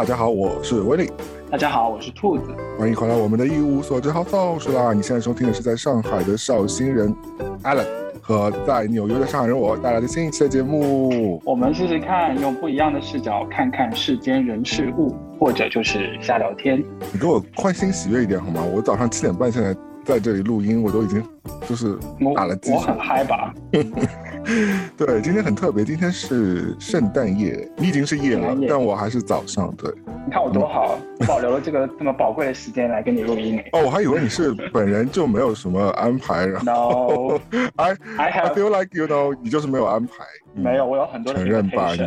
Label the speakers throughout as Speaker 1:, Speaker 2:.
Speaker 1: 大家好，我是威利。
Speaker 2: 大家好，我是兔子。
Speaker 1: 欢迎回来我们的一无所知好造是啦！你现在收听的是在上海的绍兴人 Alan 和在纽约的上海人我带来的新一期的节目。
Speaker 2: 我们试试看，用不一样的视角看看世间人事物，或者就是瞎聊天。
Speaker 1: 你给我欢欣喜悦一点好吗？我早上七点半现在在这里录音，我都已经就是打了鸡
Speaker 2: 我很嗨吧？
Speaker 1: 对，今天很特别，今天是圣诞夜，你已经是夜了，但我还是早上。对，
Speaker 2: 你看我多好，保留了这个这么宝贵的时间来跟你录音。
Speaker 1: 哦，我还以为你是本人就没有什么安排，然后 I I feel like you know，你就是没有安排。
Speaker 2: 没有，我有很多
Speaker 1: 承认吧你。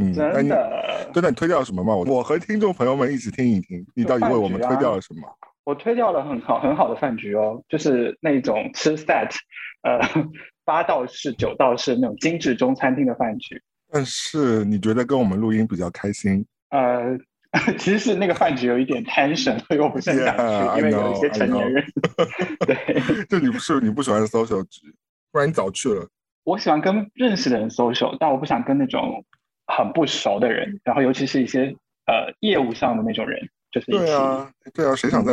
Speaker 2: 嗯，真的，
Speaker 1: 真的，你推掉了什么吗？我我和听众朋友们一起听一听，你到底为我们推掉了什么？
Speaker 2: 我推掉了很好很好的饭局哦，就是那种吃 set，呃。八道式、九道式那种精致中餐厅的饭局，
Speaker 1: 但是你觉得跟我们录音比较开心？
Speaker 2: 呃，其实是那个饭局有一点 tension，所以我不是很想去，因为有一些成年人。对，
Speaker 1: 就你不是你不喜欢 social 局，不然你早去了。
Speaker 2: 我喜欢跟认识的人 social，但我不想跟那种很不熟的人，然后尤其是一些呃业务上的那种人，就是
Speaker 1: 对啊，对啊，谁想在？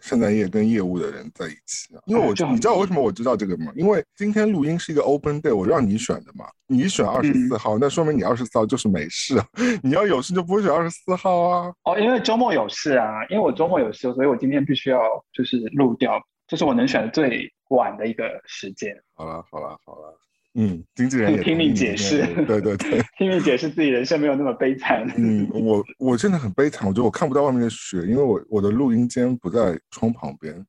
Speaker 1: 圣诞夜跟业务的人在一起啊，因为我就你知道为什么我知道这个吗？因为今天录音是一个 open day，我让你选的嘛，你选二十四号，那说明你二十四号就是没事啊。你要有事就不会选二十四号啊。
Speaker 2: 哦，因为周末有事啊，因为我周末有事，所以我今天必须要就是录掉，这是我能选的最晚的一个时间。
Speaker 1: 好了，好了，好了。嗯，经纪人也
Speaker 2: 听你解释，
Speaker 1: 对对对，
Speaker 2: 听你解释自己人生没有那么悲惨。
Speaker 1: 嗯，我我真的很悲惨，我觉得我看不到外面的雪，因为我我的录音间不在窗旁边。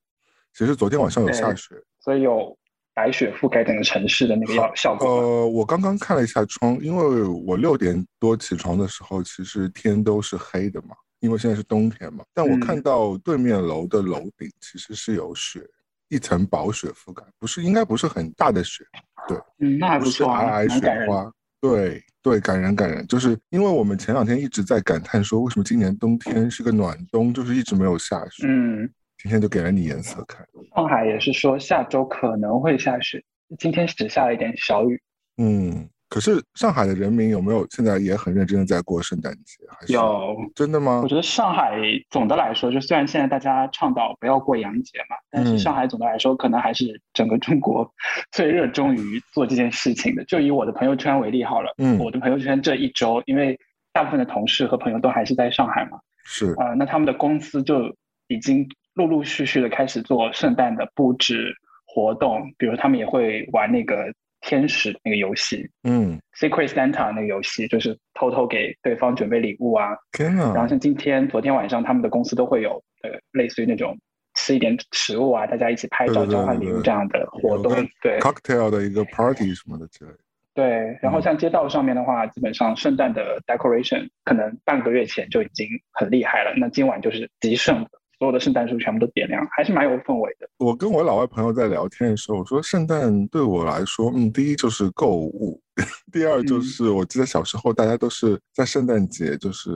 Speaker 1: 其实昨天晚上有下雪，
Speaker 2: 所以有白雪覆盖整个城市的那个效效果。
Speaker 1: 呃，我刚刚看了一下窗，因为我六点多起床的时候，其实天都是黑的嘛，因为现在是冬天嘛。但我看到对面楼的楼顶其实是有雪。一层薄雪覆盖，不是应该不是很大的雪，对，
Speaker 2: 嗯，那还不错
Speaker 1: 啊，皑皑雪花，对对，感人感人，就是因为我们前两天一直在感叹说，为什么今年冬天是个暖冬，就是一直没有下雪，
Speaker 2: 嗯，
Speaker 1: 今天就给了你颜色看。
Speaker 2: 上海也是说下周可能会下雪，今天只下了一点小雨，
Speaker 1: 嗯。可是上海的人民有没有现在也很认真的在过圣诞节？还是
Speaker 2: 有
Speaker 1: 真的吗？
Speaker 2: 我觉得上海总的来说，就虽然现在大家倡导不要过洋节嘛，但是上海总的来说可能还是整个中国 最热衷于做这件事情的。就以我的朋友圈为例好了，嗯，我的朋友圈这一周，因为大部分的同事和朋友都还是在上海嘛，
Speaker 1: 是
Speaker 2: 啊，那他们的公司就已经陆陆续续的开始做圣诞的布置活动，比如他们也会玩那个。天使那个游戏，
Speaker 1: 嗯
Speaker 2: ，Secret Santa 那个游戏，就是偷偷给对方准备礼物啊。
Speaker 1: 天哪！
Speaker 2: 然后像今天、昨天晚上，他们的公司都会有呃，类似于那种吃一点食物啊，大家一起拍照、交换礼物这样的活动。对
Speaker 1: ，cocktail 的一个 party 什么的之类。
Speaker 2: 对，然后像街道上面的话，基本上圣诞的 decoration 可能半个月前就已经很厉害了，那今晚就是极盛。所有的圣诞树全部都点亮，还是蛮有氛围的。
Speaker 1: 我跟我老外朋友在聊天的时候，我说圣诞对我来说，嗯，第一就是购物，第二就是我记得小时候大家都是在圣诞节，就是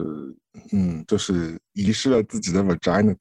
Speaker 1: 嗯，就是遗失了自己的 virginity，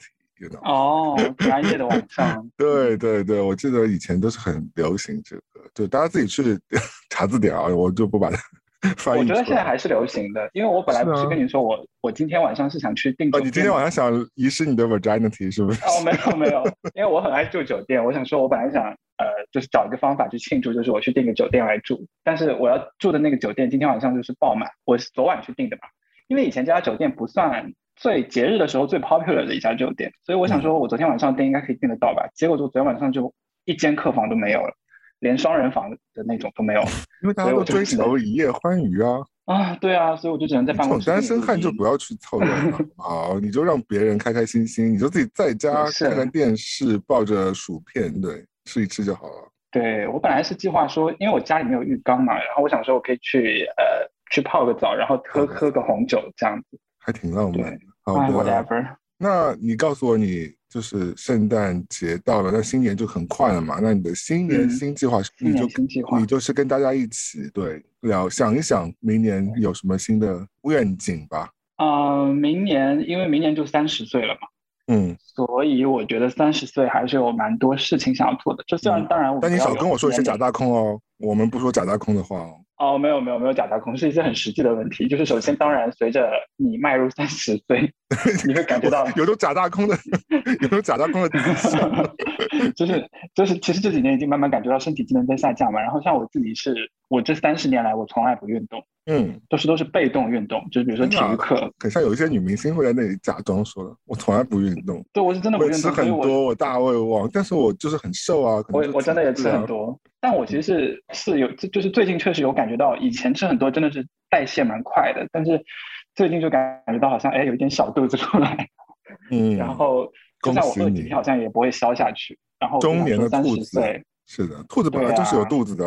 Speaker 2: 哦，专业的晚上。
Speaker 1: 对对对，我记得以前都是很流行这个，就大家自己去 查字典啊，我就不把它。
Speaker 2: 我觉得现在还是流行的，因为我本来不是跟你说我我今天晚上是想去订酒店。
Speaker 1: 哦，你今天晚上想遗失你的 virginity 是不是？
Speaker 2: 哦，没有没有，因为我很爱住酒店，我想说，我本来想呃，就是找一个方法去庆祝，就是我去订个酒店来住。但是我要住的那个酒店今天晚上就是爆满，我是昨晚去订的嘛。因为以前这家酒店不算最节日的时候最 popular 的一家酒店，所以我想说我昨天晚上订应该可以订得到吧。结果就昨天晚上就一间客房都没有了。连双人房的那种都没有，
Speaker 1: 因为大家都追求一夜欢愉啊！
Speaker 2: 啊，对啊，所以我就只能在办公室。
Speaker 1: 单身汉就不要去凑热闹 好，你就让别人开开心心，你就自己在家看看电视，抱着薯片，对，吃一吃就好了。
Speaker 2: 对我本来是计划说，因为我家里没有浴缸嘛，然后我想说我可以去呃去泡个澡，然后喝喝个红酒这样子，
Speaker 1: 还挺浪漫。好
Speaker 2: ，whatever。
Speaker 1: 那你告诉我你。就是圣诞节到了，那新年就很快了嘛。那你的新年新计划，你就跟计划你就是跟大家一起对聊，想一想明年有什么新的愿景吧。
Speaker 2: 嗯，明年因为明年就三十岁了嘛，
Speaker 1: 嗯，
Speaker 2: 所以我觉得三十岁还是有蛮多事情想要做的。就虽然当然，
Speaker 1: 但你少跟我说一些假大空哦，我们不说假大空的话哦。
Speaker 2: 哦，没有没有没有假大空，是一些很实际的问题。就是首先，当然随着你迈入三十岁，你会感觉到
Speaker 1: 有种假大空的，有种假大空的迹象。
Speaker 2: 就是就是，其实这几年已经慢慢感觉到身体机能在下降嘛。然后像我自己是，我这三十年来我从来不运动，
Speaker 1: 嗯，
Speaker 2: 都是都是被动运动，就是比如说体育课。
Speaker 1: 很像有一些女明星会在那里假装说，我从来不运动。
Speaker 2: 对，我是真的不运动。
Speaker 1: 吃很多，我大胃王，但是我就是很瘦啊。
Speaker 2: 我我真的也吃很多，但我其实是是有，就是最近确实有感觉到，以前吃很多真的是代谢蛮快的，但是最近就感觉到好像哎有一点小肚子出来，
Speaker 1: 嗯，
Speaker 2: 然后。就像我饿几天好像也不会消下去，然后
Speaker 1: 中年的兔
Speaker 2: 子
Speaker 1: 是的，兔子本来就是有肚子的，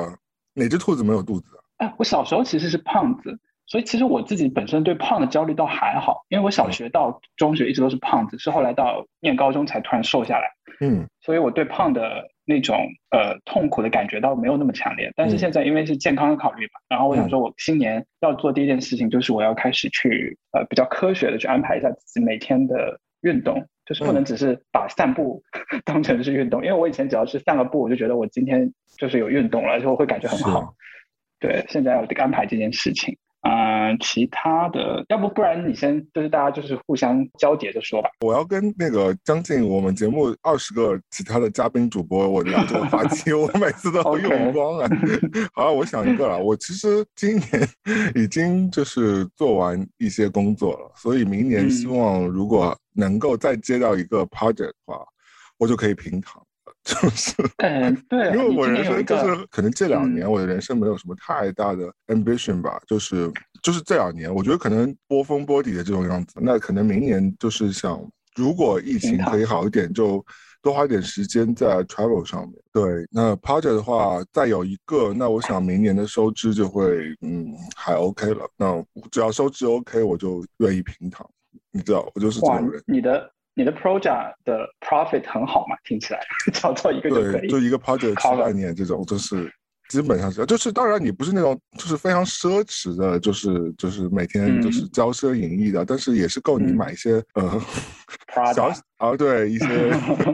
Speaker 1: 哪只兔子没有肚子啊？
Speaker 2: 哎，我小时候其实是胖子，所以其实我自己本身对胖的焦虑倒还好，因为我小学到中学一直都是胖子，是后来到念高中才突然瘦下来。
Speaker 1: 嗯，
Speaker 2: 所以我对胖的那种呃痛苦的感觉倒没有那么强烈，但是现在因为是健康的考虑嘛，然后我想说，我新年要做第一件事情就是我要开始去呃比较科学的去安排一下自己每天的运动。就是不能只是把散步 当成是运动，因为我以前只要是散个步，我就觉得我今天就是有运动了，就会感觉很好。对，现在要安排这件事情。嗯，其他的，要不不然你先，就是大家就是互相交叠着说吧。
Speaker 1: 我要跟那个将近我们节目二十个其他的嘉宾主播，我聊这个话题，我每次都用光了。好，我想一个了。我其实今年已经就是做完一些工作了，所以明年希望如果能够再接到一个 project 的话，我就可以平躺。就是，
Speaker 2: 嗯，对，
Speaker 1: 因为我人生就是可能这两年我的人生没有什么太大的 ambition 吧，就是就是这两年我觉得可能波峰波底的这种样子，那可能明年就是想，如果疫情可以好一点，就多花点时间在 travel 上面。对，那 project 的话再有一个，那我想明年的收支就会嗯还 OK 了。那只要收支 OK，我就愿意平躺。你知道，我就是这种人。
Speaker 2: 你的。你的 project 的 profit 很好嘛？听起来 找到一个就可以，
Speaker 1: 就一个 project 七万年这种，就是基本上是，就是当然你不是那种就是非常奢侈的，就是就是每天就是骄奢淫逸的，但是也是够你买一些呃 小啊对一些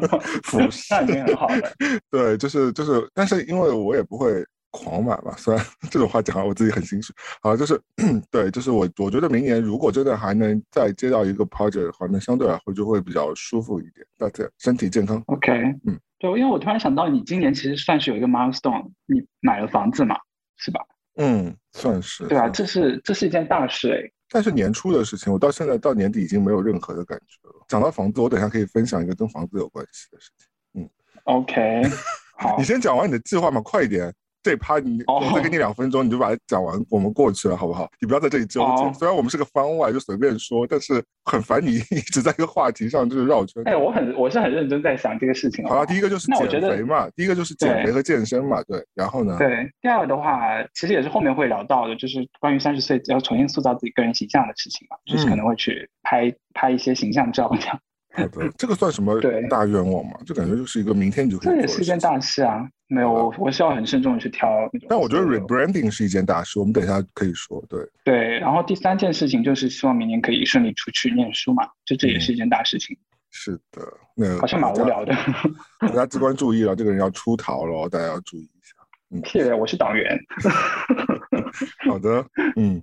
Speaker 1: 服饰，
Speaker 2: 那已经很好了。
Speaker 1: 对，就是就是，但是因为我也不会。狂买吧，虽然这种话讲我自己很心虚。好，就是 对，就是我我觉得明年如果真的还能再接到一个 project 的话，那相对来说就会比较舒服一点，大家身体健康。
Speaker 2: OK，
Speaker 1: 嗯，
Speaker 2: 对，因为我突然想到，你今年其实算是有一个 milestone，你买了房子嘛，是吧？
Speaker 1: 嗯，算是。
Speaker 2: 对啊，这是这是一件大事哎。
Speaker 1: 但是年初的事情，我到现在到年底已经没有任何的感觉了。讲到房子，我等下可以分享一个跟房子有关系的事情。嗯
Speaker 2: ，OK，好，
Speaker 1: 你先讲完你的计划嘛，快一点。这趴你我再给你两分钟，你就把它讲完，我们过去了，好不好？你不要在这里纠结。虽然我们是个番外，就随便说，但是很烦你 一直在一个话题上就是绕圈。
Speaker 2: 哎，我很我是很认真在想这个事情。
Speaker 1: 好了，第一个就是减肥嘛，第一个就是减肥和健身嘛，对。然后呢？
Speaker 2: 对，第二个的话，其实也是后面会聊到的，就是关于三十岁要重新塑造自己个人形象的事情嘛，就是可能会去拍拍一些形象照这样。
Speaker 1: 好的，这个算什么大愿望吗？就感觉就是一个明天你就可以。
Speaker 2: 这也是一件大事啊！没有，我我是要很慎重的去挑。
Speaker 1: 但我觉得 rebranding 是一件大事，我们等一下可以说。对
Speaker 2: 对，然后第三件事情就是希望明年可以顺利出去念书嘛，就这也是一件大事情。
Speaker 1: 是的，那
Speaker 2: 好像蛮无聊的。
Speaker 1: 大家机关注意了，这个人要出逃了，大家要注意一下。
Speaker 2: 嗯，谢，我是党员。
Speaker 1: 好的，嗯，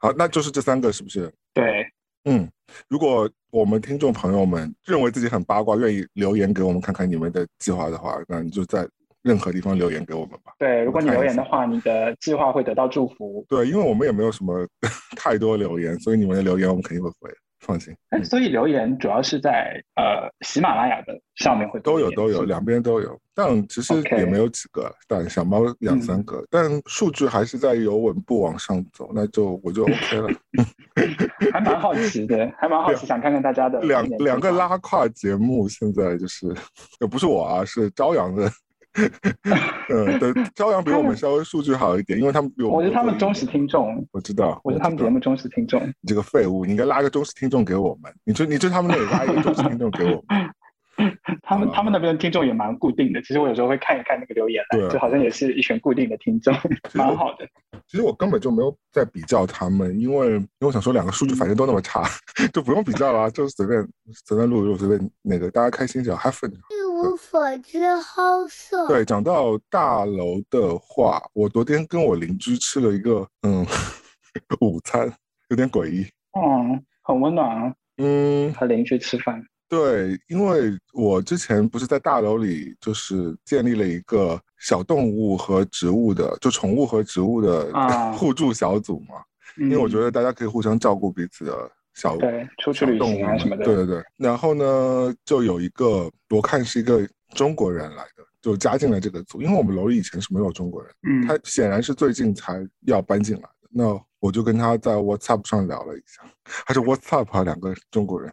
Speaker 1: 好，那就是这三个，是不是？
Speaker 2: 对。
Speaker 1: 嗯，如果我们听众朋友们认为自己很八卦，愿意留言给我们看看你们的计划的话，那你就在任何地方留言给我们吧。
Speaker 2: 对，如果你留言的话，你的计划会得到祝福。
Speaker 1: 对，因为我们也没有什么 太多留言，所以你们的留言我们肯定会回。放心，
Speaker 2: 哎，所以留言主要是在呃喜马拉雅的上面会
Speaker 1: 都有都有两边都有，但其实也没有几个，但小猫两三个，但数据还是在有稳步往上走，那就我就 OK 了。
Speaker 2: 还蛮好奇的，还蛮好奇，想看看大家的
Speaker 1: 两两个拉胯节目，现在就是也不是我啊，是朝阳的。嗯，对，朝阳比我们稍微数据好一点，因为他们比我
Speaker 2: 我是他们忠实听众，
Speaker 1: 我知道，
Speaker 2: 我是他们节目忠实听众。
Speaker 1: 你这个废物，你应该拉个忠实听众给我们。你就你就他们那里拉一个忠实听众给我们。
Speaker 2: 他们他们那边的听众也蛮固定的，其实我有时候会看一看那个留言，
Speaker 1: 对，
Speaker 2: 就好像也是一群固定的听众，蛮好的。
Speaker 1: 其实我根本就没有在比较他们，因为因为我想说两个数据反正都那么差，就不用比较了，就随便随便录一录，随便那个大家开心就好，have fun。
Speaker 3: 入伙之后是？
Speaker 1: 对，讲到大楼的话，我昨天跟我邻居吃了一个嗯 午餐，有点诡异。
Speaker 2: 嗯，很温暖啊。
Speaker 1: 嗯，
Speaker 2: 和邻居吃饭。
Speaker 1: 对，因为我之前不是在大楼里，就是建立了一个小动物和植物的，就宠物和植物的互助小组嘛。因为我觉得大家可以互相照顾彼此的小
Speaker 2: 对，出去旅行啊什么的。
Speaker 1: 对对对。然后呢，就有一个我看是一个中国人来的，就加进了这个组。因为我们楼里以前是没有中国人，
Speaker 2: 嗯，
Speaker 1: 他显然是最近才要搬进来的。那我就跟他在 WhatsApp 上聊了一下，他是 WhatsApp 啊，两个中国人。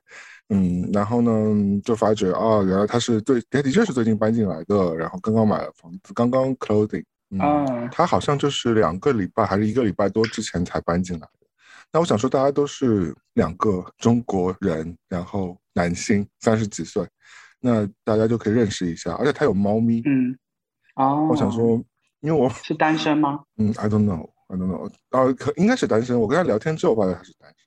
Speaker 1: 嗯，然后呢，就发觉啊，原来他是最，他的确是最近搬进来的，然后刚刚买了房子，刚刚 closing。
Speaker 2: 啊，
Speaker 1: 他好像就是两个礼拜还是一个礼拜多之前才搬进来的。那我想说，大家都是两个中国人，然后男性，三十几岁，那大家就可以认识一下。而且他有猫咪，
Speaker 2: 嗯，哦，
Speaker 1: 我想说，因为我
Speaker 2: 是单身吗？
Speaker 1: 嗯，I don't know，I don't know，啊，可应该是单身。我跟他聊天之后发现他是单身。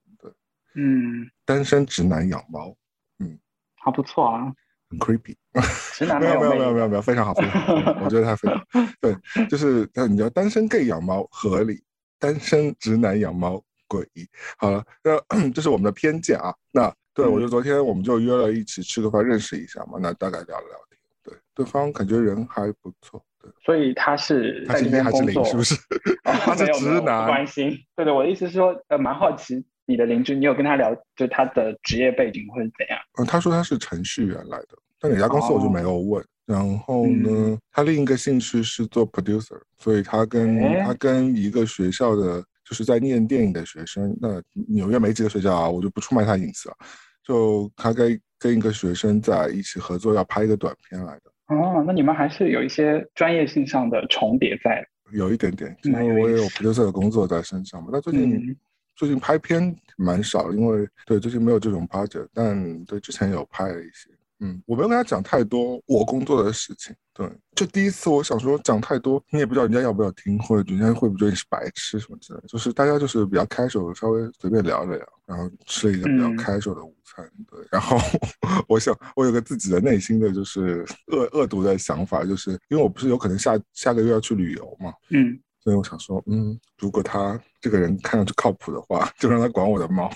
Speaker 2: 嗯，
Speaker 1: 单身直男养猫，嗯，
Speaker 2: 还不错啊，
Speaker 1: 很 creepy。
Speaker 2: 直男
Speaker 1: 没有没有没有没有没有，非常好非常好，我觉得他非常对，就是你知道单身 gay 养猫合理，单身直男养猫诡异。好了，那 这是我们的偏见啊。那对我就昨天我们就约了一起吃个饭，认识一下嘛。那大概聊了聊天，对，对方感觉人还不错，对。
Speaker 2: 所以他是
Speaker 1: 他是一还是零，是不是？他是直男。
Speaker 2: 关心，对对，我的意思是说，呃，蛮好奇。你的邻居，你有跟他聊，就他的职业背景或者怎样？
Speaker 1: 嗯，他说他是程序员来的，但哪家公司我就没有问。然后呢，他另一个兴趣是做 producer，所以他跟他跟一个学校的就是在念电影的学生，那纽约没几个学校啊，我就不出卖他隐私了。就他跟跟一个学生在一起合作，要拍一个短片来的。
Speaker 2: 哦，那你们还是有一些专业性上的重叠在。
Speaker 1: 有一点点，因为我也有 producer 的工作在身上嘛。那最近。最近拍片蛮少，因为对最近没有这种 project，但对之前有拍了一些。嗯，我没有跟他讲太多我工作的事情。对，就第一次我想说讲太多，你也不知道人家要不要听，或者人家会不会觉得你是白痴什么之类。就是大家就是比较 casual，稍微随便聊了聊，然后吃了一个比较 casual 的午餐。对，然后 我想我有个自己的内心的就是恶恶毒的想法，就是因为我不是有可能下下个月要去旅游嘛。
Speaker 2: 嗯。
Speaker 1: 所以我想说，嗯，如果他这个人看上去靠谱的话，就让他管我的猫。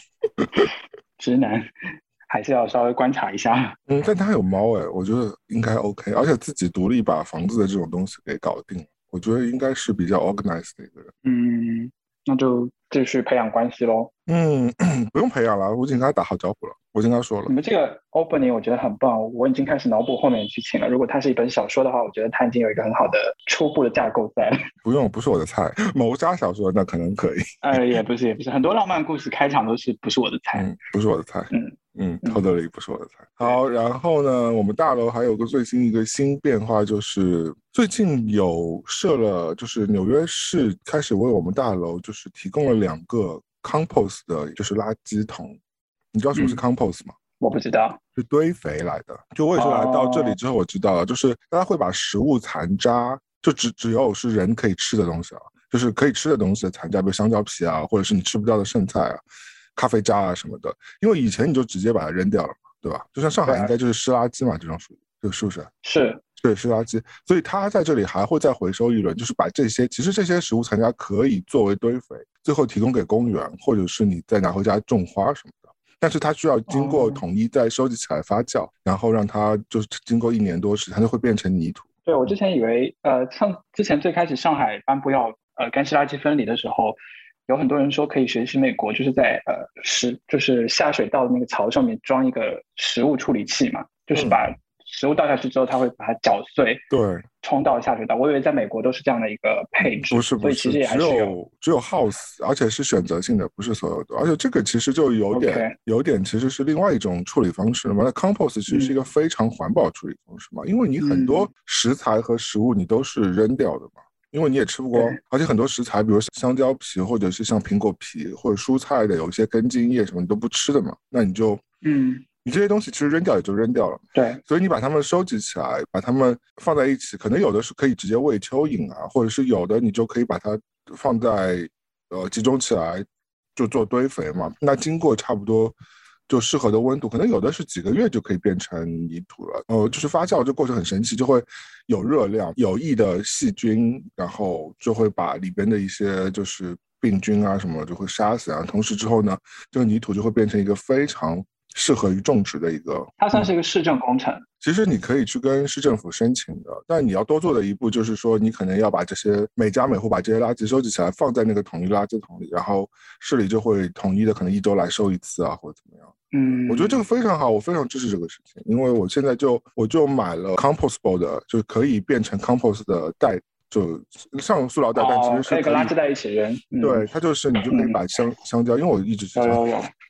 Speaker 2: 直男还是要稍微观察一下。
Speaker 1: 嗯，但他有猫哎，我觉得应该 OK，而且自己独立把房子的这种东西给搞定，我觉得应该是比较 organized 的一个人。
Speaker 2: 嗯，那就继续培养关系喽。
Speaker 1: 嗯，不用培养了，我已经跟他打好招呼了。我已经跟他说了，
Speaker 2: 你们这个 opening 我觉得很棒，我已经开始脑补后面剧情了。如果它是一本小说的话，我觉得它已经有一个很好的初步的架构在。
Speaker 1: 不用，不是我的菜。谋杀小说那可能可以。
Speaker 2: 哎，也不是，也不是，很多浪漫故事开场都是不是我的菜。
Speaker 1: 嗯，不是我的菜。
Speaker 2: 嗯
Speaker 1: 嗯，偷德里不是我的菜。好，然后呢，我们大楼还有个最新一个新变化，就是最近有设了，就是纽约市开始为我们大楼就是提供了两个 compost 的，就是垃圾桶。你知道什么是 compost 吗？
Speaker 2: 我不知道，
Speaker 1: 是堆肥来的。就我也是来到这里之后，我知道了，就是大家会把食物残渣，就只只有是人可以吃的东西啊，就是可以吃的东西的残渣，比如香蕉皮啊，或者是你吃不掉的剩菜啊、咖啡渣啊什么的。因为以前你就直接把它扔掉了嘛，对吧？就像上海应该就是湿垃圾嘛，这种属于，就是不是？
Speaker 2: 是，
Speaker 1: 对，湿垃圾。所以它在这里还会再回收一轮，就是把这些，其实这些食物残渣可以作为堆肥，最后提供给公园，或者是你再拿回家种花什么的。但是它需要经过统一再收集起来发酵，然后让它就是经过一年多时，它就会变成泥土。
Speaker 2: 对我之前以为，呃，像之前最开始上海颁布要呃干湿垃圾分离的时候，有很多人说可以学习美国，就是在呃食就是下水道的那个槽上面装一个食物处理器嘛，就是把。食物倒下去之后，它会把它搅碎，
Speaker 1: 对，
Speaker 2: 冲到下水道。我以为在美国都是这样的一个配置，
Speaker 1: 不是，不是，只有只有 house，而且是选择性的，不是所有的。而且这个其实就有点，有点其实是另外一种处理方式了嘛。那 compost 其实是一个非常环保处理方式嘛，因为你很多食材和食物你都是扔掉的嘛，因为你也吃不光，而且很多食材，比如香蕉皮或者是像苹果皮或者蔬菜的有一些根茎叶什么你都不吃的嘛，那你就
Speaker 2: 嗯。
Speaker 1: 你这些东西其实扔掉也就扔掉了，
Speaker 2: 对，
Speaker 1: 所以你把它们收集起来，把它们放在一起，可能有的是可以直接喂蚯蚓啊，或者是有的你就可以把它放在呃集中起来就做堆肥嘛。那经过差不多就适合的温度，可能有的是几个月就可以变成泥土了。呃，就是发酵这过程很神奇，就会有热量、有益的细菌，然后就会把里边的一些就是病菌啊什么就会杀死啊。同时之后呢，这个泥土就会变成一个非常。适合于种植的一个，
Speaker 2: 它算是一个市政工程。
Speaker 1: 其实你可以去跟市政府申请的，但你要多做的一步就是说，你可能要把这些每家每户把这些垃圾收集起来，放在那个统一垃圾桶里，然后市里就会统一的，可能一周来收一次啊，或者怎么样。
Speaker 2: 嗯，
Speaker 1: 我觉得这个非常好，我非常支持这个事情，因为我现在就我就买了 compostable 的，就可以变成 compost 的袋，就像塑料袋，但其实是可以
Speaker 2: 跟垃圾袋一起扔。
Speaker 1: 对，它就是你就可以把香香蕉，因为我一直是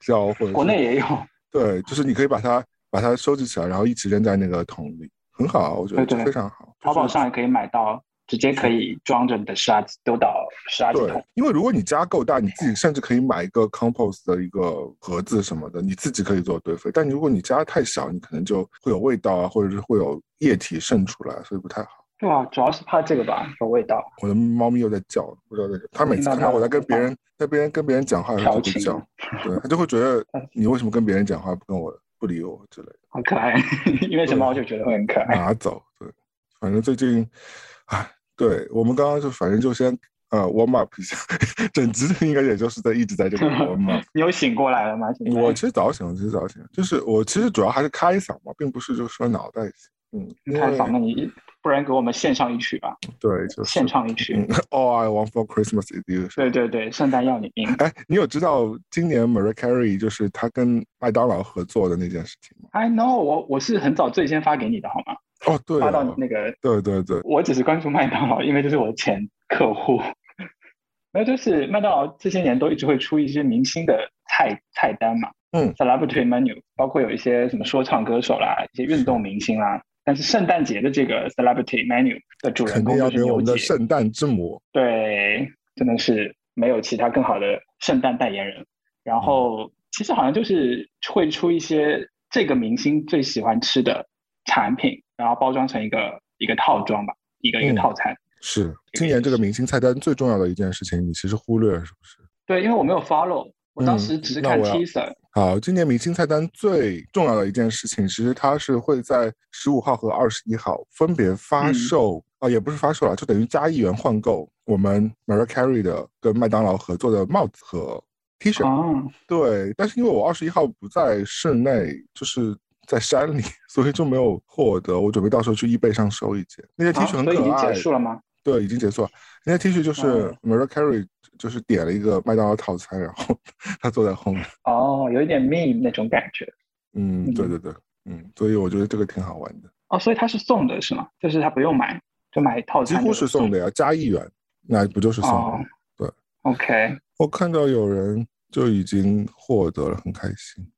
Speaker 1: 蕉或者
Speaker 2: 国内也有。
Speaker 1: 对，就是你可以把它把它收集起来，然后一起扔在那个桶里，很好，我觉得非常好。
Speaker 2: 淘宝上也可以买到，直接可以装着你的沙子丢到沙子桶。
Speaker 1: 因为如果你家够大，你自己甚至可以买一个 compost 的一个盒子什么的，你自己可以做堆肥。但如果你家太小，你可能就会有味道啊，或者是会有液体渗出来，所以不太好。
Speaker 2: 对啊，主要是怕这个吧，有味道。
Speaker 1: 我的猫咪又在叫，不知道在。它每次看到我在跟别人在别人跟别人讲话，它就会叫。对，它就会觉得你为什么跟别人讲话不跟我不理我之类的。
Speaker 2: 好可爱，因为什么我就觉得会很可爱。
Speaker 1: 拿走，对，反正最近，哎，对我们刚刚就反正就先呃 warm up 一下，整集应该也就是在一直在这个 warm up。
Speaker 2: 你有醒过来了吗？
Speaker 1: 我其实早醒，其实早醒，就是我其实主要还是开嗓嘛，并不是就是说脑袋醒。嗯，
Speaker 2: 开嗓，那你。不然给我们献上一曲吧。
Speaker 1: 对，就是
Speaker 2: 献唱一曲。
Speaker 1: All I want for Christmas is you。
Speaker 2: 对对对，圣诞要你命。
Speaker 1: 哎，你有知道今年 Mariah Carey 就是他跟麦当劳合作的那件事情吗
Speaker 2: ？I know，我我是很早最先发给你的，好吗？
Speaker 1: 哦，对，
Speaker 2: 发到那个。
Speaker 1: 对对对。
Speaker 2: 我只是关注麦当劳，因为这是我的前客户。那就是麦当劳这些年都一直会出一些明星的菜菜单嘛。
Speaker 1: 嗯。
Speaker 2: Celebrity menu，包括有一些什么说唱歌手啦，一些运动明星啦。但是圣诞节的这个 celebrity menu 的主人公就是
Speaker 1: 我们的圣诞之母，
Speaker 2: 对，真的是没有其他更好的圣诞代言人。然后其实好像就是会出一些这个明星最喜欢吃的产品，然后包装成一个一个套装吧，一个一个套餐。
Speaker 1: 是今年这个明星菜单最重要的一件事情，你其实忽略了是不是？
Speaker 2: 对，因为我没有 follow。我当时只是看 teaser。
Speaker 1: 好，今年明星菜单最重要的一件事情，其实它是会在十五号和二十一号分别发售啊，也不是发售了，就等于加一元换购我们 Mariah Carey 的跟麦当劳合作的帽子和 T 恤。
Speaker 2: 哦，
Speaker 1: 对，但是因为我二十一号不在室内，就是在山里，所以就没有获得。我准备到时候去易贝上收一件。那件 T 恤很可爱。
Speaker 2: 已经结束了吗？
Speaker 1: 对，已经结束了。那件 T 恤就是 Mariah Carey。就是点了一个麦当劳套餐，然后 他坐在后面。
Speaker 2: 哦，有一点 meme 那种感觉。
Speaker 1: 嗯，对对对，嗯，所以我觉得这个挺好玩的。
Speaker 2: 哦，所以他是送的是吗？就是他不用买，就买套
Speaker 1: 餐。几乎是送的呀，加一元，那不就是送的？对。
Speaker 2: OK。
Speaker 1: 我看到有人就已经获得了，很开心。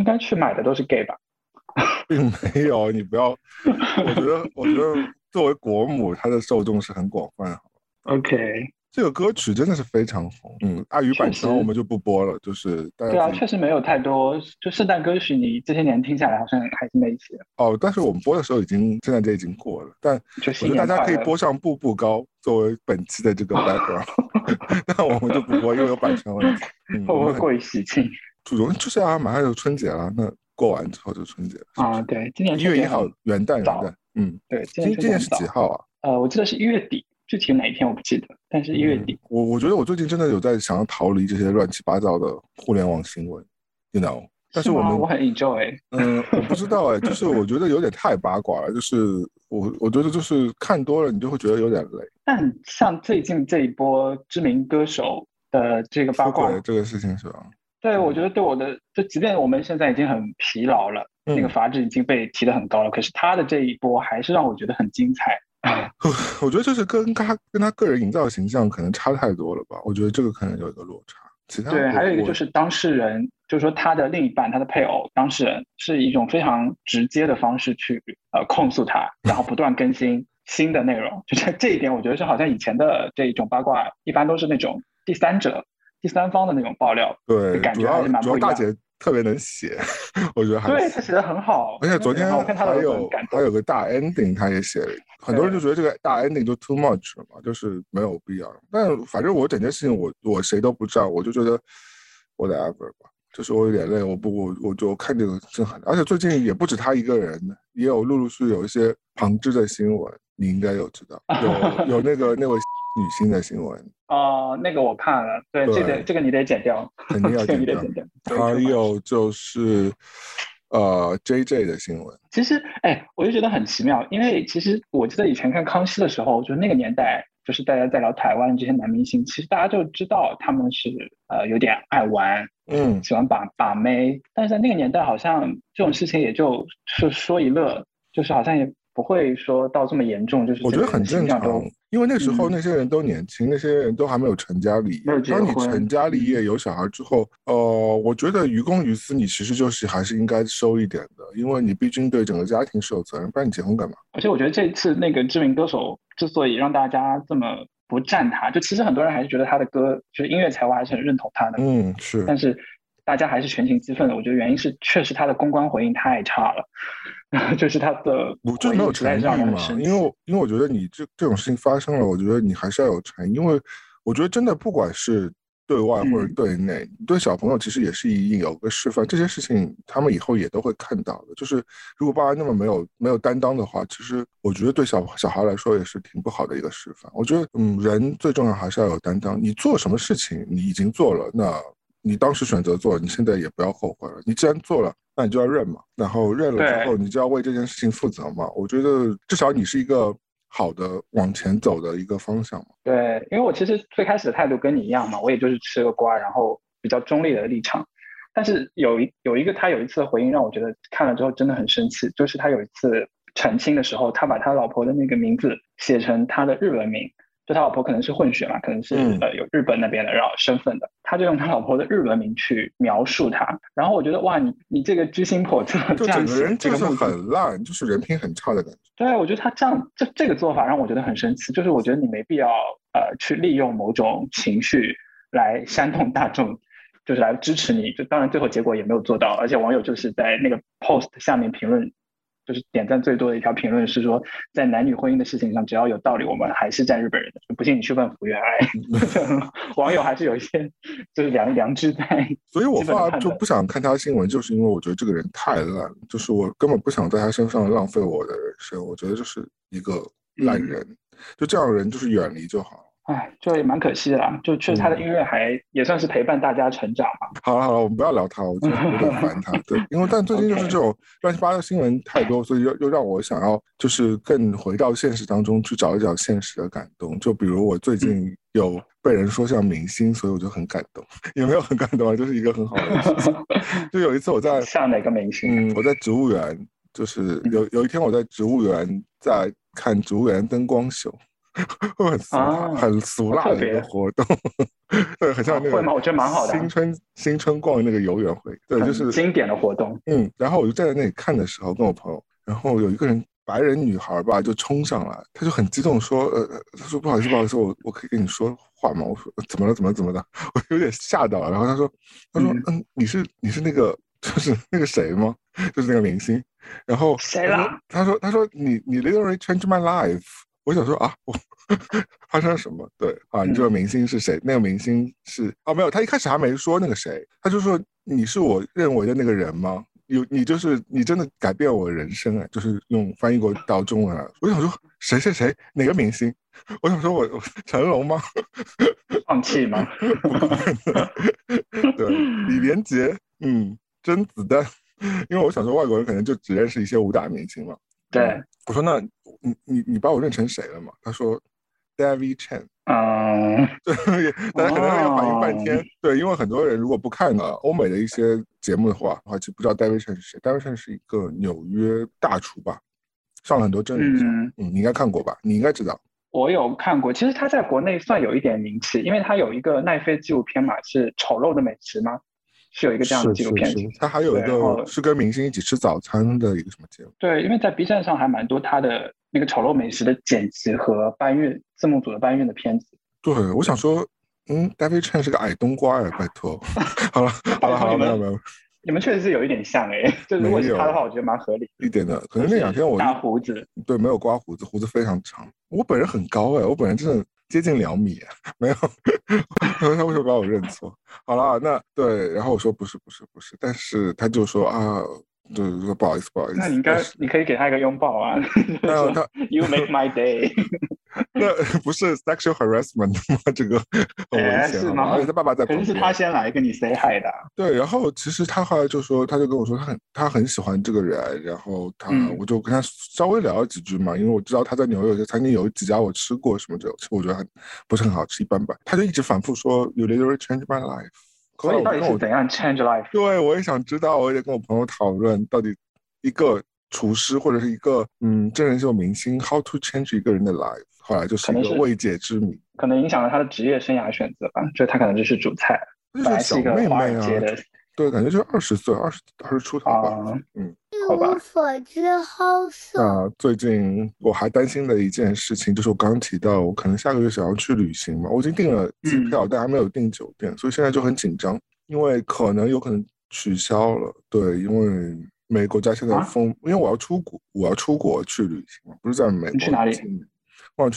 Speaker 2: 应该去买的都是 gay 吧？
Speaker 1: 并没有，你不要。我觉得，我觉得作为国母，她的受众是很广泛，好
Speaker 2: OK。
Speaker 1: 这个歌曲真的是非常红，嗯，碍于版权我们就不播了，就是
Speaker 2: 对啊，确实没有太多，就圣诞歌曲，你这些年听下来好像还是那些
Speaker 1: 哦。但是我们播的时候已经圣诞节已经过了，但我觉得大家可以播上《步步高》作为本期的这个 background，那我们就不播，因为有版权问题。
Speaker 2: 会不会过于喜庆？
Speaker 1: 主容就是啊，马上就春节了，那过完之后就春节
Speaker 2: 啊。对，今年
Speaker 1: 一月一号元旦，元旦，嗯，
Speaker 2: 对，
Speaker 1: 今今年是几号啊？
Speaker 2: 呃，我记得是一月底。具体哪一天我不记得，但是一月底，
Speaker 1: 我我觉得我最近真的有在想要逃离这些乱七八糟的互联网新闻，you know。但是我们
Speaker 2: 我很 enjoy。
Speaker 1: 嗯，我不知道哎，就是我觉得有点太八卦了，就是我我觉得就是看多了你就会觉得有点累。
Speaker 2: 但像最近这一波知名歌手的这个八卦
Speaker 1: 这个事情是吧？
Speaker 2: 对，我觉得对我的，就即便我们现在已经很疲劳了，那个阀值已经被提得很高了，可是他的这一波还是让我觉得很精彩。
Speaker 1: 我觉得就是跟他跟他个人营造的形象可能差太多了吧？我觉得这个可能有一个落差。其他
Speaker 2: 对，还有一个就是当事人，就是说他的另一半，他的配偶，当事人是一种非常直接的方式去呃控诉他，然后不断更新新的内容。就这这一点，我觉得是好像以前的这一种八卦，一般都是那种第三者、第三方的那种爆料，
Speaker 1: 对，
Speaker 2: 感觉还是蛮不一样。
Speaker 1: 特别能写，我觉得还
Speaker 2: 对他写的很好。
Speaker 1: 而且昨天还有还有个大 ending，他也写了。很多人就觉得这个大 ending 就 too much 了嘛，就是没有必要。但反正我整件事情，我我谁都不知道，我就觉得 whatever 吧。就是我有点累，我不我我就看这个真很，而且最近也不止他一个人，也有陆陆续续有一些旁支的新闻，你应该有知道，有有那个那位女性的新闻。
Speaker 2: 哦，那个我看了，对，这个这个你得剪掉，
Speaker 1: 肯定要 剪
Speaker 2: 掉。
Speaker 1: 还有就是呃，J J 的新闻。
Speaker 2: 其实，哎，我就觉得很奇妙，因为其实我记得以前看康熙的时候，就是那个年代，就是大家在聊台湾这些男明星，其实大家就知道他们是呃有点爱玩，
Speaker 1: 嗯，
Speaker 2: 喜欢把把妹，但是在那个年代，好像这种事情也就是说一乐，就是好像也。不会说到这么严重，就是
Speaker 1: 我觉得很正常，因为那时候那些人都年轻，那些人都还没有成家立业。当你成家立业有小孩之后，呃，我觉得于公于私，你其实就是还是应该收一点的，因为你毕竟对整个家庭是有责任，不然你结婚干嘛？
Speaker 2: 而且我觉得这次那个知名歌手之所以让大家这么不赞他，就其实很多人还是觉得他的歌就是音乐才华还是很认同他的。
Speaker 1: 嗯，是。
Speaker 2: 但是大家还是全情激愤的，我觉得原因是确实他的公关回应太差了。就是他的，
Speaker 1: 我就没有诚意嘛，因为因为我觉得你这这种事情发生了，我觉得你还是要有诚意，因为我觉得真的不管是对外或者对内，对小朋友其实也是一有个示范，这些事情他们以后也都会看到的。就是如果爸爸那么没有没有担当的话，其实我觉得对小小孩来说也是挺不好的一个示范。我觉得，嗯，人最重要还是要有担当。你做什么事情，你已经做了，那你当时选择做，你现在也不要后悔了。你既然做了。那你就要认嘛，然后认了之后，你就要为这件事情负责嘛。我觉得至少你是一个好的往前走的一个方向嘛。
Speaker 2: 对，因为我其实最开始的态度跟你一样嘛，我也就是吃个瓜，然后比较中立的立场。但是有一有一个他有一次的回应让我觉得看了之后真的很生气，就是他有一次澄清的时候，他把他老婆的那个名字写成他的日文名。就他老婆可能是混血嘛，可能是呃有日本那边的然后身份的，他就用他老婆的日文名去描述他。然后我觉得哇，你你这个居心叵测，
Speaker 1: 就整个人就是很烂，就是人品很差的感觉。
Speaker 2: 对，我觉得他这样这这个做法让我觉得很生气，就是我觉得你没必要呃去利用某种情绪来煽动大众，就是来支持你。就当然最后结果也没有做到，而且网友就是在那个 post 下面评论。就是点赞最多的一条评论是说，在男女婚姻的事情上，只要有道理，我们还是站日本人的。不信你去问福原爱 网友还是有一些就是良良知在。
Speaker 1: 所以我爸就不想看他新闻，就是因为我觉得这个人太烂，就是我根本不想在他身上浪费我的人生。我觉得就是一个烂人，就这样的人就是远离就好。
Speaker 2: 哎，就也蛮可惜的啦。就确实他的音乐还也算是陪伴大家成长嘛。
Speaker 1: 好了好了，我们不要聊他，我觉得有点烦他。对，因为但最近就是 这种乱七八糟新闻太多，所以又又让我想要就是更回到现实当中去找一找现实的感动。就比如我最近有被人说像明星，所以我就很感动。有没有很感动啊？就是一个很好的事情。就有一次我在
Speaker 2: 像哪个明星？
Speaker 1: 嗯，我在植物园，就是有有一天我在植物园在看植物园灯光秀。很俗很俗辣的一个活动，对，很像那个。
Speaker 2: 会吗？我觉得蛮好的。
Speaker 1: 新春新春逛那个游园会，对，就是
Speaker 2: 经典的活动。
Speaker 1: 嗯，然后我就站在那里看的时候，跟我朋友，然后有一个人白人女孩吧，就冲上来，她就很激动说：“呃，她说不好意思，不好意思，我我可以跟你说话吗？”我说：“怎么了？怎么怎么的？” 我有点吓到了。然后她说：“她说嗯，你是你是那个就是那个谁吗？就是那个明星。”然后
Speaker 2: 谁了？
Speaker 1: 她说：“她说你你 literally changed my life。”我想说啊，我 发生了什么？对啊，你这个明星是谁？那个明星是啊，没有，他一开始还没说那个谁，他就说你是我认为的那个人吗？有你就是你真的改变我人生哎，就是用翻译过到中文来。我想说谁谁谁哪个明星？我想说我成龙吗？
Speaker 2: 放弃吗？
Speaker 1: 对，李连杰，嗯，甄子丹，因为我想说外国人可能就只认识一些武打明星嘛。
Speaker 2: 对，
Speaker 1: 我说那。你你你把我认成谁了嘛？他说，David Chen。
Speaker 2: 嗯，
Speaker 1: 对，大家可能要反应半天。对，因为很多人如果不看呢欧美的一些节目的话，的话就不知道 David Chen 是谁。David Chen 是一个纽约大厨吧，上了很多真人秀。嗯，你应该看过吧？你应该知道。
Speaker 2: 我有看过，其实他在国内算有一点名气，因为他有一个奈飞纪录片嘛，是丑陋的美食吗？是有一个这样的纪录片，
Speaker 1: 他还有一个是跟明星一起吃早餐的一个什么节目？
Speaker 2: 对，因为在 B 站上还蛮多他的那个丑陋美食的剪辑和搬运字幕组的搬运的片子。
Speaker 1: 对，我想说，嗯，David Chen 是个矮冬瓜哎，拜托。好了，好了，好了，没有没有，
Speaker 2: 你们确实是有一点像哎，就如果是他的话，我觉得蛮合理。
Speaker 1: 一点的，可能那两天我
Speaker 2: 大胡子，
Speaker 1: 对，没有刮胡子，胡子非常长。我本人很高哎，我本人真的。接近两米，没有。他为什么把我认错？好了，那对，然后我说不是不是不是，但是他就说啊。就是说不好意思，不好意思。
Speaker 2: 那你应该，你可以给他一个拥抱啊。
Speaker 1: 然后他
Speaker 2: ，You make my day。
Speaker 1: 那不是 sexual harassment 吗？这个很危险。
Speaker 2: 是吗？
Speaker 1: 他爸爸在
Speaker 2: 肯定是他先来跟你 say hi 的。
Speaker 1: 对，然后其实他后来就说，他就跟我说，他很他很喜欢这个人，然后他我就跟他稍微聊了几句嘛，因为我知道他在纽约有些餐厅有几家我吃过什么的，其实我觉得很不是很好吃，一般般。他就一直反复说，You literally changed my life。
Speaker 2: 所以到底是怎样 change life？
Speaker 1: 对，我也想知道，我也跟我朋友讨论，到底一个厨师或者是一个嗯真人秀明星 how to change 一个人的 life，后来就是一个未解之谜，
Speaker 2: 可能影响了他的职业生涯选择吧。就他可能就是主菜，
Speaker 1: 本来
Speaker 2: 是一个华尔街的，
Speaker 1: 对，感觉就二十岁，二十二十出头吧，嗯。
Speaker 3: 一无所知，好色。
Speaker 1: 那最近我还担心的一件事情，就是我刚刚提到，我可能下个月想要去旅行嘛，我已经订了机票，但还没有订酒店，所以现在就很紧张，因为可能有可能取消了。对，因为每个国家现在封，因为我要出国，我要出国去旅行嘛，不是在美国。
Speaker 2: 你去哪里？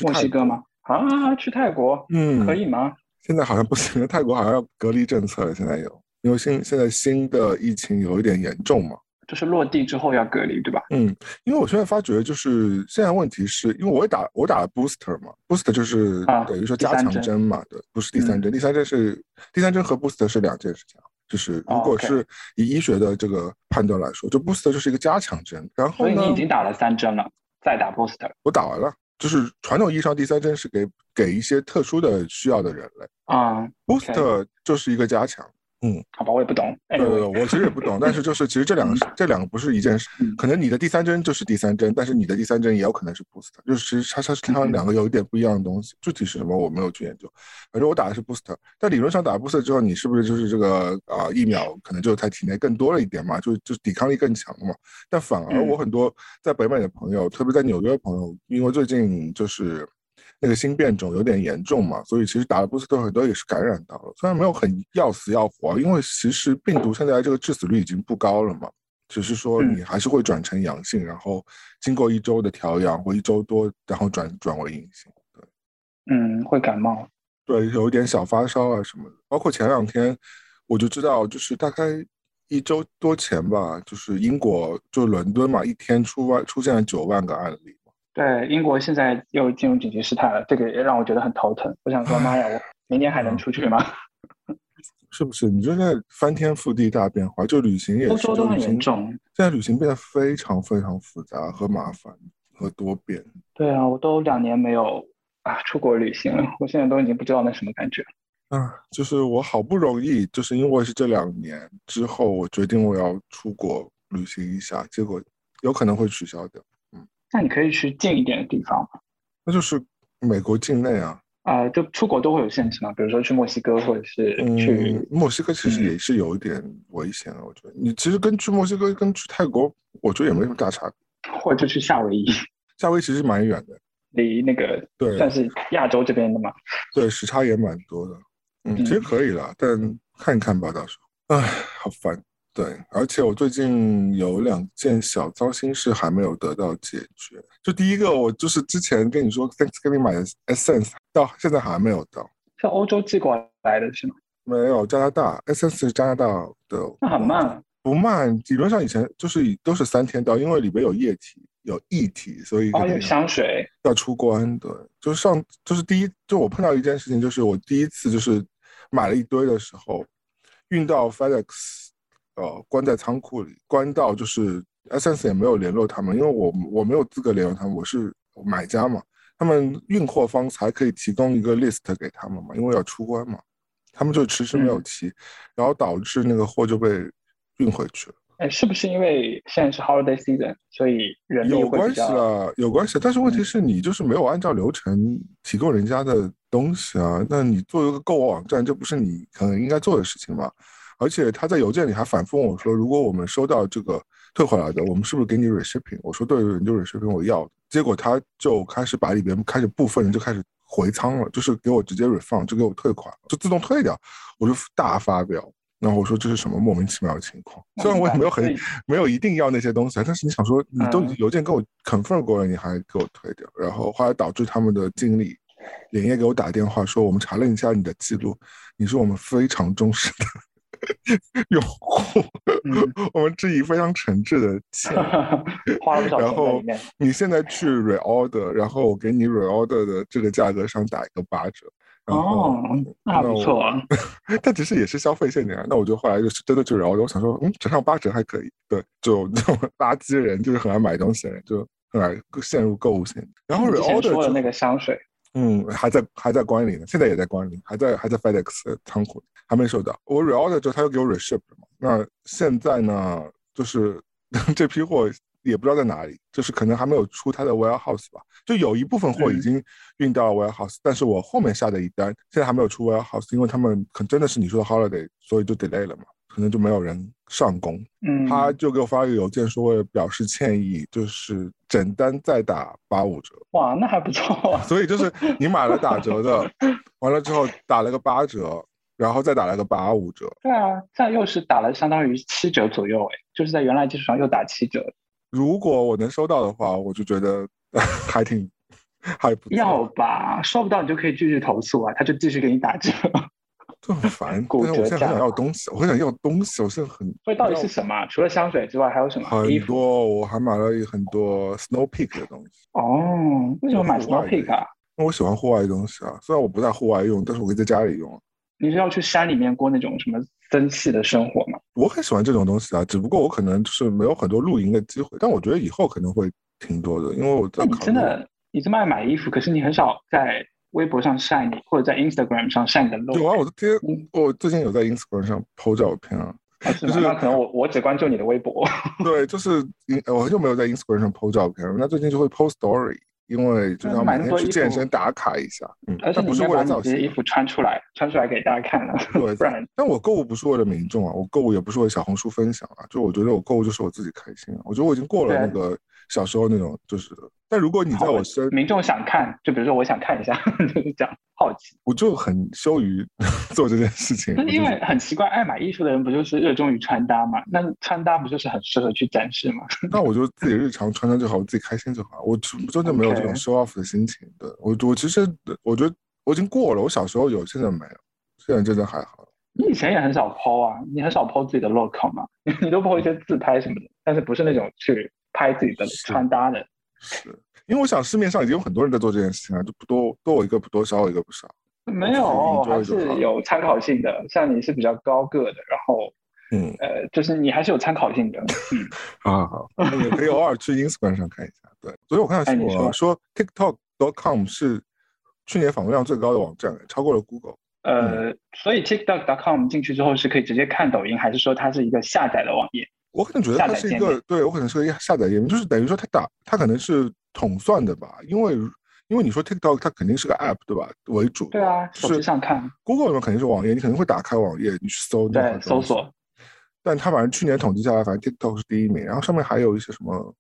Speaker 2: 墨西哥吗？啊，去泰国？嗯，可以吗？
Speaker 1: 现在好像不行，泰国好像要隔离政策了，现在有，因为现现在新的疫情有一点严重嘛。
Speaker 2: 就是落地之后要隔离，对吧？
Speaker 1: 嗯，因为我现在发觉，就是现在问题是因为我也打我打了 booster 嘛，booster 就是等于说加强针嘛，对，不是第三针，第三针是第三针和 booster 是两件事情。就是如果是以医学的这个判断来说，就 booster 就是一个加强针。然后
Speaker 2: 所以你已经打了三针了，再打 booster。
Speaker 1: 我打完了，就是传统意义上第三针是给给一些特殊的需要的人类
Speaker 2: 啊
Speaker 1: ，booster 就是一个加强。嗯，
Speaker 2: 好吧，我也不懂。
Speaker 1: 对对对，我其实也不懂，但是就是其实这两个这两个不是一件事。可能你的第三针就是第三针，但是你的第三针也有可能是 booster，就是其实它它它两个有一点不一样的东西。具体是什么我没有去研究。反正我打的是 booster，但理论上打 booster 之后，你是不是就是这个啊疫苗可能就在体内更多了一点嘛？就就抵抗力更强了嘛？但反而我很多在北美的朋友，特别在纽约的朋友，因为最近就是。那个新变种有点严重嘛，所以其实打了布斯特很多也是感染到了，虽然没有很要死要活，因为其实病毒现在这个致死率已经不高了嘛，只是说你还是会转成阳性，然后经过一周的调养或一周多，然后转转为阴性。对，
Speaker 2: 嗯，会感冒，
Speaker 1: 对，有一点小发烧啊什么的。包括前两天我就知道，就是大概一周多前吧，就是英国就伦敦嘛，一天出外出现了九万个案例。
Speaker 2: 对，英国现在又进入紧急事态了，这个也让我觉得很头疼。我想说，妈呀，我明年还能出去吗？
Speaker 1: 是不是？你说现在翻天覆地大变化，就旅行也是，欧
Speaker 2: 洲都很严重。
Speaker 1: 现在旅行变得非常非常复杂和麻烦和多变。
Speaker 2: 对啊，我都两年没有啊出国旅行了，我现在都已经不知道那什么感觉。
Speaker 1: 啊，就是我好不容易，就是因为是这两年之后，我决定我要出国旅行一下，结果有可能会取消掉。
Speaker 2: 那你可以去近一点的地方？
Speaker 1: 那就是美国境内啊。
Speaker 2: 啊，就出国都会有限制嘛，比如说去墨西哥或者是去
Speaker 1: 墨西哥，其实也是有一点危险的。我觉得你其实跟去墨西哥跟去泰国，我觉得也没什么大差别。
Speaker 2: 或者去夏威夷，
Speaker 1: 夏威夷其实蛮远的，
Speaker 2: 离那个
Speaker 1: 对
Speaker 2: 算是亚洲这边的嘛。
Speaker 1: 对，时差也蛮多的。嗯，其实可以了，但看一看吧，到时候。唉，好烦。对，而且我最近有两件小糟心事还没有得到解决。就第一个，我就是之前跟你说，Thanksgiving 买的 Essence，到现在还没有到。
Speaker 2: 是欧洲寄过来的是吗？
Speaker 1: 没有，加拿大 Essence 是加拿大的。
Speaker 2: 那很慢。
Speaker 1: 不慢，理论上以前就是都是三天到，因为里边有液体、有液体，所以
Speaker 2: 哦，有香水
Speaker 1: 要出关。对，就是上就是第一，就我碰到一件事情，就是我第一次就是买了一堆的时候，运到 FedEx。呃，关在仓库里，关到就是 Essence 也没有联络他们，因为我我没有资格联络他们，我是买家嘛，他们运货方才可以提供一个 list 给他们嘛，因为要出关嘛，他们就迟迟没有提，然后导致那个货就被运回去了。
Speaker 2: 哎，是不是因为现在是 holiday season，所以人
Speaker 1: 有关系啊？有关系，但是问题是你就是没有按照流程提供人家的东西啊，那你作为一个购物网站，这不是你可能应该做的事情吗？而且他在邮件里还反复问我说：“如果我们收到这个退回来的，我们是不是给你 reshipping？” 我说：“对，你就 reshipping，我要。”结果他就开始把里边开始部分人就开始回仓了，就是给我直接 refund，就给我退款，就自动退掉。我就大发飙，然后我说：“这是什么莫名其妙的情况？”虽然我也没有很没有一定要那些东西，但是你想说，你都邮件跟我 confirm 过了，你还给我退掉，然后后来导致他们的经理连夜给我打电话说，我们查了一下你的记录，你是我们非常忠实的 用户，我们致以非常诚挚的歉。
Speaker 2: 花了不少钱
Speaker 1: 然后。你现在去 reorder，然后我给你 reorder 的这个价格上打一个八折。然后
Speaker 2: 哦，那不错啊。
Speaker 1: 但其实也是消费陷阱啊。那我就后来就是真的去 reorder，我想说，嗯，折上八折还可以。对，就那种垃圾人，就是很爱买东西的人，就很爱陷入购物陷阱。然后 reorder
Speaker 2: 的那个香水，
Speaker 1: 嗯，还在还在关里呢，现在也在关里，还在还在 FedEx 的仓库，还没收到。我 reorder 之后，他又给我 reship 了嘛。那现在呢，就是 这批货也不知道在哪里，就是可能还没有出它的 warehouse 吧。就有一部分货已
Speaker 2: 嗯
Speaker 1: 经运到了 warehouse，、但是我后面下的一单现在还没有出 warehouse，因为他们可能真的是你说的 holiday，所以就 delay 了嘛，可能就没有人上工。
Speaker 2: 嗯，
Speaker 1: 他就给我发了个邮件说，为了表示歉意，就是整单再打八五折。
Speaker 2: 哇，那还不错啊。
Speaker 1: 所以就是你买了打折的，完了之后打了个八折，然后再打了个八五折。
Speaker 2: 对啊，这样又是打了相当于七折左右，哎，就是在原来基础上又打七折。
Speaker 1: 如果我能收到的话，我就觉得 还挺还
Speaker 2: 要吧，收不到你就可以继续投诉啊，他就继续给你打折。
Speaker 1: 就很烦。
Speaker 2: 骨
Speaker 1: 但是我现在很想要东西，我很想要东西，我现在很
Speaker 2: 所以到底是什么啊？除了香水之外，还有什么？
Speaker 1: 很。多，我还买了很多 Snow Peak 的东西。
Speaker 2: 哦，为什么买 Snow Peak 啊？
Speaker 1: 因为我喜欢户外的东西啊，虽然我不在户外用，但是我可以在家里用。
Speaker 2: 你是要去山里面过那种什么森系的生活吗？
Speaker 1: 我很喜欢这种东西啊，只不过我可能就是没有很多露营的机会，但我觉得以后可能会挺多的，因为我在。
Speaker 2: 真的，你这么爱买衣服，可是你很少在微博上晒你，或者在 Instagram 上晒你的 look。
Speaker 1: 有啊，我的天
Speaker 2: 嗯，
Speaker 1: 我最近有在 Instagram 上 po 照片啊。
Speaker 2: 啊是？
Speaker 1: 就是
Speaker 2: 那可能我我只关注你的微博。
Speaker 1: 对，就是我很久没有在 Instagram 上 po 照片了，那最近就会 po story，因为就是要每天去健身打卡一下。嗯，
Speaker 2: 而且
Speaker 1: 但不是为了造
Speaker 2: 些衣服穿出来，穿出来给大家看了，
Speaker 1: 对
Speaker 2: 不然
Speaker 1: 但我购物不是为了民众啊，我购物也不是为了小红书分享啊，就我觉得我购物就是我自己开心啊。我觉得我已经过了那个小时候那种，就是，但如果你在我身，
Speaker 2: 民众想看，就比如说我想看一下，就是这样好奇。
Speaker 1: 我就很羞于 做这件事情。
Speaker 2: 那因为很奇怪，爱买衣服的人不就是热衷于穿搭嘛？那穿搭不就是很适合去展示吗？
Speaker 1: 那我就自己日常穿穿就好，我自己开心就好。我真的没有这种 show off 的心情。对我，我其实我觉得我已经过了，我小时候有，现在没有，现在真的还好。
Speaker 2: 你以前也很少 PO 啊，你很少 PO 自己的 look 好吗？你都 PO 一些自拍什么的，但是不是那种去拍自己的穿搭的。
Speaker 1: 是因为我想市面上已经有很多人在做这件事情了，就不多多我一个不多，少我一个不少。
Speaker 2: 没有，还是有参考性的。像你是比较高个的，然后
Speaker 1: 嗯，
Speaker 2: 呃，就是你还是有参考性的。嗯，
Speaker 1: 好 好好，那也可以偶尔去 Instagram 上看一下。对，所以我看到新闻啊
Speaker 2: 哎你
Speaker 1: 说 TikTok.com 是去年访问量最高的网站，超过了 Google。
Speaker 2: 呃，所以 TikTok.com 进去之后是可以直接看抖音，还是说它是一个下载的网页？
Speaker 1: 我可能觉得它是一个对我可能是个下载页面，就是等于说它打它可能是统算的吧，因为因为你说 TikTok 它肯定是个 App 对吧为主，
Speaker 2: 对啊，手
Speaker 1: 就是
Speaker 2: 机上看
Speaker 1: ，Google 里面肯定是网页，你肯定会打开网页，你去搜那
Speaker 2: 对搜索。
Speaker 1: 但它反正去年统计下来，反正 TikTok 是第一名，然后上面还有一些什么，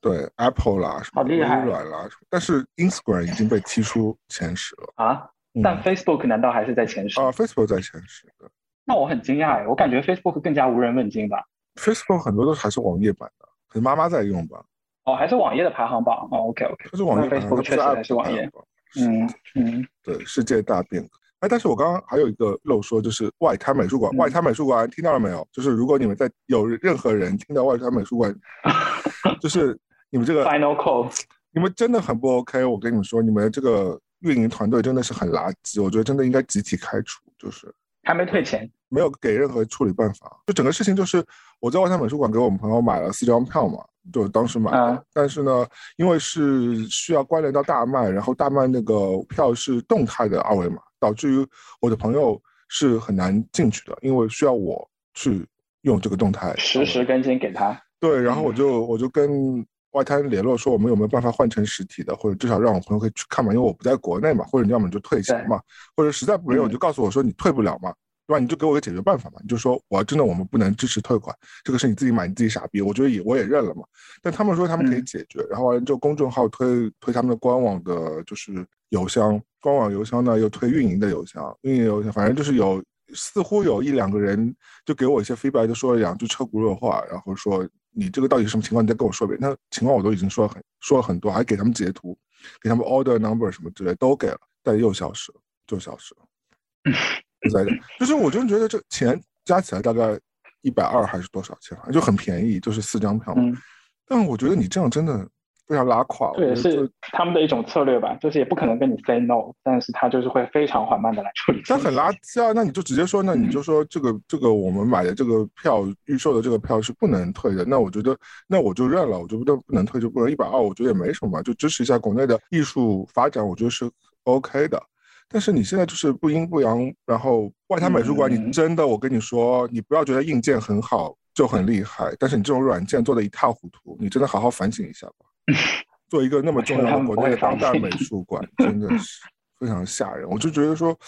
Speaker 1: 对 Apple 啦，什么微软啦，什么但是 Instagram 已经被踢出前十了。
Speaker 2: 啊。
Speaker 1: 嗯
Speaker 2: 但 Facebook 难道还是在前十？
Speaker 1: 啊，Facebook 在前十的
Speaker 2: 那我很惊讶哎，我感觉 Facebook 更加无人问津吧。
Speaker 1: ，Facebook 很多都还是网页版的，可能妈妈在用吧。
Speaker 2: 哦，还是网页的排行榜。哦，OK OK，
Speaker 1: 它是网页
Speaker 2: Facebook 确实是网页。嗯嗯，
Speaker 1: 对，世界大变革。哎，但是我刚刚还有一个漏说，就是外滩美术馆。
Speaker 2: 嗯
Speaker 1: 外滩美术馆听到了没有？就是如果你们在有任何人听到外滩美术馆，就是你们这个
Speaker 2: Final call，
Speaker 1: 你们真的很不 OK。我跟你们说，你们这个运营团队真的是很垃圾，我觉得真的应该集体开除，就是
Speaker 2: 还没退钱。
Speaker 1: 没有给任何处理办法。就整个事情就是我在万象美术馆给我们朋友买了四张票嘛，就当时买的。
Speaker 2: 嗯
Speaker 1: 但是呢，因为是需要关联到大麦，然后大麦那个票是动态的二维码，导致于我的朋友是很难进去的，因为需要我去用这个动态。
Speaker 2: 实时更新给他。
Speaker 1: 对，然后
Speaker 2: 嗯
Speaker 1: 我就我就跟外滩联络说，我们有没有办法换成实体的，或者至少让我朋友可以去看嘛，因为我不在国内嘛，或者你要么你就退钱嘛，或者实在不愿意，我
Speaker 2: 嗯
Speaker 1: 就告诉我说你退不了嘛，对吧？你就给我个解决办法嘛，你就说我真的我们不能支持退款，这个是你自己买你自己傻逼，我觉得也我也认了嘛。但他们说他们可以
Speaker 2: 嗯
Speaker 1: 解决，然后完了之后公众号推推他们的官网的就是邮箱，官网邮箱呢又推运营的邮箱，运营邮箱反正就是有似乎有一两个人就给我一些 feedback，就说了两句车轱辘话，然后说你这个到底是什么情况？你再跟我说一遍。那情况我都已经说了很说了很多，还给他们截图，给他们 order number 什么之类都给了，但又消失了，就消失了。不在的，就是我真的觉得这钱加起来大概一百二还是多少钱啊？就很便宜，就是四张票。
Speaker 2: 嗯，
Speaker 1: 但我觉得你这样真的非常拉胯。
Speaker 2: 这也是他们的一种策略吧，就是也不可能跟你 say no，但是他就是会非常缓慢的来处理。
Speaker 1: 他很垃圾啊！那你就直接说，那你就说这个这个我们买的这个票预售的这个票是不能退的。那我觉得那我就认了，我觉得不能退就不能一百二，我觉得也没什么，就支持一下国内的艺术发展，我觉得是 OK 的。但是你现在就是不阴不阳，然后外滩美术馆，你真的，我跟你说，你不要觉得硬件很好就很厉害，但是你这种软件做的一塌糊涂，你真的好好反省一下吧。做一个那么重要的国内的当代美 术馆，真的是非常吓人。我就觉得说，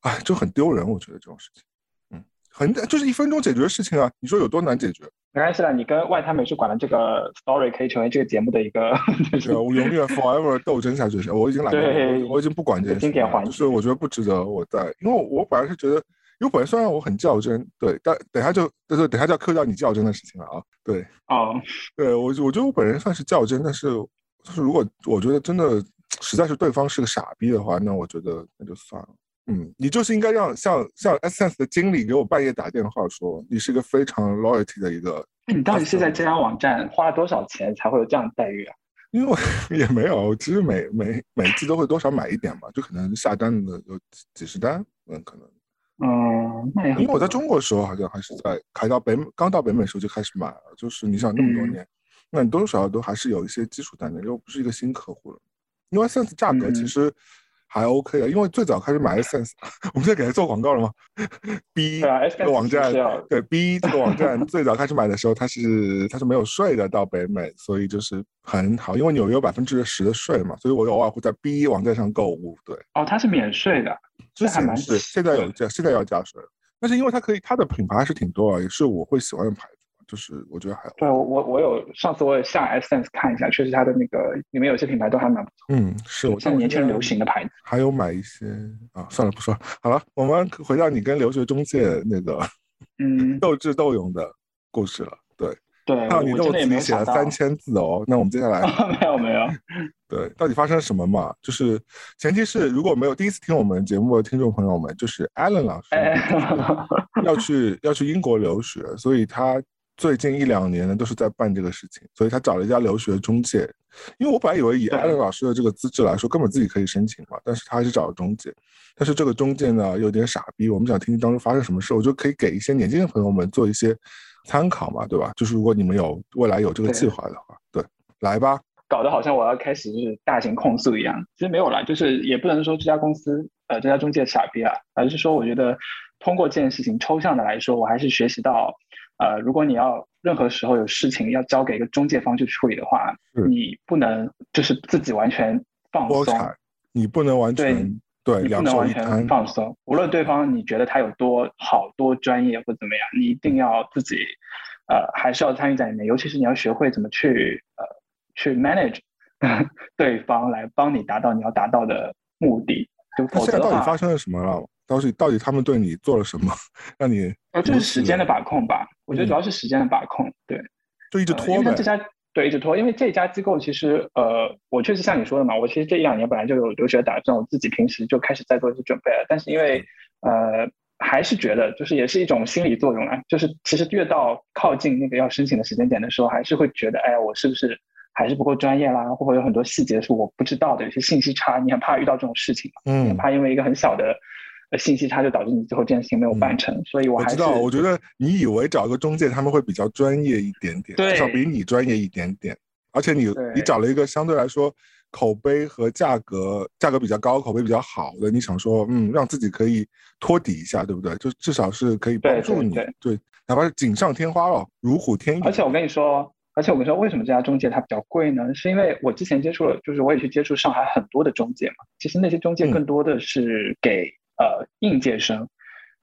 Speaker 1: 哎，就很丢人。我觉得这种事情，嗯，很就是一分钟解决的事情啊，你说有多难解决？
Speaker 2: 没关系了，你跟外滩美术馆的这个 story 可以成为这个节目的一个，
Speaker 1: 就 是我永远 forever 斗争下去。我已经懒得，我已经不管这些
Speaker 2: 经典环
Speaker 1: 就是我觉得不值得我在，因为我本来是觉得，因为本来虽然我很较真，对，但等下就就是等下就要扣掉你较真的事情了啊，对，
Speaker 2: 哦，
Speaker 1: 对我我觉得我本人算是较真，但是就是如果我觉得真的实在是对方是个傻逼的话，那我觉得那就算了。嗯，你就是应该让像像 Essence 的经理给我半夜打电话说，你是一个非常 loyalty 的一个。
Speaker 2: 你到底是在这家网站花了多少钱才会有这样的待遇啊？
Speaker 1: 因为 也没有，其实每每每季都会多少买一点嘛，就可能下单的有几十单，嗯，可能。
Speaker 2: 嗯，那也
Speaker 1: 因为我在中国的时候好像还是在开到北美，刚到北美时候就开始买了，就是你想那么多年，那你多多少少都还是有一些基础在的，又不是一个新客户了。因为 Essence 价格其实。还 OK 的，因为最早开始买 Essence，我们现在给他做广告了吗？B 这个网站，对 B 这个网站最早开始买的时候，它是它是没有税的到北美，所以就是很好，因为纽约有百分之十的税嘛，所以我偶尔会在 B 网站上购物。对，
Speaker 2: 哦，它是免税的，
Speaker 1: 之前是，现在有加，现在要加税，但是因为它可以，它的品牌还是挺多啊，也是我会喜欢的牌子。就是我觉得还
Speaker 2: 对我我我有上次我也下 Essence 看一下，确实它的那个里面有些品牌都还蛮不错。
Speaker 1: 嗯，是我
Speaker 2: 像年轻人流行的牌子。
Speaker 1: 还有买一些啊，算了不说好了，我们回到你跟留学中介那个
Speaker 2: 嗯
Speaker 1: 斗智斗勇的故事了。对
Speaker 2: 对，
Speaker 1: 还有你都自己写了三千字哦。那我们接下来
Speaker 2: 没有没有。
Speaker 1: 对，到底发生了什么嘛？就是前提是如果没有第一次听我们节目的听众朋友们，就是 Allen 老师 要去要去英国留学，所以他。最近一两年呢，都是在办这个事情，所以他找了一家留学中介。因为我本来以为以艾伦老师的这个资质来说，根本自己可以申请嘛，但是他还是找了中介。但是这个中介呢，有点傻逼。我们想听听当中发生什么事，我就可以给一些年轻的朋友们做一些参考嘛，对吧？就是如果你们有未来有这个计划的话，对，来吧。
Speaker 2: 搞得好像我要开始就是大型控诉一样，其实没有啦，就是也不能说这家公司呃这家中介傻逼啊，而是说我觉得通过这件事情抽象的来说，我还是学习到。呃，如果你要任何时候有事情要交给一个中介方去处理的话，你不能就是自己完全放松，
Speaker 1: 你不能完全对，
Speaker 2: 你不能完全放松。无论对方你觉得他有多好多专业或怎么样，你一定要自己呃还是要参与在里面。尤其是你要学会怎么去呃去 manage 对方来帮你达到你要达到的目的。就否则
Speaker 1: 的话，到底发生了什么了？到底到底他们对你做了什么，让你？
Speaker 2: 呃，就是时间的把控吧。我觉得主要是时间的把控，对，
Speaker 1: 就一直拖。
Speaker 2: 因为这家对一直拖，因为这家机构其实，呃，我确实像你说的嘛，我其实这一两年本来就有留学打算，我自己平时就开始在做一些准备了。但是因为，呃，还是觉得就是也是一种心理作用啊，就是其实越到靠近那个要申请的时间点的时候，还是会觉得，哎呀，我是不是还是不够专业啦？会不会有很多细节是我不知道的，有些信息差，你很怕遇到这种事情嘛？嗯，怕因为一个很小的。信息差就导致你最后这件事情没有办成，所以我还
Speaker 1: 知道。我觉得你以为找个中介他们会比较专业一点点，至少比你专业一点点。而且你你找了一个相对来说口碑和价格价格比较高、口碑比较好的，你想说嗯，让自己可以托底一下，对不对？就至少是可以帮助你，对，哪怕是锦上添花了，如虎添翼。
Speaker 2: 而且我跟你说，而且我跟你说，为什么这家中介它比较贵呢？是因为我之前接触了，就是我也去接触上海很多的中介嘛。其实那些中介更多的是给。呃，应届生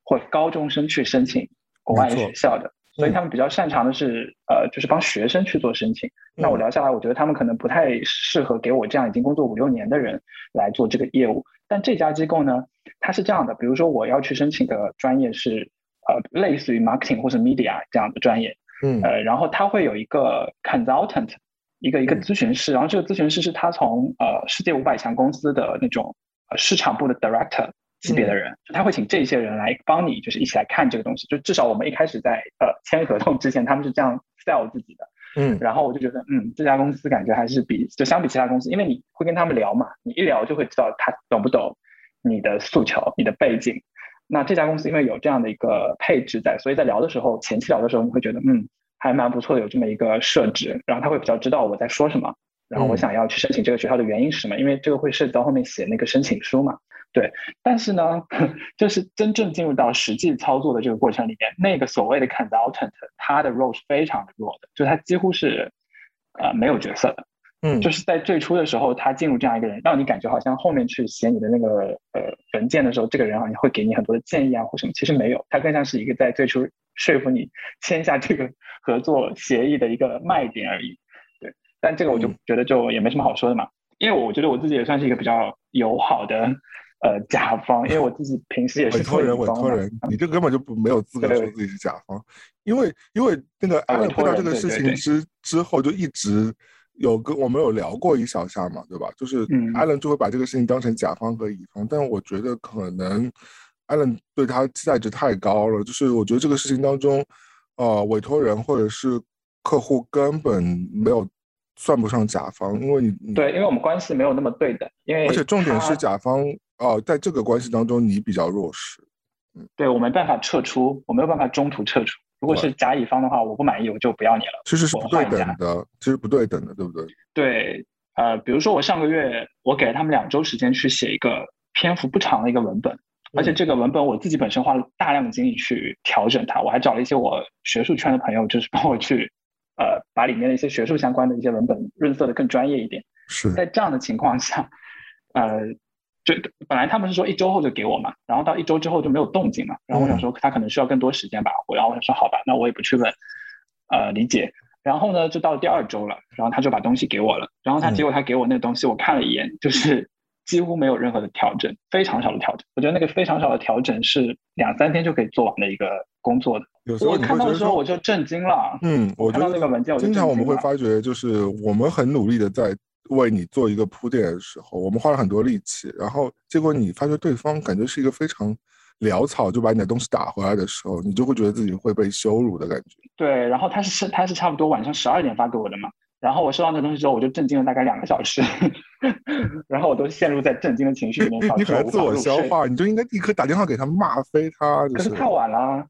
Speaker 2: 或高中生去申请国外学校的，所以他们比较擅长的是呃，就是帮学生去做申请。那我聊下来，我觉得他们可能不太适合给我这样已经工作五六年的人来做这个业务。但这家机构呢，它是这样的，比如说我要去申请的专业是呃，类似于 marketing 或者 media 这样的专业，
Speaker 1: 嗯，
Speaker 2: 呃，然后他会有一个 consultant，一个一个咨询师，然后这个咨询师是他从呃世界五百强公司的那种。市场部的 director 级别的人，他会请这些人来帮你，就是一起来看这个东西。就至少我们一开始在呃签合同之前，他们是这样 sell 自己的。
Speaker 1: 嗯，
Speaker 2: 然后我就觉得，嗯，这家公司感觉还是比就相比其他公司，因为你会跟他们聊嘛，你一聊就会知道他懂不懂你的诉求、你的背景。那这家公司因为有这样的一个配置在，所以在聊的时候，前期聊的时候，你会觉得，嗯，还蛮不错的，有这么一个设置，然后他会比较知道我在说什么，然后我想要去申请这个学校的原因是什么，因为这个会涉及到后面写那个申请书嘛。对，但是呢，就是真正进入到实际操作的这个过程里面，那个所谓的 consultant，他的 role 是非常的弱的，就他几乎是呃没有角色的。
Speaker 1: 嗯，
Speaker 2: 就是在最初的时候，他进入这样一个人，让你感觉好像后面去写你的那个呃文件的时候，这个人好像会给你很多的建议啊或什么，其实没有，他更像是一个在最初说服你签下这个合作协议的一个卖点而已。对，但这个我就觉得就也没什么好说的嘛，因为我觉得我自己也算是一个比较友好的。呃，甲方，因为我自己平时也是
Speaker 1: 委托人，委托人，你这根本就不没有资格说自己是甲方，因为因为那个艾伦碰到这个事情之之后，就一直有跟我们有聊过一小下嘛，对吧？就是艾伦就会把这个事情当成甲方和乙方，但我觉得可能艾伦对他期待值太高了，就是我觉得这个事情当中，呃，委托人或者是客户根本没有算不上甲方，因为你
Speaker 2: 对，因为我们关系没有那么对等，因为
Speaker 1: 而且重点是甲方。哦，在这个关系当中，你比较弱势，
Speaker 2: 嗯，对我没办法撤出，我没有办法中途撤出。如果是甲乙方的话，我不满意，我就不要你了。
Speaker 1: 其实是不对等的，其实不对等的，对不对？
Speaker 2: 对，呃，比如说我上个月我给了他们两周时间去写一个篇幅不长的一个文本，而且这个文本我自己本身花了大量的精力去调整它，我还找了一些我学术圈的朋友，就是帮我去，呃，把里面的一些学术相关的一些文本润色的更专业一点。
Speaker 1: 是
Speaker 2: 在这样的情况下，呃。就本来他们是说一周后就给我嘛，然后到一周之后就没有动静嘛，然后我想说他可能需要更多时间吧，然后我想说好吧，那我也不去问，呃，理解。然后呢，就到了第二周了，然后他就把东西给我了，然后他结果他给我那个东西，我看了一眼，就是几乎没有任何的调整，非常少的调整。我觉得那个非常少的调整是两三天就可以做完的一个工作的。
Speaker 1: 有时候
Speaker 2: 我看到的时候我就震惊了。
Speaker 1: 嗯，我
Speaker 2: 看到那个文件，
Speaker 1: 经常我们会发觉，就是我们很努力的在。为你做一个铺垫的时候，我们花了很多力气，然后结果你发觉对方感觉是一个非常潦草，就把你的东西打回来的时候，你就会觉得自己会被羞辱的感觉。
Speaker 2: 对，然后他是他是差不多晚上十二点发给我的嘛，然后我收到那东西之后，我就震惊了大概两个小时，然后我都陷入在震惊的情绪里面，
Speaker 1: 你可能自我消化，你就应该立刻打电话给他骂飞他。
Speaker 2: 可是太晚了，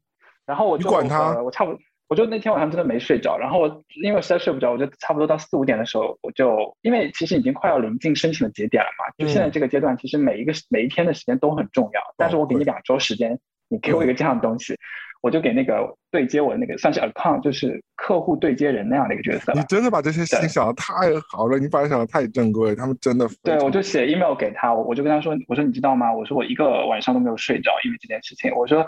Speaker 2: 然后我就
Speaker 1: 管他，
Speaker 2: 我差不多。我就那天晚上真的没睡着，然后我因为实在睡不着，我就差不多到四五点的时候，我就因为其实已经快要临近申请的节点了嘛，就现在这个阶段，其实每一个每一天的时间都很重要。但是我给你两周时间，你给我一个这样的东西，我就给那个对接我的那个算是 account，就是客户对接人那样的一个角色。
Speaker 1: 你真的把这些事情想的太好了，你把它想的太正规，他们真的。
Speaker 2: 对，我就写 email 给他，我就跟他说，我说你知道吗？我说我一个晚上都没有睡着，因为这件事情。我说，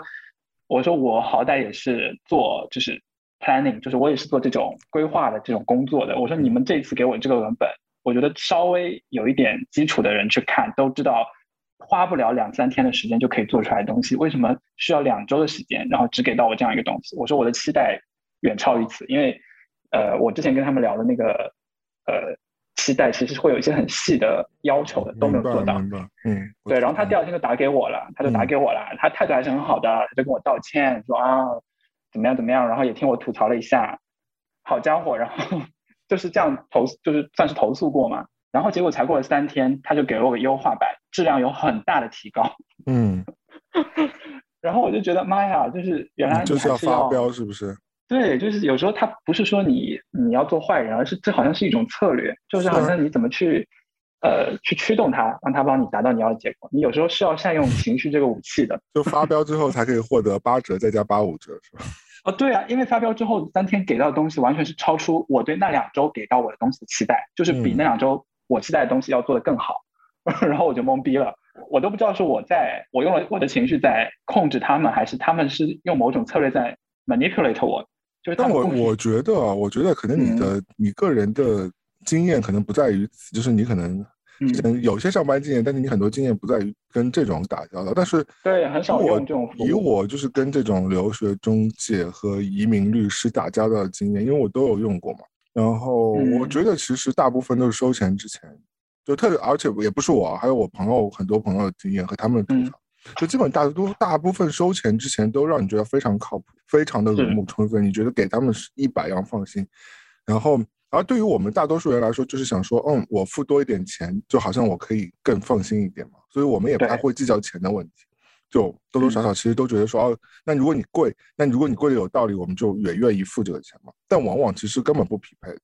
Speaker 2: 我说我好歹也是做就是。planning 就是我也是做这种规划的这种工作的。我说你们这次给我这个文本，我觉得稍微有一点基础的人去看都知道，花不了两三天的时间就可以做出来的东西，为什么需要两周的时间，然后只给到我这样一个东西？我说我的期待远超于此，因为呃，我之前跟他们聊的那个呃期待，其实会有一些很细的要求的，都没有做到。
Speaker 1: 嗯，
Speaker 2: 对。然后他第二天就打给我了，他就打给我了，他态度还是很好的，他就跟我道歉说啊。怎么样？怎么样？然后也听我吐槽了一下，好家伙，然后 就是这样投，就是算是投诉过嘛。然后结果才过了三天，他就给了我个优化版，质量有很大的提高。
Speaker 1: 嗯，
Speaker 2: 然后我就觉得妈呀，就是原来
Speaker 1: 就是要发飙，是不是？
Speaker 2: 对，就是有时候他不是说你你要做坏人，而是这好像是一种策略，就是好像你怎么去呃去驱动他，让他帮你达到你要的结果。你有时候是要善用情绪这个武器的。
Speaker 1: 就发飙之后才可以获得八折再加八五折，是吧？
Speaker 2: 哦，对啊，因为发飙之后三天给到的东西完全是超出我对那两周给到我的东西的期待，就是比那两周我期待的东西要做的更好，然后我就懵逼了，我都不知道是我在我用了我的情绪在控制他们，还是他们是用某种策略在 manipulate 我。就是，
Speaker 1: 但我我觉得，我觉得可能你的你个人的经验可能不在于此，就是你可能。嗯，有些上班经验，但是你很多经验不在于跟这种打交道。但是
Speaker 2: 对，很少用这种。
Speaker 1: 以我就是跟这种留学中介和移民律师打交道的经验，因为我都有用过嘛。然后我觉得其实大部分都是收钱之前就特别，而且也不是我，还有我朋友很多朋友的经验和他们的吐槽，就基本大多大部分收钱之前都让你觉得非常靠谱，非常的如沐春风，你觉得给他们是一百样放心。然后，而对于我们大多数人来说，就是想说，嗯，我付多一点钱，就好像我可以更放心一点嘛。所以我们也不太会计较钱的问题，就多多少少其实都觉得说，哦，那如果你贵，那如果你贵的有道理，我们就也愿意付这个钱嘛。但往往其实根本不匹配，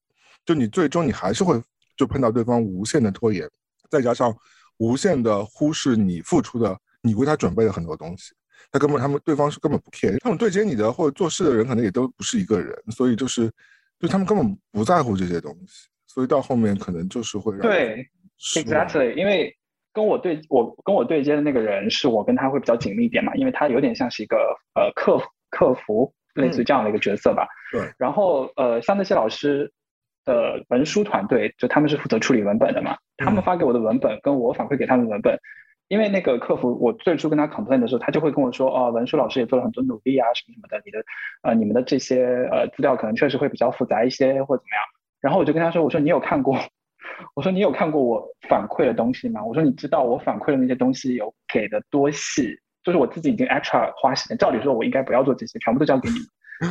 Speaker 1: 就你最终你还是会就碰到对方无限的拖延，再加上无限的忽视你付出的，你为他准备了很多东西，他根本他们对方是根本不 care，他们对接你的或者做事的人可能也都不是一个人，所以就是。就他们根本不在乎这些东西，所以到后面可能就是会让
Speaker 2: 对，exactly，因为跟我对我跟我对接的那个人是我跟他会比较紧密一点嘛，因为他有点像是一个呃客客服，类似于这样的一个角色吧。
Speaker 1: 对。
Speaker 2: 然后呃，像那些老师的文书团队，就他们是负责处理文本的嘛，他们发给我的文本跟我反馈给他们的文本。因为那个客服，我最初跟他 complain 的时候，他就会跟我说，哦，文书老师也做了很多努力啊，什么什么的，你的，呃，你们的这些呃资料可能确实会比较复杂一些，或怎么样。然后我就跟他说，我说你有看过，我说你有看过我反馈的东西吗？我说你知道我反馈的那些东西有给的多细，就是我自己已经 extra 花时间，照理说我应该不要做这些，全部都交给你，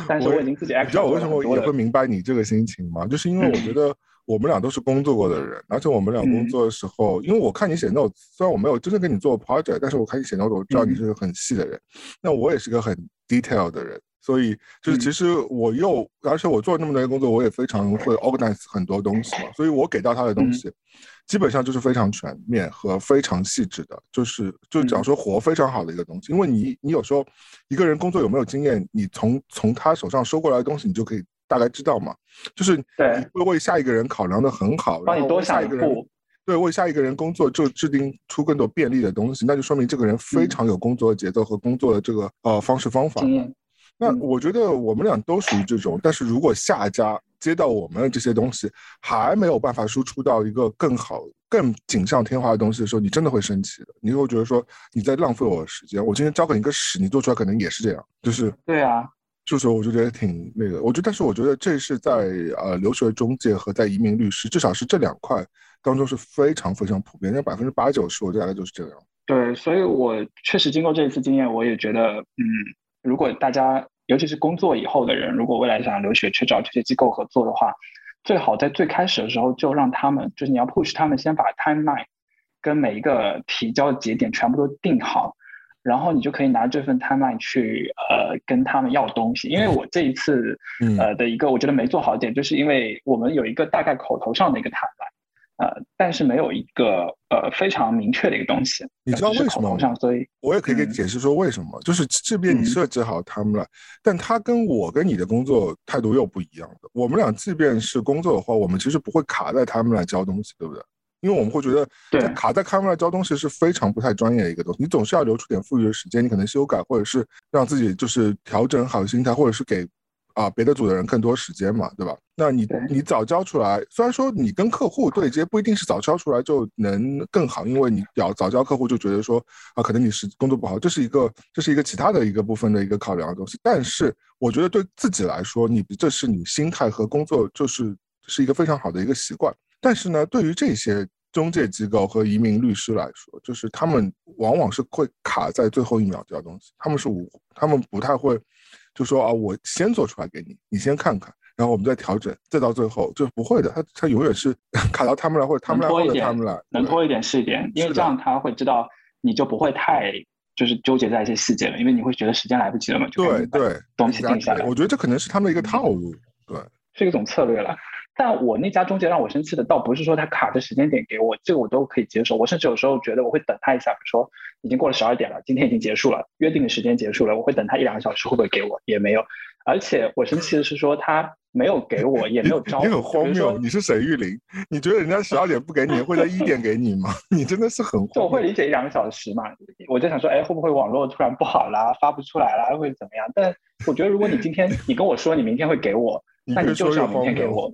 Speaker 2: 但是我已经自己 extra。你
Speaker 1: 知道我为什么也会明白你这个心情吗？就是因为我觉得。我们俩都是工作过的人，而且我们俩工作的时候，因为我看你写 note，虽然我没有真正跟你做 project，但是我看你写 note，我知道你是个很细的人。那我也是个很 detail 的人，所以就是其实我又，而且我做那么多年工作，我也非常会 organize 很多东西嘛。所以我给到他的东西，基本上就是非常全面和非常细致的，就是就假如说活非常好的一个东西。因为你你有时候一个人工作有没有经验，你从从他手上收过来的东西，你就可以。大概知道嘛，就是
Speaker 2: 对，
Speaker 1: 会为下一个人考量的很好，
Speaker 2: 帮你多想一步。
Speaker 1: 对，为下一个人工作就制定出更多便利的东西，那就说明这个人非常有工作的节奏和工作的这个呃方式方法。那我觉得我们俩都属于这种，但是如果下家接到我们的这些东西还没有办法输出到一个更好、更锦上添花的东西的时候，你真的会生气的。你会觉得说你在浪费我的时间。我今天交给你个屎，你做出来可能也是这样，就是
Speaker 2: 对啊。
Speaker 1: 就是我就觉得挺那个，我觉得，但是我觉得这是在呃留学中介和在移民律师，至少是这两块当中是非常非常普遍，那百分之八九十，我觉得大概就是这样。
Speaker 2: 对，所以我确实经过这一次经验，我也觉得，嗯，如果大家尤其是工作以后的人，如果未来想留学去找这些机构合作的话，最好在最开始的时候就让他们，就是你要 push 他们先把 timeline 跟每一个提交节点全部都定好。然后你就可以拿这份 timeline 去呃跟他们要东西，因为我这一次呃的一个我觉得没做好点，就是因为我们有一个大概口头上的一个 timeline，呃，但是没有一个呃非常明确的一个东西。
Speaker 1: 你知道为什么
Speaker 2: 吗？所以
Speaker 1: 我也可以给你解释说为什么，就是这边你设置好 timeline，但他跟我跟你的工作态度又不一样的。我们俩即便是工作的话，我们其实不会卡在他们来交东西，对不对？因为我们会觉得，卡在开门来交东西是非常不太专业的一个东西。你总是要留出点富裕的时间，你可能修改，或者是让自己就是调整好心态，或者是给啊别的组的人更多时间嘛，对吧？那你你早交出来，虽然说你跟客户对接不一定是早交出来就能更好，因为你要早交客户就觉得说啊，可能你是工作不好，这是一个这是一个其他的一个部分的一个考量的东西。但是我觉得对自己来说，你这是你心态和工作就是是一个非常好的一个习惯。但是呢，对于这些中介机构和移民律师来说，就是他们往往是会卡在最后一秒交东西，他们是无，他们不太会，就说啊，我先做出来给你，你先看看，然后我们再调整，再到最后就不会的，他他永远是 卡到他们来，或者他们来或者他们来，
Speaker 2: 能拖一点是一点，因为这样他会知道你就不会太就是纠结在一些细节了，因为你会觉得时间来不及了嘛，
Speaker 1: 对对，
Speaker 2: 东西定下来，
Speaker 1: 我觉得这可能是他们的一个套路，对，
Speaker 2: 是一种策略了。但我那家中介让我生气的，倒不是说他卡的时间点给我，这个我都可以接受。我甚至有时候觉得我会等他一下，比如说已经过了十二点了，今天已经结束了，约定的时间结束了，我会等他一两个小时，会不会给我？也没有。而且我生气的是说他没有给我，也没有招。
Speaker 1: 你很荒谬，你是沈玉玲，你觉得人家十二点不给你，会在一点给你吗？你真的是很……
Speaker 2: 就我会理解一两个小时嘛，我就想说，哎，会不会网络突然不好啦，发不出来啦，会怎么样？但我觉得如果你今天你跟我说你明天会给我，那你就是要明天给我。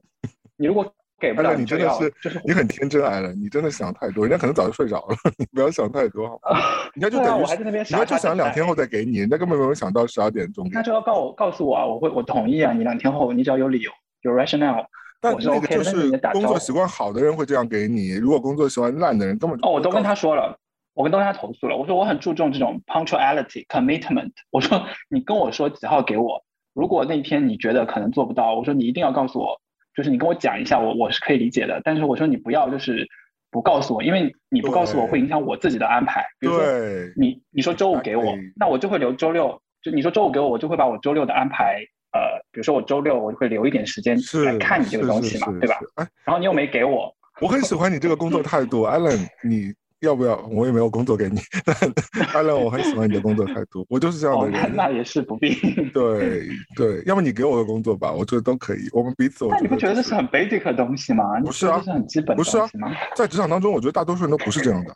Speaker 2: 你如果给不了，
Speaker 1: 你真的是，就是你很天真，爱了，你真的想太多，人家可能早就睡着了，你不要想太多，好吗？人家就等于，人家就想两天后再给你，人家根本没有想到十二点钟。
Speaker 2: 那就要告我告诉我啊，我会我同意啊，你两天后，你只要有理由，有 rationale，
Speaker 1: 但那个就是工作习惯好的人会这样给你，如果工作习惯烂的人根本就
Speaker 2: 哦，我都跟他说了，我跟都跟他投诉了。我说我很注重这种 punctuality commitment。我说你跟我说几号给我，如果那天你觉得可能做不到，我说你一定要告诉我，就是你跟我讲一下，我我是可以理解的。但是我说你不要就是不告诉我，因为你不告诉我会影响我自己的安排。比如说
Speaker 1: 对
Speaker 2: 你你说周五给我那我就会留周六。就你说周五给我，我就会把我周六的安排，呃，比如说我周六我会留一点时间来看你这个东西嘛，对吧？
Speaker 1: 哎，
Speaker 2: 然后你又没给我，
Speaker 1: 我很喜欢你这个工作态度，Allen，你要不要？我也没有工作给你，但 Allen，我很喜欢你的工作态度，我就是这样
Speaker 2: 哦
Speaker 1: 的，人。
Speaker 2: 那那也是不必。
Speaker 1: 对对，要么你给我个工作吧，我觉得都可以，我们彼此。我
Speaker 2: 那你不觉得
Speaker 1: 就
Speaker 2: 这是很 basic 的东西吗？你
Speaker 1: 不是啊
Speaker 2: 这是很基本的
Speaker 1: 不是啊
Speaker 2: 东西吗？
Speaker 1: 在职场当中，我觉得大多数人都不是这样的。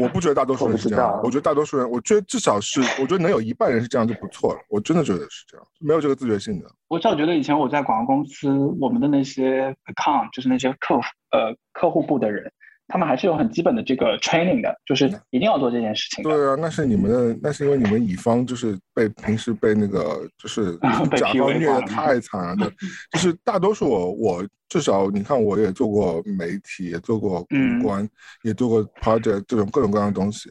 Speaker 1: 我不觉得大多数人是这样
Speaker 2: 我
Speaker 1: 觉得大多数人，我觉得至少是，我觉得能有一半人是这样就不错了。我真的觉得是这样，没有这个自觉性的。
Speaker 2: 我至少觉得以前我在广告公司，我们的那些 account 就是那些客服呃客户部的人，他们还是有很基本的这个 training 的，就是一定要做这件事情。
Speaker 1: 对啊，那是你们的，那是因为你们乙方就是被平时被那个就是
Speaker 2: 被
Speaker 1: 甲方虐的太惨了的，就是大多数我我至少你看我也做过媒体，也做过
Speaker 2: 嗯
Speaker 1: 公关，也做过 project 这种各种各样的东西，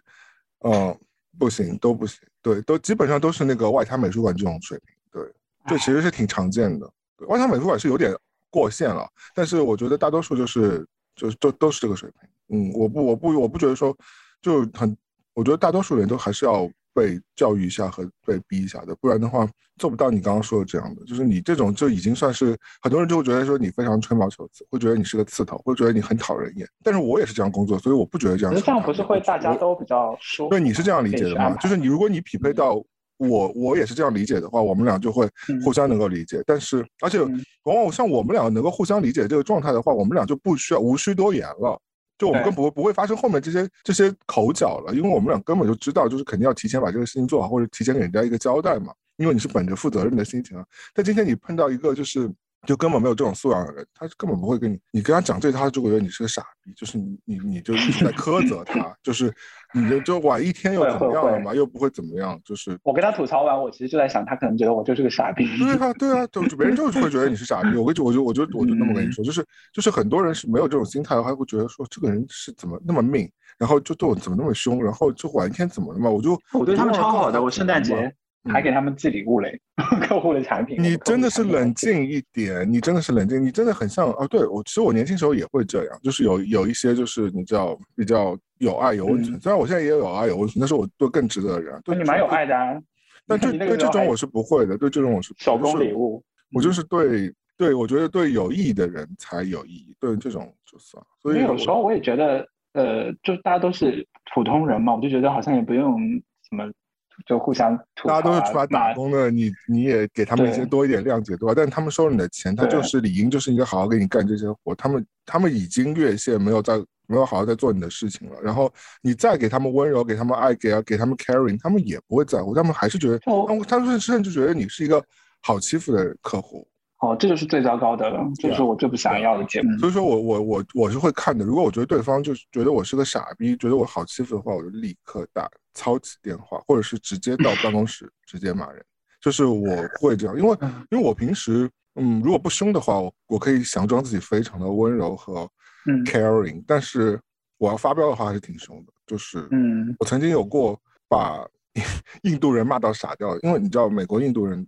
Speaker 1: 嗯，不行都不行，对，都基本上都是那个外滩美术馆这种水平，对，这其实是挺常见的。对外滩美术馆是有点过线了，但是我觉得大多数就是就都都是这个水平。嗯，我不我不我不觉得说就很，我觉得大多数人都还是要被教育一下和被逼一下的，不然的话做不到你刚刚说的这样的。就是你这种就已经算是很多人就会觉得说你非常吹毛求疵，会觉得你是个刺头，会觉得你很讨人厌。但是我也是这样工作，所以我不觉得这样
Speaker 2: 这样不是会大家都比较舒服？
Speaker 1: 对，你是这样理解的吗？就是你，如果你匹配到我，我也是这样理解的话，我们俩就会
Speaker 2: 嗯
Speaker 1: 互相能够理解。但是，而且
Speaker 2: 嗯
Speaker 1: 往往像我们俩能够互相理解这个状态的话，我们俩就不需要无需多言了。就我们
Speaker 2: 对
Speaker 1: 更不会不会发生后面这些这些口角了，因为我们俩根本就知道，就是肯定要提前把这个事情做好，或者提前给人家一个交代嘛。因为你是本着负责任的心情啊。但今天你碰到一个就是就根本没有这种素养的人，他根本不会跟你，你跟他讲这套，他就会觉得你是个傻逼，就是你你你就一直在苛责他，就是你就就晚一天又怎么样了嘛，又不会怎么样，就是
Speaker 2: 我跟他吐槽完，我其实就在想，他可能觉得我就是个傻逼。
Speaker 1: 对啊，对啊，就别人就是会觉得你是傻逼。我跟我就我就我就那么跟你
Speaker 2: 嗯
Speaker 1: 说，就是就是很多人是没有这种心态的话，会觉得说这个人是怎么那么命，然后就对我怎么那么凶，然后就晚一天怎么了嘛，我就
Speaker 2: 我对他们超好的，我圣诞节还给他们寄礼物嘞，客户的产品。
Speaker 1: 你真的是冷
Speaker 2: 静。
Speaker 1: 一点，你真的是冷静，你真的很像啊！对我，其实我年轻时候也会这样，就是有有一些就是你知道比较有爱有温存，
Speaker 2: 嗯
Speaker 1: 虽然我现在也有爱有温存，但是我对更值得的人，对
Speaker 2: 你蛮有爱的啊。
Speaker 1: 但对对这种我是不会的，对这种我是
Speaker 2: 手工礼，物，
Speaker 1: 我就是对对，我觉得对有意义的人才有意义，对这种就算。所以
Speaker 2: 有时候我也觉得，呃，就大家都是普通人嘛，我就觉得好像也不用什么，就互相。
Speaker 1: 大家都是出来打工的，你你也给他们一些多一点谅解，对吧？但是他们收了你的钱，他就是理应就是应该好好给你干这些活，他们他们已经越线，没有在没有好好在做你的事情了。然后你再给他们温柔，给他们爱，给啊给他们 caring，他们也不会在乎，他们还是觉得，他们他们甚至觉得你是一个好欺负的客户。
Speaker 2: 哦，这就是最糟糕的了，这就是我最不想要的结果。
Speaker 1: 所以说我我我我是会看的。如果我觉得对方就是觉得我是个傻逼，觉得我好欺负的话，我就立刻打操起电话，或者是直接到办公室直接骂人。就是我会这样，因为因为我平时嗯，如果不凶的话，我我可以佯装自己非常的温柔和
Speaker 2: 嗯
Speaker 1: caring，、但是我要发飙的话还是挺凶的。就是
Speaker 2: 嗯
Speaker 1: 我曾经有过把 印度人骂到傻掉，因为你知道美国印度人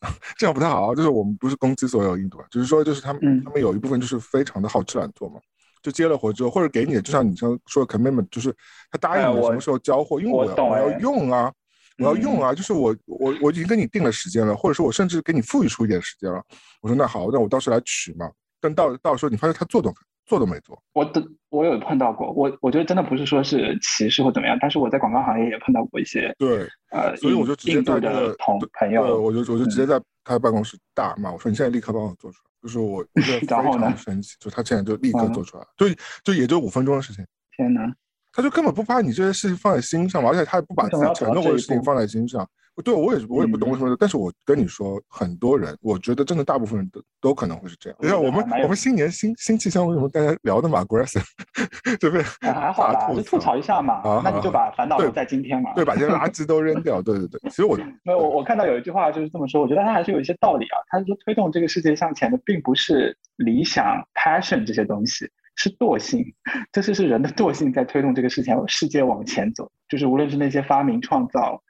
Speaker 1: 这样不太好啊，就是我们不是攻击所有印度啊，只是说就是他们、
Speaker 2: 嗯
Speaker 1: 他们有一部分就是非常的好吃懒做嘛，就接了活之后，或者给你的，就像你刚刚说的 commitment，就是他答应你什么时候交货，因为
Speaker 2: 我
Speaker 1: 我要我要用啊。我要用啊，就是我我我已经跟你定了时间了，或者说我甚至给你富裕出一点时间了。我说那好，那我到时候来取嘛。但到到时候你发现他做都做都没做，
Speaker 2: 我的我有碰到过，我我觉得真的不是说是歧视或怎么样，但是我在广告行业也碰到过一些
Speaker 1: 对，
Speaker 2: 呃，
Speaker 1: 所以我就直接
Speaker 2: 印度
Speaker 1: 在这个
Speaker 2: 的同朋友，
Speaker 1: 对我就我就直接在他的办公室大骂，我说你现在立刻帮我做出来，就是我
Speaker 2: 然后呢
Speaker 1: 常生气，就他现在就立刻
Speaker 2: 嗯。
Speaker 1: 做出来，就就也就五分钟的事情，
Speaker 2: 天哪，
Speaker 1: 他就根本不把你这些事情放在心上嘛，而且他也不把自己承诺过的事情放在心上。对，我也是我也不懂为什么，但是我跟你说，很多人，我觉得真的大部分人都都可能会是这样。你看我们我们新年新新气象，为什么大家聊的嘛 aggressive 这边
Speaker 2: 哎还好啦，就吐槽一下嘛
Speaker 1: 啊，
Speaker 2: 那你就把烦恼留在今天嘛。
Speaker 1: 对，把这些垃圾都扔掉。对对对，其实我
Speaker 2: 没有，我我看到有一句话就是这么说，我觉得它还是有一些道理啊。他是说推动这个世界向前的，并不是理想、passion 这些东西，是惰性，这是是人的惰性在推动这个事情世界往前走。就是无论是那些发明创造，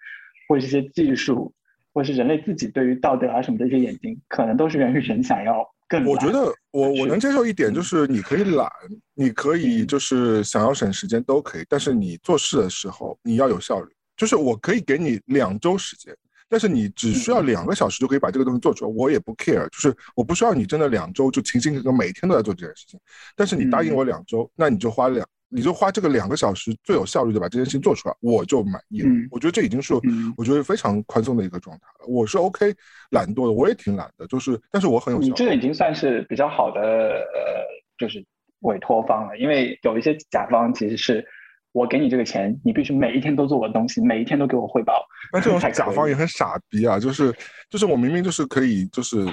Speaker 2: 或者一些技术，或者是人类自己对于道德啊什么的一些眼睛，可能都是源于人想要更。
Speaker 1: 我觉得我我能接受一点，就是你可以懒，你可以就是想要省时间都可以，但是你做事的时候你要有效率。就是我可以给你两周时间。但是你只需要两个小时就可以把这个东西做出来，我也不 care，就是我不需要你真的两周就勤勤恳恳每天都在做这件事情。但是你答应我两周，那你就花两，你就花这个两个小时最有效率的把这件事情做出来，我就满意了。我觉得这已经是我觉得非常宽松的一个状态了。我是 OK，懒惰的，我也挺懒的，就是但是我很有。
Speaker 2: 你这个已经算是比较好的呃，就是委托方了，因为有一些甲方其实是。我给你这个钱，你必须每一天都做我的东西，每一天都给我汇报。
Speaker 1: 那这种甲方也很傻逼啊！就是就是我明明就是可以，就是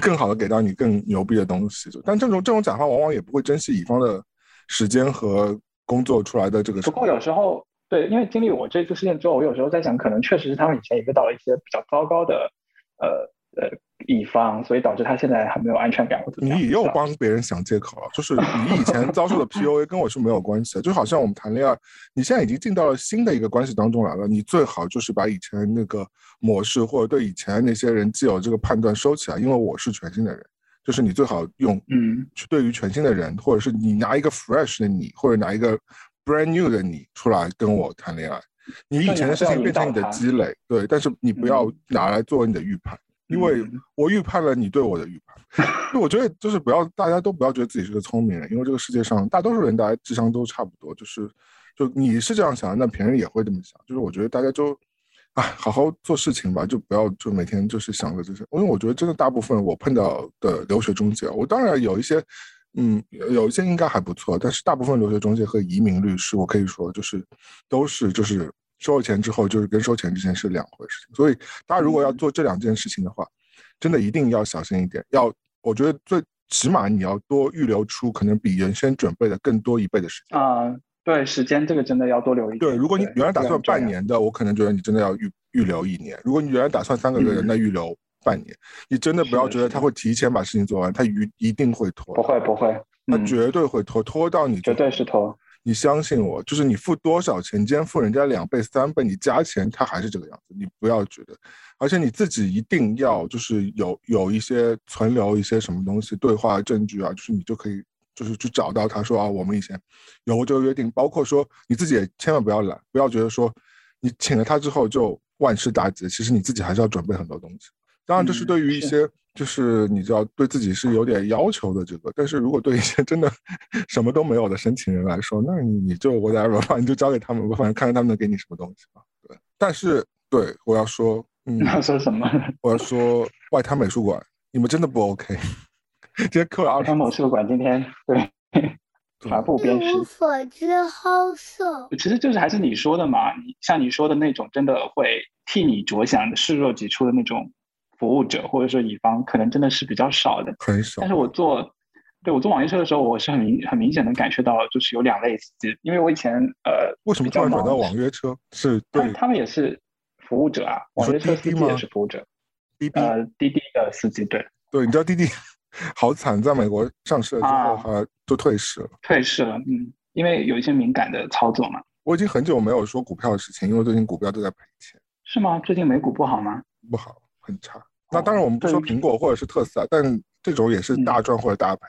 Speaker 1: 更好的给到你更牛逼的东西，但这种这种甲方往往也不会珍惜乙方的时间和工作出来的这个。
Speaker 2: 不过有时候，对，因为经历我这次事件之后，我有时候在想，可能确实是他们以前也遇到了一些比较糟糕的，呃。呃，乙方，所以导致他现在还没有安全感。
Speaker 1: 你又帮别人想借口了，就是你以前遭受的 PUA 跟我是没有关系的，就好像我们谈恋爱，你现在已经进到了新的一个关系当中来了，你最好就是把以前那个模式或者对以前那些人既有这个判断收起来，因为我是全新的人，就是你最好用嗯，去对于全新的人，或者是你拿一个 fresh 的你，或者拿一个 brand new 的你出来跟我谈恋爱，你以前的事情变成你的积累，对，但是你不要拿来作为你的预判。因为我预判了你对我的预判，就我觉得就是不要大家都不要觉得自己是个聪明人，因为这个世界上大多数人大家智商都差不多，就是就你是这样想，那别人也会这么想。就是我觉得大家就，啊，好好做事情吧，就不要就每天就是想着这些。因为我觉得真的大部分我碰到的留学中介，我当然有一些，嗯，有一些应该还不错，但是大部分留学中介和移民律师，我可以说就是都是就是。收了钱之后，就是跟收钱之前是两回事情。所以，大家如果要做这两件事情的话，真的一定要小心一点。要，我觉得最起码你要多预留出可能比原先准备的更多一倍的时间
Speaker 2: 啊。对，时间这个真的要多留一点。
Speaker 1: 对，如果你原来打算半年的，我可能觉得你真的要预预留一年。如果你原来打算三个月的，那预留半年。你真的不要觉得他会提前把事情做完，他一一定会拖。
Speaker 2: 不会不会，
Speaker 1: 他绝对会拖，拖到你
Speaker 2: 绝对是拖。
Speaker 1: 你相信我，就是你付多少钱，你今天付人家两倍、三倍，你加钱，他还是这个样子。你不要觉得，而且你自己一定要就是有有一些存留一些什么东西，对话证据啊，就是你就可以就是去找到他说啊，我们以前有过这个约定，包括说你自己也千万不要懒，不要觉得说你请了他之后就万事大吉，其实你自己还是要准备很多东西。当然，这是对于一些。就是你知道对自己是有点要求的这个，但是如果对一些真的 什么都没有的申请人来说，那你你就 whatever 吧，你就交给他们吧，反正看看他们能给你什么东西吧。对，但是对我要说，
Speaker 2: 嗯，要说什么？
Speaker 1: 我要说外滩美术馆，你们真的不 OK。今天课
Speaker 2: 外滩美术馆今天对 全部鞭尸。
Speaker 3: 无法之好色。
Speaker 2: 其实就是还是你说的嘛，你像你说的那种，真的会替你着想的视若己出的那种。服务者或者说乙方可能真的是比较少的，
Speaker 1: 很少。
Speaker 2: 但是我做，对我做网约车的时候，我是很明很明显能感觉到，就是有两类司机，因为我以前呃，
Speaker 1: 为什么突然转到网约车？是对，
Speaker 2: 他们也是服务者啊，网约车司机也是服务者。
Speaker 1: 滴滴
Speaker 2: 呃，滴滴的司机对，
Speaker 1: 对，你知道滴滴 好惨，在美国上市了之后，它就退市了。
Speaker 2: 退市了，嗯，因为有一些敏感的操作嘛。
Speaker 1: 我已经很久没有说股票的事情，因为最近股票都在赔钱。
Speaker 2: 是吗？最近美股不好吗？
Speaker 1: 不好，很差。那当然，我们不说苹果或者是特斯拉，但这种也是大赚或者大赔。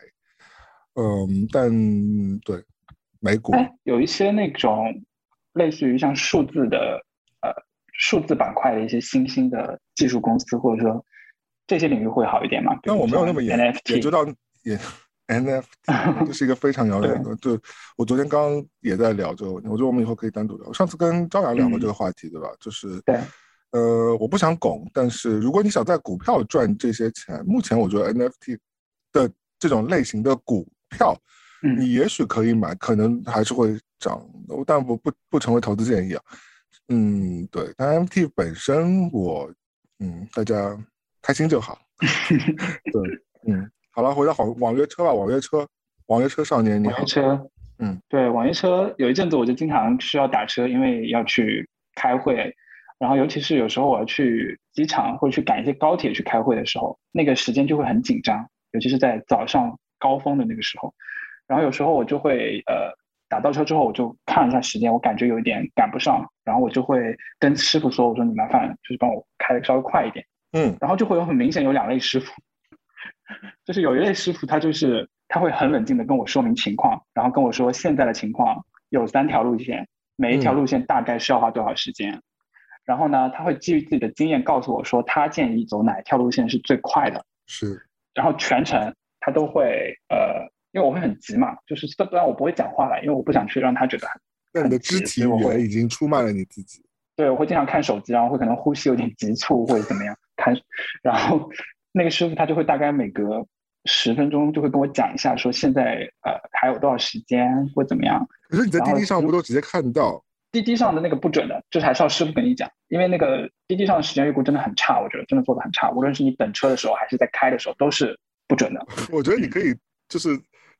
Speaker 1: 嗯，但对美股
Speaker 2: 有一些那种类似于像数字的呃数字板块的一些新兴的技术公司，或者说这些领域会好一点吗？
Speaker 1: 但我没有那么研研究到也 NFT，这是一个非常遥远的。就我昨天刚刚也在聊这个问题，我觉得我们以后可以单独聊。上次跟朝阳聊过这个话题，对吧？就是
Speaker 2: 对。
Speaker 1: 呃，我不想拱，但是如果你想在股票赚这些钱，目前我觉得 NFT 的这种类型的股票，你也许可以买，可能还是会涨，但不不不成为投资建议啊。嗯，对，但 NFT 本身我，嗯，大家开心就好。对，嗯，好了，回到网网约车吧，网约车，网约车少年，你
Speaker 2: 网约车，嗯，对，网约车有一阵子我就经常需要打车，因为要去开会。然后，尤其是有时候我要去机场或者去赶一些高铁去开会的时候，那个时间就会很紧张，尤其是在早上高峰的那个时候。然后有时候我就会呃打到车之后，我就看了一下时间，我感觉有一点赶不上，然后我就会跟师傅说：“我说你麻烦就是帮我开的稍微快一点。”
Speaker 1: 嗯，
Speaker 2: 然后就会有很明显有两类师傅，就是有一类师傅他就是他会很冷静的跟我说明情况，然后跟我说现在的情况有三条路线，每一条路线大概需要花多少时间，然后呢他会基于自己的经验告诉我说他建议走哪一条路线是最快的，
Speaker 1: 是，
Speaker 2: 然后全程他都会呃。因为我会很急嘛，就是不然我不会讲话了，因为我不想去让他觉得很。
Speaker 1: 那你的肢体语言已经出卖了你自己。
Speaker 2: 对，我会经常看手机，然后会可能呼吸有点急促或者怎么样看，然后那个师傅他就会大概每隔十分钟就会跟我讲一下，说现在呃还有多少时间或怎么样。
Speaker 1: 可是你在滴滴上不都直接看到？
Speaker 2: 滴滴上的那个不准的，就是还是要师傅跟你讲，因为那个滴滴上的时间预估真的很差，我觉得真的做的很差，无论是你等车的时候还是在开的时候都是不准的。
Speaker 1: 我觉得你可以就是。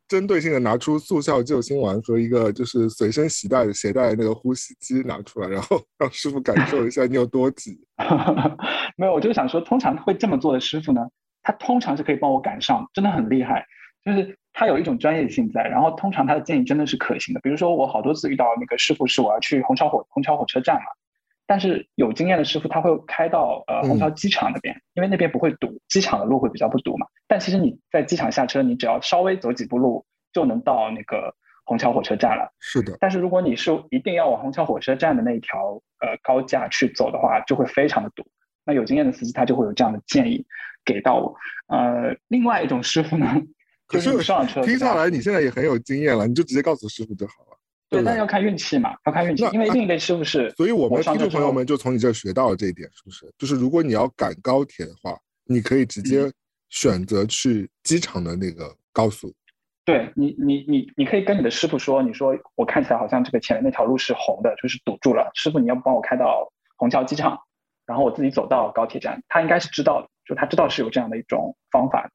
Speaker 1: 针对性的拿出速效救心丸和一个就是随身携带的携带的那个呼吸机拿出来，然后让师傅感受一下你有多急。
Speaker 2: 没有，我就想说，通常会这么做的师傅呢，他通常是可以帮我赶上，真的很厉害，就是他有一种专业性在。然后通常他的建议真的是可行的。比如说我好多次遇到那个师傅是我要去虹桥火虹桥火车站嘛，但是有经验的师傅他会开到呃虹桥机场那边，因为那边不会堵，机场的路会比较不堵嘛。但其实你在机场下车，你只要稍微走几步路就能到那个虹桥火车站了。
Speaker 1: 是的。
Speaker 2: 但是如果你是一定要往虹桥火车站的那一条呃高架去走的话，就会非常的堵。那有经验的司机他就会有这样的建议给到我。呃，另外一种师傅呢，就是上车
Speaker 1: 听下来你现在也很有经验了，你就直接告诉师傅就好了。
Speaker 2: 对，但是要看运气嘛，要看运气。因为另一类师傅是，
Speaker 1: 所以我们听众朋友们就从你这学到了这一点，是不是？就是如果你要赶高铁的话，你可以直接。选择去机场的那个高速，
Speaker 2: 对你，你，你，你可以跟你的师傅说，你说我看起来好像这个前面那条路是红的，就是堵住了。师傅，你要不帮我开到虹桥机场，然后我自己走到高铁站。他应该是知道的，就他知道是有这样的一种方法的。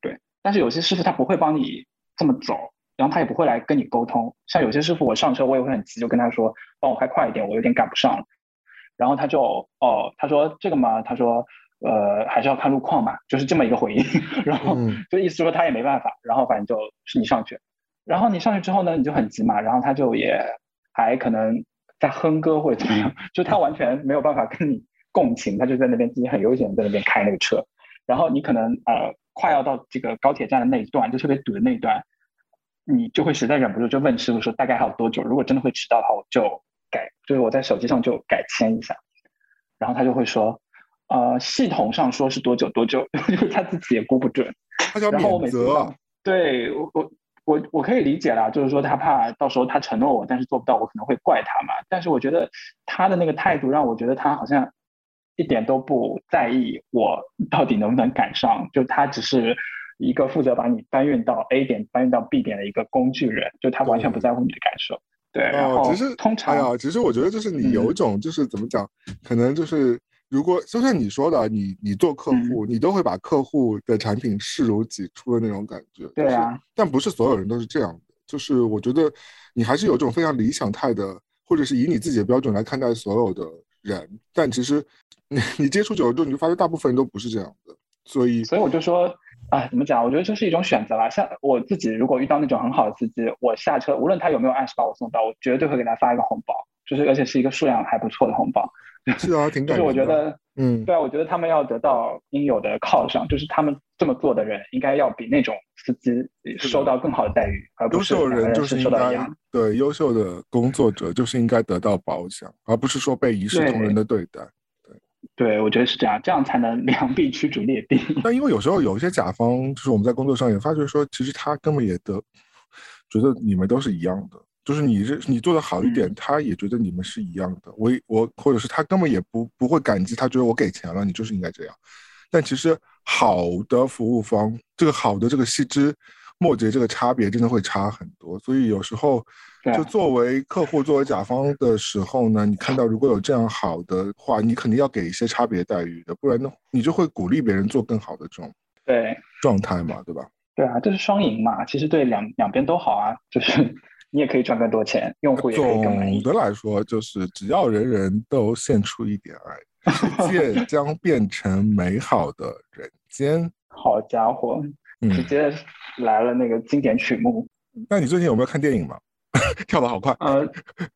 Speaker 2: 对，但是有些师傅他不会帮你这么走，然后他也不会来跟你沟通。像有些师傅，我上车我也会很急，就跟他说帮我开快一点，我有点赶不上了。然后他就哦，他说这个嘛，他说。呃，还是要看路况嘛，就是这么一个回应。然后就意思说他也没办法，然后反正就是你上去，然后你上去之后呢，你就很急嘛，然后他就也还可能在哼歌或者怎么样，就他完全没有办法跟你共情，他就在那边自己很悠闲在那边开那个车。然后你可能呃快要到这个高铁站的那一段，就特别堵的那一段，你就会实在忍不住就问师傅说大概还有多久？如果真的会迟到的话，我就改，就是我在手机上就改签一下。然后他就会说。呃，系统上说是多久多久，就是他自己也估不准。然后我每次对我我我我可以理解啦，就是说他怕到时候他承诺我，但是做不到，我可能会怪他嘛。但是我觉得他的那个态度让我觉得他好像一点都不在意我到底能不能赶上，就他只是一个负责把你搬运到 A 点、搬运到 B 点的一个工具人，就他完全不在乎你的感受。对，然后
Speaker 1: 只是
Speaker 2: 通常，
Speaker 1: 哎呀，其实我觉得就是你有一种就是怎么讲，可能就是。如果就像你说的，你你做客户，你都会把客户的产品视如己出的那种感觉。
Speaker 2: 对啊，
Speaker 1: 但不是所有人都是这样的。就是我觉得你还是有一种非常理想态的，或者是以你自己的标准来看待所有的人。但其实你 你接触久了之后，你就发现大部分人都不是这样的。所以，
Speaker 2: 所以我就说，啊，怎么讲？我觉得这是一种选择吧。像我自己，如果遇到那种很好的司机，我下车，无论他有没有按时把我送到，我绝对会给他发一个红包，就是而且是一个数量还不错的红包。
Speaker 1: 是啊，挺
Speaker 2: 就是我觉得，嗯，对啊，我觉得他们要得到应有的犒赏，就是他们这么做的人，应该要比那种司机受到更好的待遇，而不是
Speaker 1: 优秀人
Speaker 2: 就是
Speaker 1: 应该对优秀的工作者就是应该得到褒奖，而不是说被一视同仁的对待。
Speaker 2: 对，对我觉得是这样，这样才能良币驱逐劣币。
Speaker 1: 但因为有时候有一些甲方，就是我们在工作上也发觉说，其实他根本也得觉得你们都是一样的。就是你这你做的好一点，他也觉得你们是一样的。我我或者是他根本也不不会感激，他觉得我给钱了，你就是应该这样。但其实好的服务方，这个好的这个细枝末节，这个差别真的会差很多。所以有时候就作为客户、作为甲方的时候呢，你看到如果有这样好的话，你肯定要给一些差别待遇的，不然呢，你就会鼓励别人做更好的这种
Speaker 2: 对
Speaker 1: 状态嘛，对吧？
Speaker 2: 对啊，这是双赢嘛，其实对两两边都好啊，就是。你也可以赚更多钱，用户也可以更满意。
Speaker 1: 总的来说，就是只要人人都献出一点爱，世界 将变成美好的人间。
Speaker 2: 好家伙，直接来了那个经典曲目。
Speaker 1: 那你最近有没有看电影嘛？跳的好快。
Speaker 2: 呃，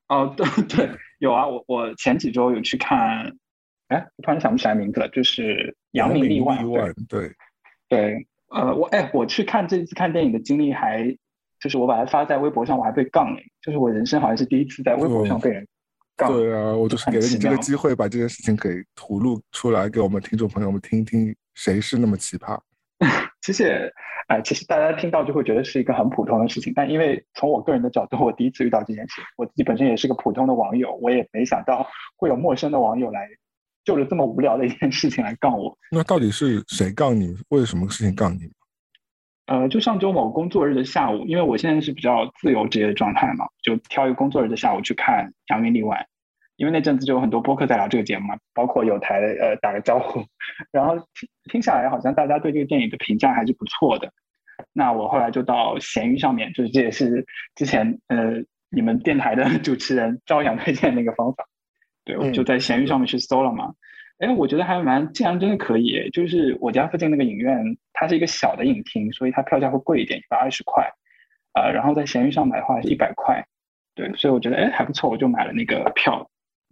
Speaker 2: 哦，对 对，有啊，我我前几周有去看，哎，我突然想不起来名字了，就是《扬名立万》。
Speaker 1: 对
Speaker 2: 对，呃，我哎，我去看这次看电影的经历还，就是我把它发在微博上，我还被杠了，就是我人生好像是第一次在微博上被人杠。
Speaker 1: 对啊，我就是给了你这个机会，把这件事情给吐露出来，给我们听众朋友们听听，谁是那么奇葩。
Speaker 2: 其实，哎，其实大家听到就会觉得是一个很普通的事情，但因为从我个人的角度，我第一次遇到这件事，我自己本身也是个普通的网友，我也没想到会有陌生的网友来就着这么无聊的一件事情来杠我。
Speaker 1: 那到底是谁杠你？为什么事情杠你？
Speaker 2: 呃，就上周某工作日的下午，因为我现在是比较自由职业的状态嘛，就挑一个工作日的下午去看《扬名立万》。因为那阵子就有很多播客在聊这个节目嘛，包括有台的呃打个招呼，然后听听下来好像大家对这个电影的评价还是不错的。那我后来就到闲鱼上面，就是这也是之前呃你们电台的 主持人朝阳推荐那个方法，对我就在闲鱼上面去搜了嘛。哎，我觉得还蛮，竟然真的可以。就是我家附近那个影院，它是一个小的影厅，所以它票价会贵一点，一百二十块。呃，然后在闲鱼上买的话是一百块，对，所以我觉得哎还不错，我就买了那个票。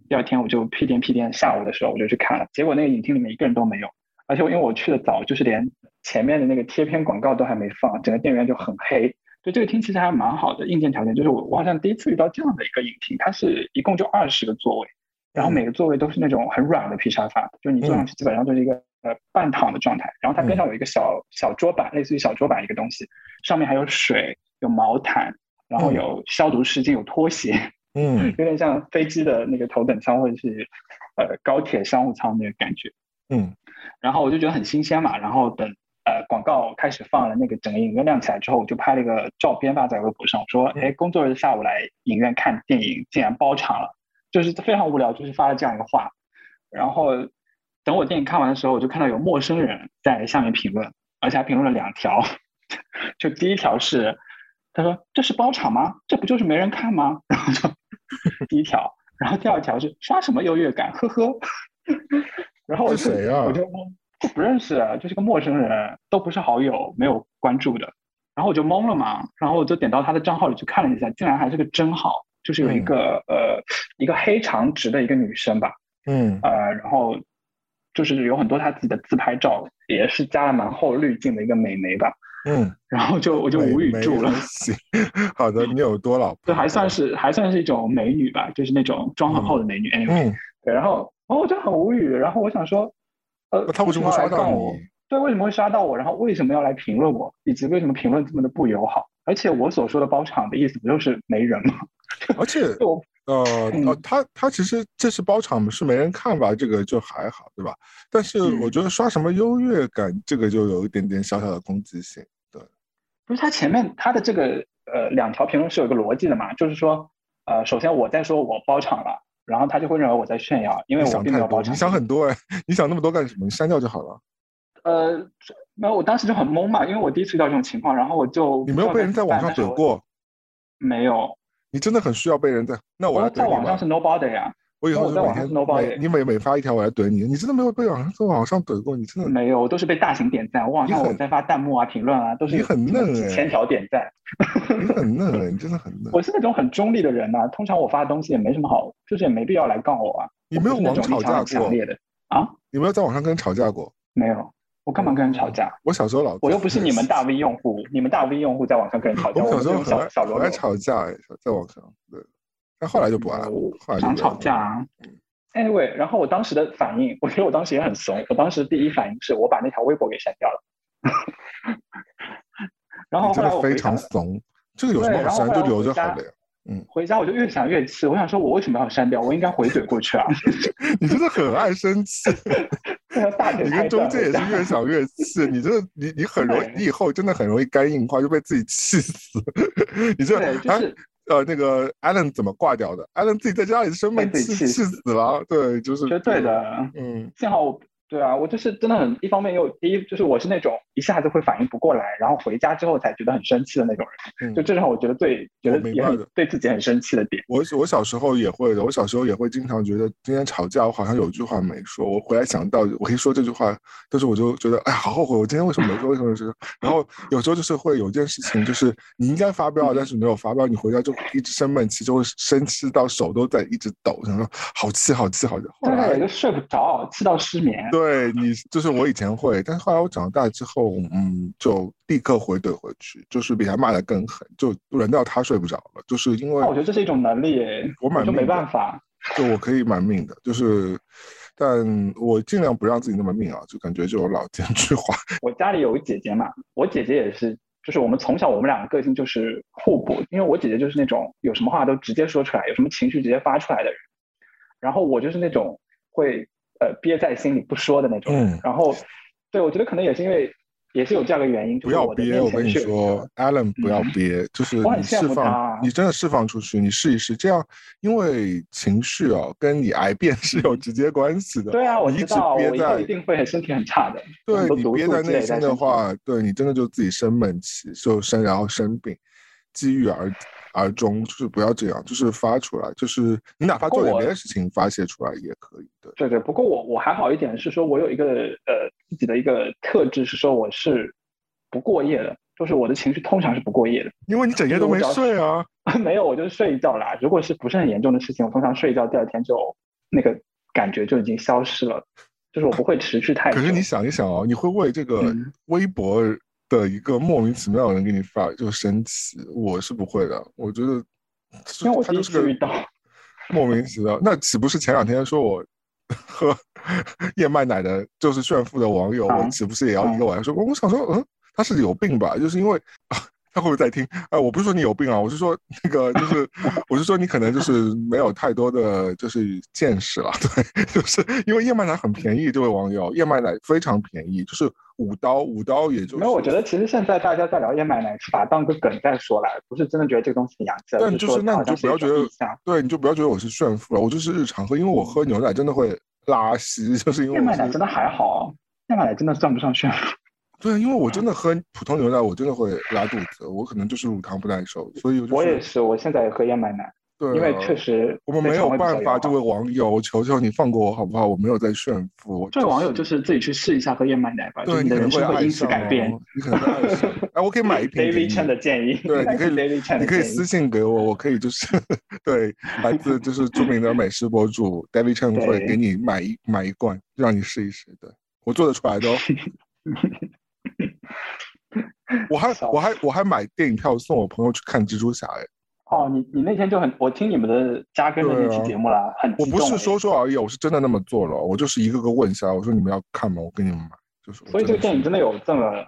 Speaker 2: 第二天我就屁颠屁颠，下午的时候我就去看了，结果那个影厅里面一个人都没有，而且因为我去的早，就是连前面的那个贴片广告都还没放，整个电影院就很黑。就这个厅其实还蛮好的，硬件条件就是我我好像第一次遇到这样的一个影厅，它是一共就二十个座位，然后每个座位都是那种很软的皮沙发，就你坐上去基本上就是一个呃半躺的状态，然后它边上有一个小小桌板，类似于小桌板一个东西，上面还有水、有毛毯，然后有消毒湿巾、有拖鞋。
Speaker 1: 嗯，
Speaker 2: 有点像飞机的那个头等舱或者是呃高铁商务舱那个感觉。
Speaker 1: 嗯，
Speaker 2: 然后我就觉得很新鲜嘛，然后等呃广告开始放了，那个整个影院亮起来之后，我就拍了一个照片发在微博上，说哎，工作日下午来影院看电影，竟然包场了，就是非常无聊，就是发了这样一个话。然后等我电影看完的时候，我就看到有陌生人在下面评论，而且还评论了两条，就第一条是。他说：“这是包场吗？这不就是没人看吗？”然后就 第一条，然后第二条是刷什么优越感？呵呵。然后我
Speaker 1: 就谁啊？
Speaker 2: 我就不认识，就是个陌生人，都不是好友，没有关注的。然后我就懵了嘛。然后我就点到他的账号里去看了一下，竟然还是个真号，就是有一个呃一个黑长直的一个女生吧。
Speaker 1: 嗯。
Speaker 2: 呃，然后就是有很多她自己的自拍照，也是加了蛮厚滤镜的一个美眉吧。
Speaker 1: 嗯，
Speaker 2: 然后就我就无语住了。
Speaker 1: 好的，你有多老婆？
Speaker 2: 这还算是还算是一种美女吧，就是那种妆很厚的美女。嗯，对。然后，哦我就很无语。然后我想说，呃，
Speaker 1: 他为什么会刷到
Speaker 2: 我？对，为什么会刷到我？然后为什么要来评论我？以及为什么评论这么的不友好？而且我所说的包场的意思不就是没人吗？
Speaker 1: 而且，呃呃，他他其实这是包场是没人看吧？这个就还好，对吧？但是我觉得刷什么优越感，这个就有一点点小小的攻击性。
Speaker 2: 对不是他前面他的这个呃两条评论是有一个逻辑的嘛？就是说呃，首先我在说我包场了，然后他就会认为我在炫耀，因为我并没有包场。
Speaker 1: 你想很多哎，你想那么多干什么？你删掉就好了。
Speaker 2: 呃，没有，我当时就很懵嘛，因为我第一次遇到这种情况，然后我就
Speaker 1: 你没有被人在网上怼过？
Speaker 2: 没有。
Speaker 1: 你真的很需要被人在那我
Speaker 2: 在网上是 nobody 呀。
Speaker 1: 我以后
Speaker 2: 在网上 nobody，
Speaker 1: 你每每发一条我来怼你，你真的没有被网上在网上怼过？你真的
Speaker 2: 没有，我都是被大型点赞。我网上我在发弹幕啊、评论啊，都是
Speaker 1: 你很嫩
Speaker 2: 几千条点赞。
Speaker 1: 你很嫩哎，你真的很嫩。
Speaker 2: 我是那种很中立的人呐，通常我发的东西也没什么好，就是也没必要来杠我啊。
Speaker 1: 你没有网吵架过？
Speaker 2: 强烈的啊？
Speaker 1: 你没有在网上跟人吵架过？
Speaker 2: 没有，我干嘛跟人吵架？
Speaker 1: 我小时候老，
Speaker 2: 我又不是你们大 V 用户，你们大 V 用户在网上跟人吵架。
Speaker 1: 我小时候
Speaker 2: 很小
Speaker 1: 爱吵架哎，在网上对，但后来就不爱了。
Speaker 2: 想吵架啊？Anyway，然后我当时的反应，我觉得我当时也很怂。我当时第一反应是我把那条微博给删掉了。然后后来我
Speaker 1: 非常怂，这个有什么好删就留着好了呀。嗯，
Speaker 2: 回家我就越想越气，我想说我为什么要删掉？我应该回怼过去啊。
Speaker 1: 你真的很爱生气。你跟中介也是越想越气，你这你你很容易，你以后真的很容易肝硬化，就被自己气死。你这
Speaker 2: 啊。
Speaker 1: 呃，那个艾伦怎么挂掉的？艾伦自己在家里生闷气，气死了。对，就是
Speaker 2: 绝对的。
Speaker 1: 嗯，
Speaker 2: 幸好我对啊，我就是真的很一方面又第一就是我是那种一下子会反应不过来，然后回家之后才觉得很生气的那种人，就这让我觉得最觉得也很对自己很生气的点。
Speaker 1: 我我小时候也会的，我小时候也会经常觉得今天吵架，我好像有句话没说，我回来想到我可以说这句话，但是我就觉得哎呀好后悔，我今天为什么没说？为什么没说？然后有时候就是会有一件事情，就是你应该发飙，但是没有发飙，你回家就一直生闷气，就会生气到手都在一直抖，想说好气好气好气，
Speaker 2: 后来就睡不着，气到失眠。
Speaker 1: 对你就是我以前会，但是后来我长大之后，嗯，就立刻回怼回去，就是比他骂的更狠，就轮到他睡不着了，就是因为
Speaker 2: 我觉得这是一种能力，
Speaker 1: 我蛮
Speaker 2: 没办法，
Speaker 1: 就我可以蛮命的，就是，但我尽量不让自己那么命啊，就感觉就有老奸巨猾。
Speaker 2: 我家里有个姐姐嘛，我姐姐也是，就是我们从小我们两个个性就是互补，因为我姐姐就是那种有什么话都直接说出来，有什么情绪直接发出来的人，然后我就是那种会。呃，憋在心里不说的那种。嗯，然后，对我觉得可能也是因为，也是有这样的原因。
Speaker 1: 不要憋，我跟你说，Allen，不要憋，就是你释放，你真的释放出去，你试一试，这样，因为情绪啊，跟你 癌变是有直接关系的。
Speaker 2: 对啊，我
Speaker 1: 一直憋在，
Speaker 2: 一定会身体很差的。
Speaker 1: 对你憋在内心的话，对你真的就自己生闷气，就生然后生病，积郁而。而终就是不要这样，就是发出来，就是你哪怕做点别的事情发泄出来也可以的。
Speaker 2: 对对，不过我我还好一点，是说我有一个呃自己的一个特质，是说我是不过夜的，就是我的情绪通常是不过夜的。
Speaker 1: 因为你整夜都没睡啊？
Speaker 2: 没有，我就是睡一觉啦。如果是不是很严重的事情，我通常睡一觉，第二天就那个感觉就已经消失了，就是我不会持续太久。
Speaker 1: 可是你想一想哦，你会为这个微博？的一个莫名其妙的人给你发就生气，我是不会的。我觉得，
Speaker 2: 因为我
Speaker 1: 他就是个
Speaker 2: 遇到
Speaker 1: 莫名其妙。那岂不是前两天说我 喝燕麦奶的，就是炫富的网友，我岂不是也要一个晚上说？我想说，嗯，他是有病吧？就是因为。他会不会在听？啊，我不是说你有病啊，我是说那个，就是我是说你可能就是没有太多的就是见识了，对，就是因为燕麦奶很便宜，这位网友，燕麦奶非常便宜，就是五刀，五刀也就
Speaker 2: 没有。我觉得其实现在大家在聊燕麦奶，是把它当个梗在说来，不是真的觉得这个东西很洋气。
Speaker 1: 但就是那你就不要觉得，对，你就不要觉得我是炫富了，我就是日常喝，因为我喝牛奶真的会拉稀，就是因为
Speaker 2: 燕麦奶真的还好，燕麦奶真的算不上炫富。
Speaker 1: 对，因为我真的喝普通牛奶，我真的会拉肚子，我可能就是乳糖不耐受，所以
Speaker 2: 我也是，我现在也喝燕麦奶。
Speaker 1: 对，
Speaker 2: 因为确实
Speaker 1: 我们没有办法。这位网友，求求你放过我好不好？我没有在炫富。
Speaker 2: 这位网友就是自己去试一下喝燕麦奶吧，
Speaker 1: 对，
Speaker 2: 你
Speaker 1: 可能
Speaker 2: 会因此改变。
Speaker 1: 你可能会。哎，我可以买一瓶。
Speaker 2: David Chen 的建议。
Speaker 1: 对，你可以
Speaker 2: ，David
Speaker 1: 你可以私信给我，我可以就是对来自就是著名的美食博主 David Chen 会给你买一买一罐，让你试一试。对我做得出来的哦。我还我还我还买电影票送我朋友去看蜘蛛侠哎！
Speaker 2: 哦，你你那天就很，我听你们的加更的那期节目了，很
Speaker 1: 我不是说说而已，我是真的那么做了，我就是一个个问一下，我说你们要看吗？我给你们买，就是。
Speaker 2: 所以这个电影真的有这么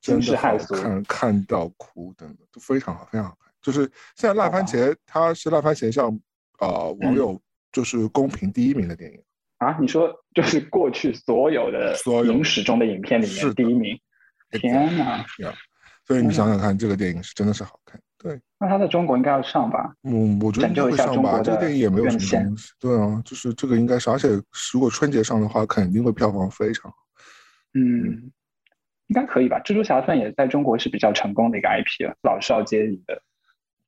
Speaker 2: 惊世骇俗，
Speaker 1: 看看到哭等等，都非常好，非常好看。就是现在烂番茄，它是烂番茄上呃网友就是公平第一名的电影
Speaker 2: 啊？你说就是过去所有的影史中的影片里面第一名？天哪！
Speaker 1: 所以你想想看，这个电影是真的是好看。对，
Speaker 2: 那他在中国应该要上吧？
Speaker 1: 嗯，我觉得会上吧。这个电影也没有什么东西。对啊，就是这个应该是，而且如果春节上的话，肯定会票房非常好。
Speaker 2: 嗯，应该可以吧？蜘蛛侠算也在中国是比较成功的一个 IP 了，老少皆宜的。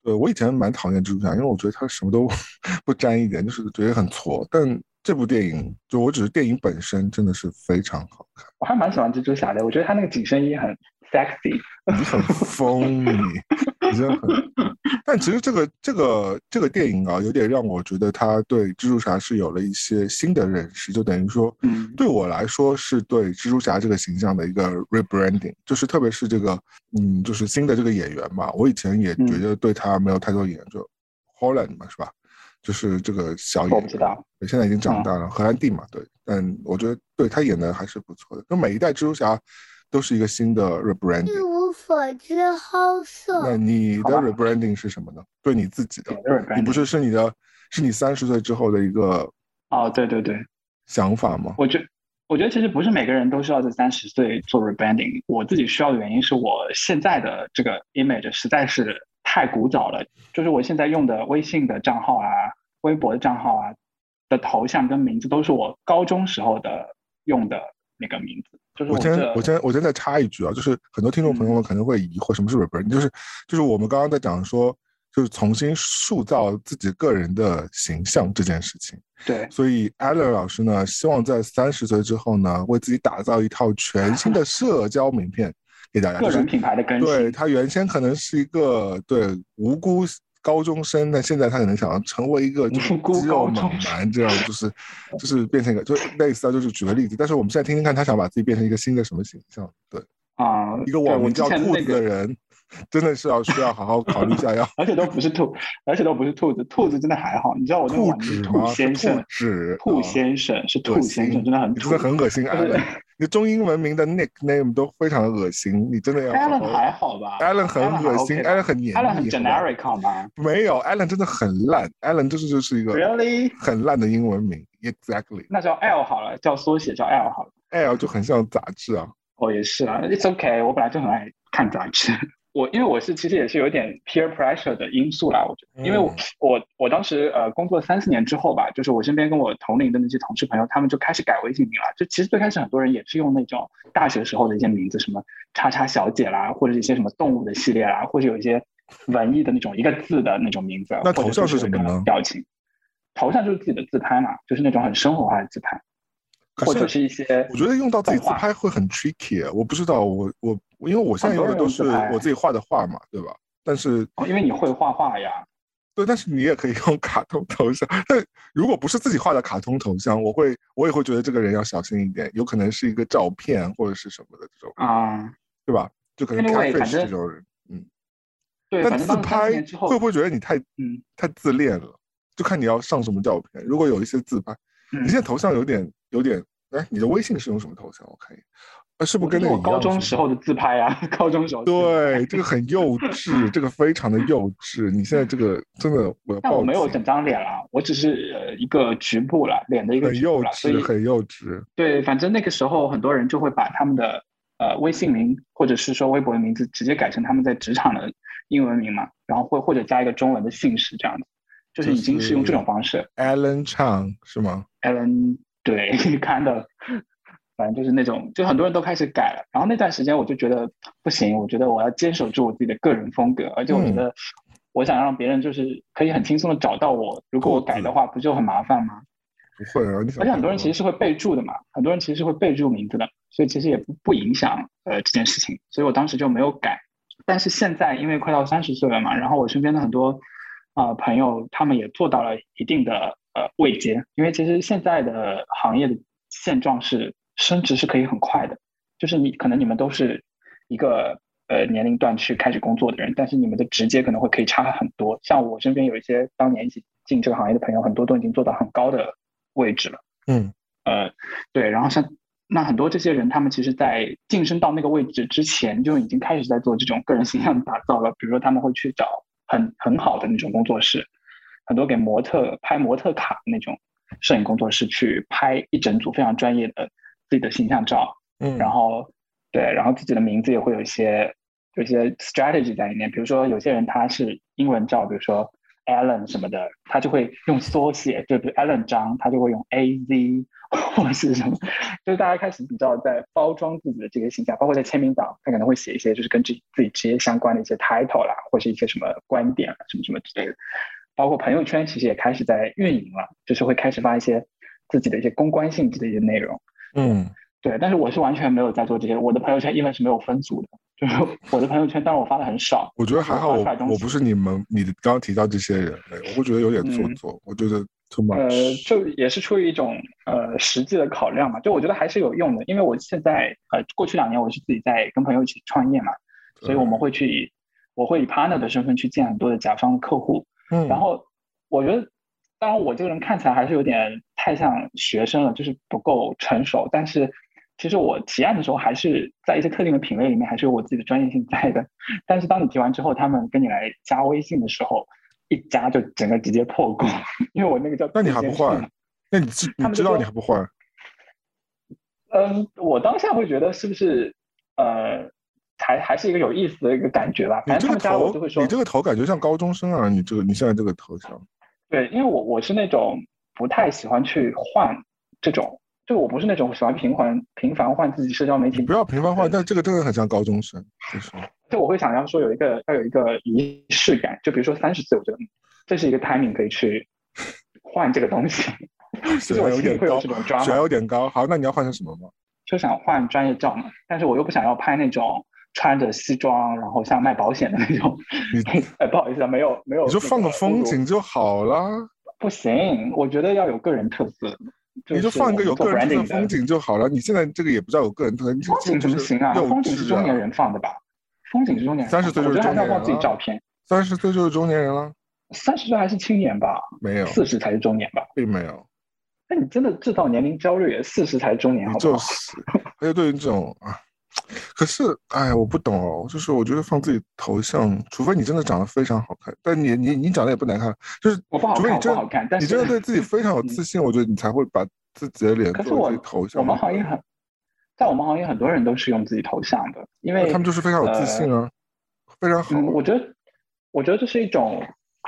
Speaker 1: 对，我以前蛮讨厌蜘蛛侠，因为我觉得他什么都 不沾一点，就是觉得很挫。但这部电影，就我只是电影本身真的是非常好看。
Speaker 2: 我还蛮喜欢蜘蛛侠的，我觉得他那个紧身衣很 sexy，
Speaker 1: 你很疯，你你真的很。但其实这个这个这个电影啊，有点让我觉得他对蜘蛛侠是有了一些新的认识，就等于说，嗯，对我来说是对蜘蛛侠这个形象的一个 rebranding，就是特别是这个，嗯，就是新的这个演员嘛，我以前也觉得对他没有太多研究，Holland 嘛，是吧？就是这个小演员，现在已经长大了，荷兰弟嘛，对。但我觉得对他演的还是不错的。就每一代蜘蛛侠都是一个新的 rebranding。一
Speaker 3: 无所知，好色。
Speaker 1: 那你的 rebranding 是什么呢？对你自己的，你不是是你的，是你三十岁之后的一个
Speaker 2: 哦，对对对，
Speaker 1: 想法吗？
Speaker 2: 我觉我觉得其实不是每个人都需要在三十岁做 rebranding。我自己需要的原因是我现在的这个 image 实在是。太古早了，就是我现在用的微信的账号啊、微博的账号啊的头像跟名字都是我高中时候的用的那个名字。就是
Speaker 1: 我先我先我先再插一句啊，就是很多听众朋友们可能会疑惑什么是 rebrand，就是就是我们刚刚在讲说，就是重新塑造自己个人的形象这件事情。
Speaker 2: 对
Speaker 1: 所以 Alan 老师呢，希望在三十岁之后呢，为自己打造一套全新的社交名片给大家。就是
Speaker 2: 个人品牌的更新。
Speaker 1: 对他原先可能是一个对无辜高中生，但现在他可能想要成为一个就是肌肉猛男，这样就是就是变成一个就类似啊，就是举个例子，但是我们现在听听看，他想把自己变成一个新的什么形象？对，
Speaker 2: 啊，
Speaker 1: 一个网名叫兔子的人，真的是要需要好好考虑一下，要
Speaker 2: 而且都不是兔，而且都不是兔子，兔子真的还好。你知道我那个
Speaker 1: 兔
Speaker 2: 网名是
Speaker 1: 纸吗？
Speaker 2: 兔
Speaker 1: 是兔
Speaker 2: 先生，
Speaker 1: 纸，
Speaker 2: 兔
Speaker 1: 啊
Speaker 2: 先生是
Speaker 1: 恶
Speaker 2: 兔先生，真的很
Speaker 1: 你真的。很恶心
Speaker 2: 就是
Speaker 1: ，Alan。你中英文名的 nickname 都非常的恶心，你真的要好
Speaker 2: Alan
Speaker 1: 好
Speaker 2: 还好吧
Speaker 1: Alan 很恶心
Speaker 2: OK 吧
Speaker 1: ，Alan 很黏
Speaker 2: ，Alan 很 generic 好吗
Speaker 1: 没有，Alan 真的很烂，Alan 就是就是一个
Speaker 2: ？Really？
Speaker 1: 很烂的英文名，exactly。
Speaker 2: 那叫 L 好了，叫缩写叫 L 好了。
Speaker 1: L 就很像杂志啊，
Speaker 2: 哦也是啊，It's okay，我本来就很爱看杂志。我因为我是其实也是有点 peer pressure 的因素啦，我觉得，因为我
Speaker 1: 嗯
Speaker 2: 我我当时呃工作三四年之后吧，就是我身边跟我同龄的那些同事朋友，他们就开始改微信名了。就其实最开始很多人也是用那种大学时候的一些名字，什么叉叉小姐啦，或者一些什么动物的系列啦，或者有一些文艺的那种一个字的那种名字。
Speaker 1: 那头像
Speaker 2: 是
Speaker 1: 什么呢
Speaker 2: 表情，头像就是自己的自拍嘛，就是那种很生活化的自拍，
Speaker 1: 可
Speaker 2: 或者
Speaker 1: 是
Speaker 2: 是一些
Speaker 1: 我觉得用到自己自拍会很 tricky，啊我不知道，我我因为我现在用的都是我自己画的画嘛，对吧？但是
Speaker 2: 哦，因为你会画画呀。
Speaker 1: 对，但是你也可以用卡通头像，但如果不是自己画的卡通头像，我会我也会觉得这个人要小心一点，有可能是一个照片或者是什么的这种，
Speaker 2: 啊、
Speaker 1: 对吧？就可能
Speaker 2: 反
Speaker 1: catfish 这种人，嗯。
Speaker 2: 对，
Speaker 1: 但自拍会不会觉得你太
Speaker 2: 嗯
Speaker 1: 太自恋了？就看你要上什么照片。如果有一些自拍，
Speaker 2: 嗯
Speaker 1: 你现在头像有点有点，哎，你的微信是用什么头像？我看一眼，呃，是不是跟那个
Speaker 2: 高中时候的自拍啊、高中时候。
Speaker 1: 对，这个很幼稚，这个非常的幼稚。你现在这个真的，我
Speaker 2: 我没有整张脸啦，我只是呃一个局部啦，脸的一个
Speaker 1: 很幼稚，很幼稚。
Speaker 2: 对，反正那个时候很多人就会把他们的呃微信名或者是说微博的名字直接改成他们在职场的英文名嘛，然后会或者加一个中文的姓氏这样子，就是已经是用这种方式。
Speaker 1: Alan Chang 是吗
Speaker 2: ？Alan 对看的，反正就是那种，就很多人都开始改了。然后那段时间我就觉得不行，我觉得我要坚守住我自己的个人风格，而且我觉
Speaker 1: 嗯
Speaker 2: 得我想让别人就是可以很轻松的找到我。如果我改的话，不就很麻烦吗？
Speaker 1: 不会啊，
Speaker 2: 而且很多人其实是会备注的嘛，很多人其实是会备注名字的，所以其实也不不影响呃这件事情。所以我当时就没有改。但是现在因为快到三十岁了嘛，然后我身边的很多啊、呃朋友他们也做到了一定的呃位阶，因为其实现在的行业的现状是升职是可以很快的，就是你可能你们都是一个呃年龄段去开始工作的人，但是你们的职阶可能会可以差很多。像我身边有一些当年一起进这个行业的朋友，很多都已经做到很高的位置了。
Speaker 1: 嗯，
Speaker 2: 呃，对，然后像那很多这些人，他们其实在晋升到那个位置之前，就已经开始在做这种个人形象的打造了。比如说，他们会去找很很好的那种工作室，很多给模特拍模特卡的那种摄影工作室去拍一整组非常专业的自己的形象照，
Speaker 1: 嗯，
Speaker 2: 然后对，然后自己的名字也会有一些有一些 strategy 在里面。比如说，有些人他是英文照，比如说 Allen 什么的，他就会用缩写，就比如 Allen 张，他就会用 AZ 或是什么，就是大家开始比较在包装自己的这个形象，包括在签名档，他可能会写一些就是跟自自己职业相关的一些 title 啦，或是一些什么观点啊，什么什么之类的。包括朋友圈其实也开始在运营了，就是会开始发一些自己的一些公关性质的一些内容。
Speaker 1: 嗯，
Speaker 2: 对，但是我是完全没有在做这些，我的朋友圈因为是没有分组的，就是我的朋友圈，当然我发的很少。
Speaker 1: 我觉得还好，我不是你们你刚刚提到这些人，哎我会觉得有点做
Speaker 2: 嗯
Speaker 1: 作，我觉得 too
Speaker 2: 呃。就也是出于一种呃实际的考量嘛，就我觉得还是有用的，因为我现在呃过去两年我是自己在跟朋友一起创业嘛，所以我们会去以我会以 partner 的身份去见很多的甲方的客户，
Speaker 1: 嗯，
Speaker 2: 然后我觉得，当然我这个人看起来还是有点太像学生了，就是不够成熟。但是其实我提案的时候，还是在一些特定的品类里面，还是有我自己的专业性在的。但是当你提完之后，他们跟你来加微信的时候，一加就整个直接破功，因为我那个叫
Speaker 1: 那你还不换？那你知你知道你还不换？
Speaker 2: 嗯，我当下会觉得是不是呃，还还是一个有意思的一个感觉吧。反正他们家我
Speaker 1: 头
Speaker 2: 就会，说，
Speaker 1: 你这个头感觉像高中生啊！你这个你现在这个头像，
Speaker 2: 对，因为我我是那种不太喜欢去换这种就我不是那种喜欢频繁频繁换自己社交媒体，
Speaker 1: 不要频繁换，但这个真的很像高中生，就是
Speaker 2: 就我会想要说有一个要有一个仪式感，就比如说三十岁，我觉得这是一个 timing 可以去换这个东西，
Speaker 1: 血压有点高，血压有点高。好，那你要换成什么吗？
Speaker 2: 就想换专业照嘛，但是我又不想要拍那种穿着西装，然后像卖保险的那种。哎，不好意思啊，没有没有。
Speaker 1: 你就放个风景就好了。
Speaker 2: 不行，我觉得要有个人特色。
Speaker 1: 你就放一个有个人特色的风景就好了。你现在这个也不叫有个人特色。
Speaker 2: 风景怎么行啊？风景是中年人放的吧？风景是中年人。
Speaker 1: 三十岁就是中年
Speaker 2: 人。自己照片。
Speaker 1: 三十岁就是中年人了。
Speaker 2: 三十岁还是青年吧？
Speaker 1: 没有。
Speaker 2: 四十才是中年吧？
Speaker 1: 并没有。
Speaker 2: 那你真的制造年龄焦虑？四十才是中年，好
Speaker 1: 就是，而且对于这种啊，可是哎，我不懂哦。就是我觉得放自己头像，除非你真的长得非常好看，但你你你长得也不难看，就是
Speaker 2: 我不好看，不好看。但
Speaker 1: 你真的对自己 非常有自信，我觉得你才会把自己的脸做头像。
Speaker 2: 我们行业很，在我们行业很多人都是用自己头像的，因为
Speaker 1: 他们就是非常有自信啊，非常好。
Speaker 2: 我觉得，我觉得这是一种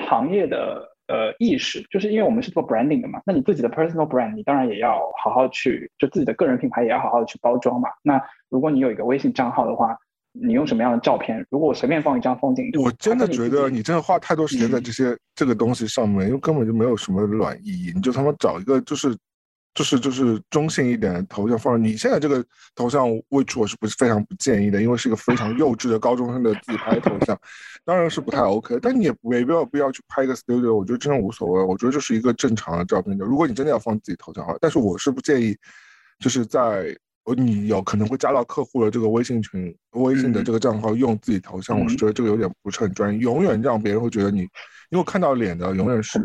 Speaker 2: 行业的。呃，意识就是因为我们是做 branding 的嘛，那你自己的 personal brand，你当然也要好好去，就自己的个人品牌也要好好的去包装嘛。那如果你有一个微信账号的话，你用什么样的照片？如果我随便放一张风景，
Speaker 1: 我真的觉得你真的花太多时间在这些 这个东西上面，因为根本就没有什么卵意义。你就他妈找一个就是。就是就是中性一点的头像放，你现在这个头像位置我是不是非常不建议的？因为是一个非常幼稚的高中生的自拍头像，当然是不太 OK。但你也没必要必要去拍一个 studio，我觉得真的无所谓。我觉得这是一个正常的照片就如果你真的要放自己头像，但是我是不建议，就是在你有可能会加到客户的这个微信群、微信的这个账号用自己头像，我是觉得这个有点不是很专业，永远让别人会觉得你，因为看到脸的永远是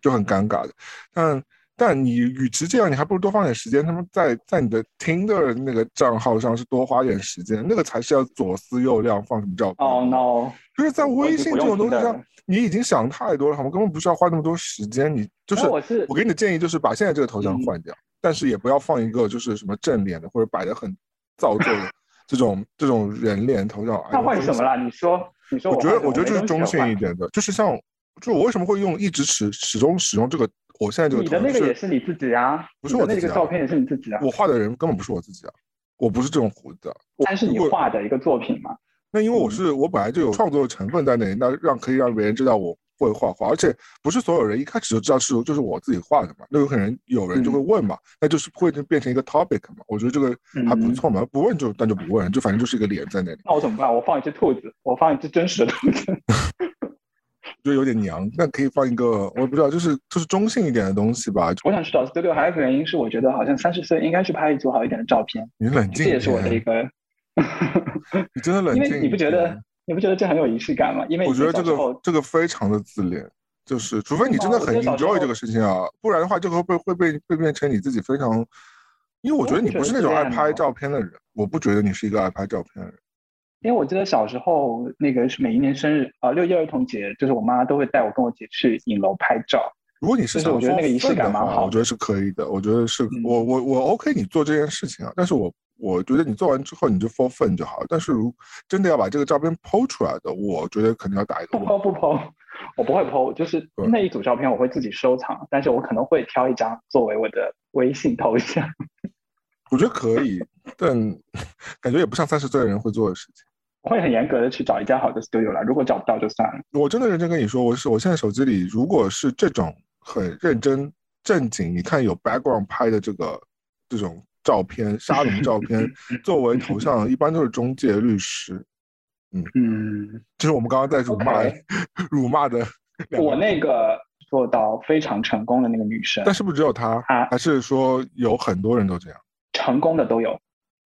Speaker 1: 就很尴尬的，但。但你与其这样，你还不如多放点时间。他们在在你的 Tinder 那个账号上是多花点时间，那个才是要左思右量，放什么照片。
Speaker 2: 哦，no！
Speaker 1: 就是在微信这种东西上，你已经想太多了，好吗？根本不需要花那么多时间。你就是
Speaker 2: 我是
Speaker 1: 我给你的建议就是把现在这个头像换掉，但是也不要放一个就是什么正脸的或者摆的很造作的 这种这种人脸头像。
Speaker 2: 那换什么了？你说你说。
Speaker 1: 我觉得我觉得就是中性一点的，就是像就我为什么会用一直始始终使用这个。我现在这个
Speaker 2: 你的那个也是你自己啊，
Speaker 1: 不是我
Speaker 2: 那个照片也是你自己啊。
Speaker 1: 我画的人根本不是我自己啊，我不是这种胡子。
Speaker 2: 但是你画的一个作品嘛。
Speaker 1: 那因为我是我本来就有创作的成分在那里，那让可以让别人知道我会画画，而且不是所有人一开始就知道是就是我自己画的嘛。那有可能有人就会问嘛，那就是会变成一个 topic 嘛。我觉得这个还不错嘛，不问就那就不问，就反正就是一个脸在那里。
Speaker 2: 那我怎么办？我放一只兔子，我放一只真实的兔子。
Speaker 1: 就有点娘，那可以放一个，我不知道，就是就是中性一点的东西吧。
Speaker 2: 我想去找 studio，还有一个原因是，我觉得好像三十岁应该去拍一组好一点的照片。
Speaker 1: 你冷静，
Speaker 2: 这也是我的一个。
Speaker 1: 你真的冷静，
Speaker 2: 因为你不觉得你不觉得这很有仪式感吗？因为
Speaker 1: 我觉得这个这个非常的自恋，就是除非你真的很 enjoy 这个事情啊，不然的话就会被会被会变成你自己非常。因为我觉得你不是那种爱拍照片的人，我不觉得你是一个爱拍照片的人。
Speaker 2: 因为我记得小时候那个是每一年生日啊，六一儿童节，就是我妈都会带我跟我姐去影楼拍照。
Speaker 1: 如果你是
Speaker 2: 我觉得那个仪式感蛮好，
Speaker 1: 我觉得是可以的。我觉得是我我我 OK 你做这件事情啊，但是我我觉得你做完之后你就 for fun 就好。但是如真的要把这个照片剖出来的，我觉得肯定要打一个。
Speaker 2: 不剖不剖，我不会剖，就是那一组照片我会自己收藏，但是我可能会挑一张作为我的微信头像。
Speaker 1: 我觉得可以，但 感觉也不像三十岁的人会做的事情。
Speaker 2: 我会很严格的去找一家好的 studio 了，如果找不到就算了。
Speaker 1: 我真的认真跟你说，我是我现在手机里如果是这种很认真正经，你看有 background 拍的这个这种照片，沙龙照片 作为头像，一般都是中介律师。嗯嗯，就是我们刚刚在辱骂 辱骂的。
Speaker 2: 我那个做到非常成功的那个女生，
Speaker 1: 但是不是只有她？还是说有很多人都这样？
Speaker 2: 成功的都有。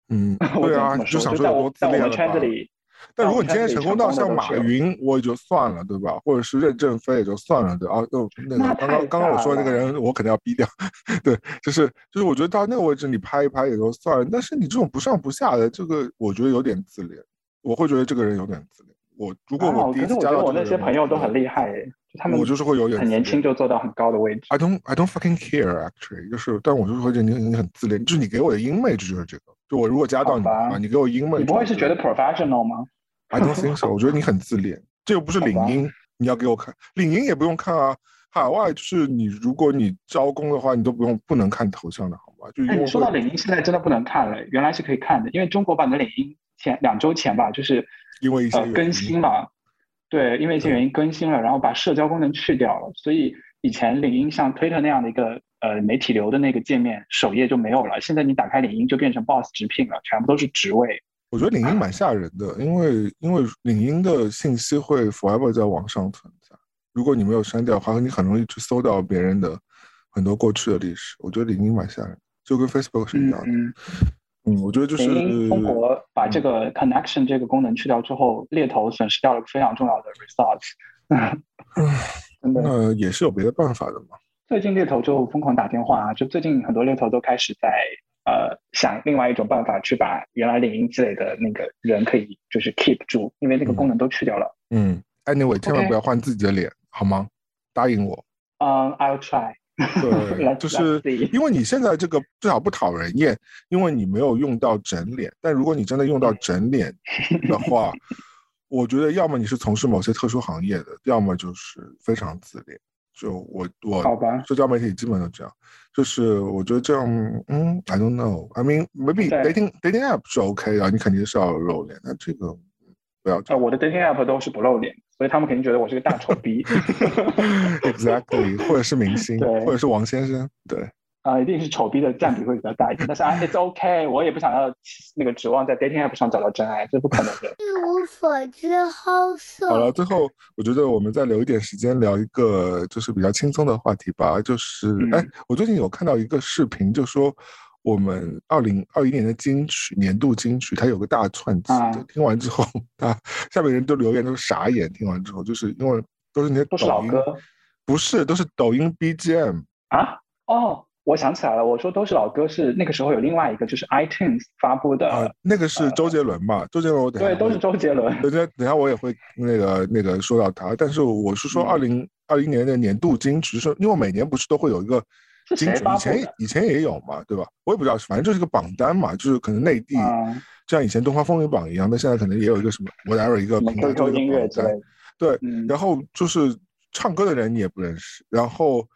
Speaker 1: 嗯，对啊，就想说在我们
Speaker 2: 圈子里。
Speaker 1: 但如果你今天成功到像马云，我也就算了，对吧？或者是任正非也就算了，对啊。就那个刚刚刚刚我说的那个人，我肯定要逼掉。对，就是就是，我觉得到那个位置你拍一拍也就算了。但是你这种不上不下的，这个我觉得有点自恋。我会觉得这个人有点自恋。我如果我第一次加到
Speaker 2: 我那些朋友都很厉害，他们
Speaker 1: 我就是会有点
Speaker 2: 很年轻就做到很高的位置。
Speaker 1: I don't I don't fucking care actually，就是，但我就是会觉得你你很自恋，就是你给我的 image 就是这个。就我如果加到你啊，你给我 image，
Speaker 2: 你不会是觉得 professional 吗
Speaker 1: ？I don't think so。我觉得你很自恋，这又不是领英，你要给我看，领英也不用看啊。海外就是你，如果你招工的话，你都不用不能看头像的好吗？就
Speaker 2: 哎，你说到领英，现在真的不能看了，原来是可以看的，因为中国版的领英前两周前吧，就是
Speaker 1: 因为一些
Speaker 2: 呃更新了，对，因为一些原因更新了，然后把社交功能去掉了，所以以前领英像推特那样的一个呃媒体流的那个界面首页就没有了，现在你打开领英就变成 Boss 直聘了，全部都是职位。
Speaker 1: 我觉得领英蛮吓人的，因为因为领英的信息会 forever 在网上存在，如果你没有删掉的话，你很容易去搜到别人的很多过去的历史。我觉得领英蛮吓人，就跟 Facebook 是一样的。
Speaker 2: 嗯
Speaker 1: 我觉得就是
Speaker 2: 领英中国把这个 connection 这个功能去掉之后，猎头损失掉了非常重要的 的，
Speaker 1: 那也是有别的办法的嘛。
Speaker 2: 最近猎头就疯狂打电话啊，就最近很多猎头都开始在呃想另外一种办法去把原来领英积累的那个人可以就是 keep 住，因为那个功能都去掉了。
Speaker 1: 嗯，anyway，千万不要换自己的脸好吗？答应我。
Speaker 2: 嗯、i l l try
Speaker 1: 对 就是因为你现在这个至少不讨人厌，因为你没有用到整脸。但如果你真的用到整脸的话，我觉得要么你是从事某些特殊行业的，要么就是非常自恋。就我我
Speaker 2: 好吧
Speaker 1: 社交媒体基本都这样，就是我觉得这样，嗯，I don't know。I mean maybe dating dating app 是 OK 的，你肯定是要露脸，那这个嗯不要这
Speaker 2: 呃，我的 dating app 都是不露脸，所以他们肯定觉得我是个大丑逼。
Speaker 1: exactly，或者是明星，或者是王先生，对。
Speaker 2: 啊、一定是丑逼的占比会比较大一点，但是啊，it's OK，我也不想要那个指望在 dating app 上找到真爱，这不可能的。
Speaker 3: 一无所知，好色。
Speaker 1: 好了，最后我觉得我们再留一点时间聊一个就是比较轻松的话题吧。就是，
Speaker 2: 嗯
Speaker 1: 哎，我最近有看到一个视频，就说我们二零二一年的金曲年度金曲，它有个大串词
Speaker 2: 啊。
Speaker 1: 听完之后，啊下面人都留言都是傻眼。听完之后，就是因为都是那些
Speaker 2: 都是
Speaker 1: 抖音，
Speaker 2: 老歌
Speaker 1: 不是，都是抖音 BGM。
Speaker 2: 啊？哦，我想起来了，我说都是老歌，是那个时候有另外一个就是 iTunes 发布的，
Speaker 1: 啊，那个是周杰伦嘛？周杰伦，我
Speaker 2: 对，都是周杰伦。
Speaker 1: 等下等下我也会那个那个说到他，但是我是说
Speaker 2: 嗯
Speaker 1: 二零二一年的年度金曲，是因为每年不是都会有一个金曲，以前以前也有嘛，对吧？我也不知道，反正就是个榜单嘛，就是可能内地
Speaker 2: 啊，
Speaker 1: 像以前东方风云榜一样，但现在可能也有一个什么 whatever 一个
Speaker 2: 什么
Speaker 1: 平台做
Speaker 2: 音乐之类的。
Speaker 1: 对，
Speaker 2: 嗯，
Speaker 1: 然后就是唱歌的人你也不认识，然后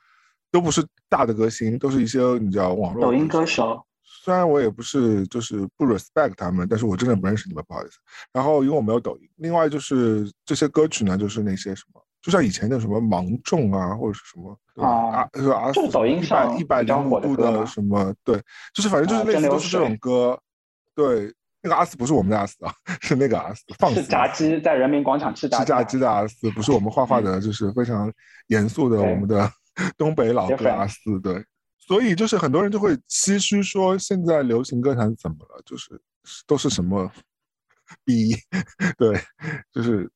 Speaker 1: 都不是大的歌星，都是一些你知道网络
Speaker 2: 抖音歌
Speaker 1: 歌
Speaker 2: 手，
Speaker 1: 虽然我也不是就是不 respect 他们，但是我真的不认识你们，不好意思。然后因为我没有抖音，另外就是这些歌曲呢，就是那些什么，就像以前的什么芒种啊，或者是什么
Speaker 2: 啊
Speaker 1: 啊，是啊，
Speaker 2: 就是抖音上
Speaker 1: 一百零五度的什么，对，就是反正就是类似都是这种歌，对，那个阿斯不是我们的阿斯啊，是那个阿斯，放
Speaker 2: 是炸鸡，在人民广场吃炸
Speaker 1: 吃炸鸡的阿斯，不是我们画画的，就是非常严肃的我们的东北老
Speaker 2: 哥
Speaker 1: 阿斯，对。所以就是很多人就会唏嘘说，现在流行歌坛怎么了？就是都是什么逼，对，就是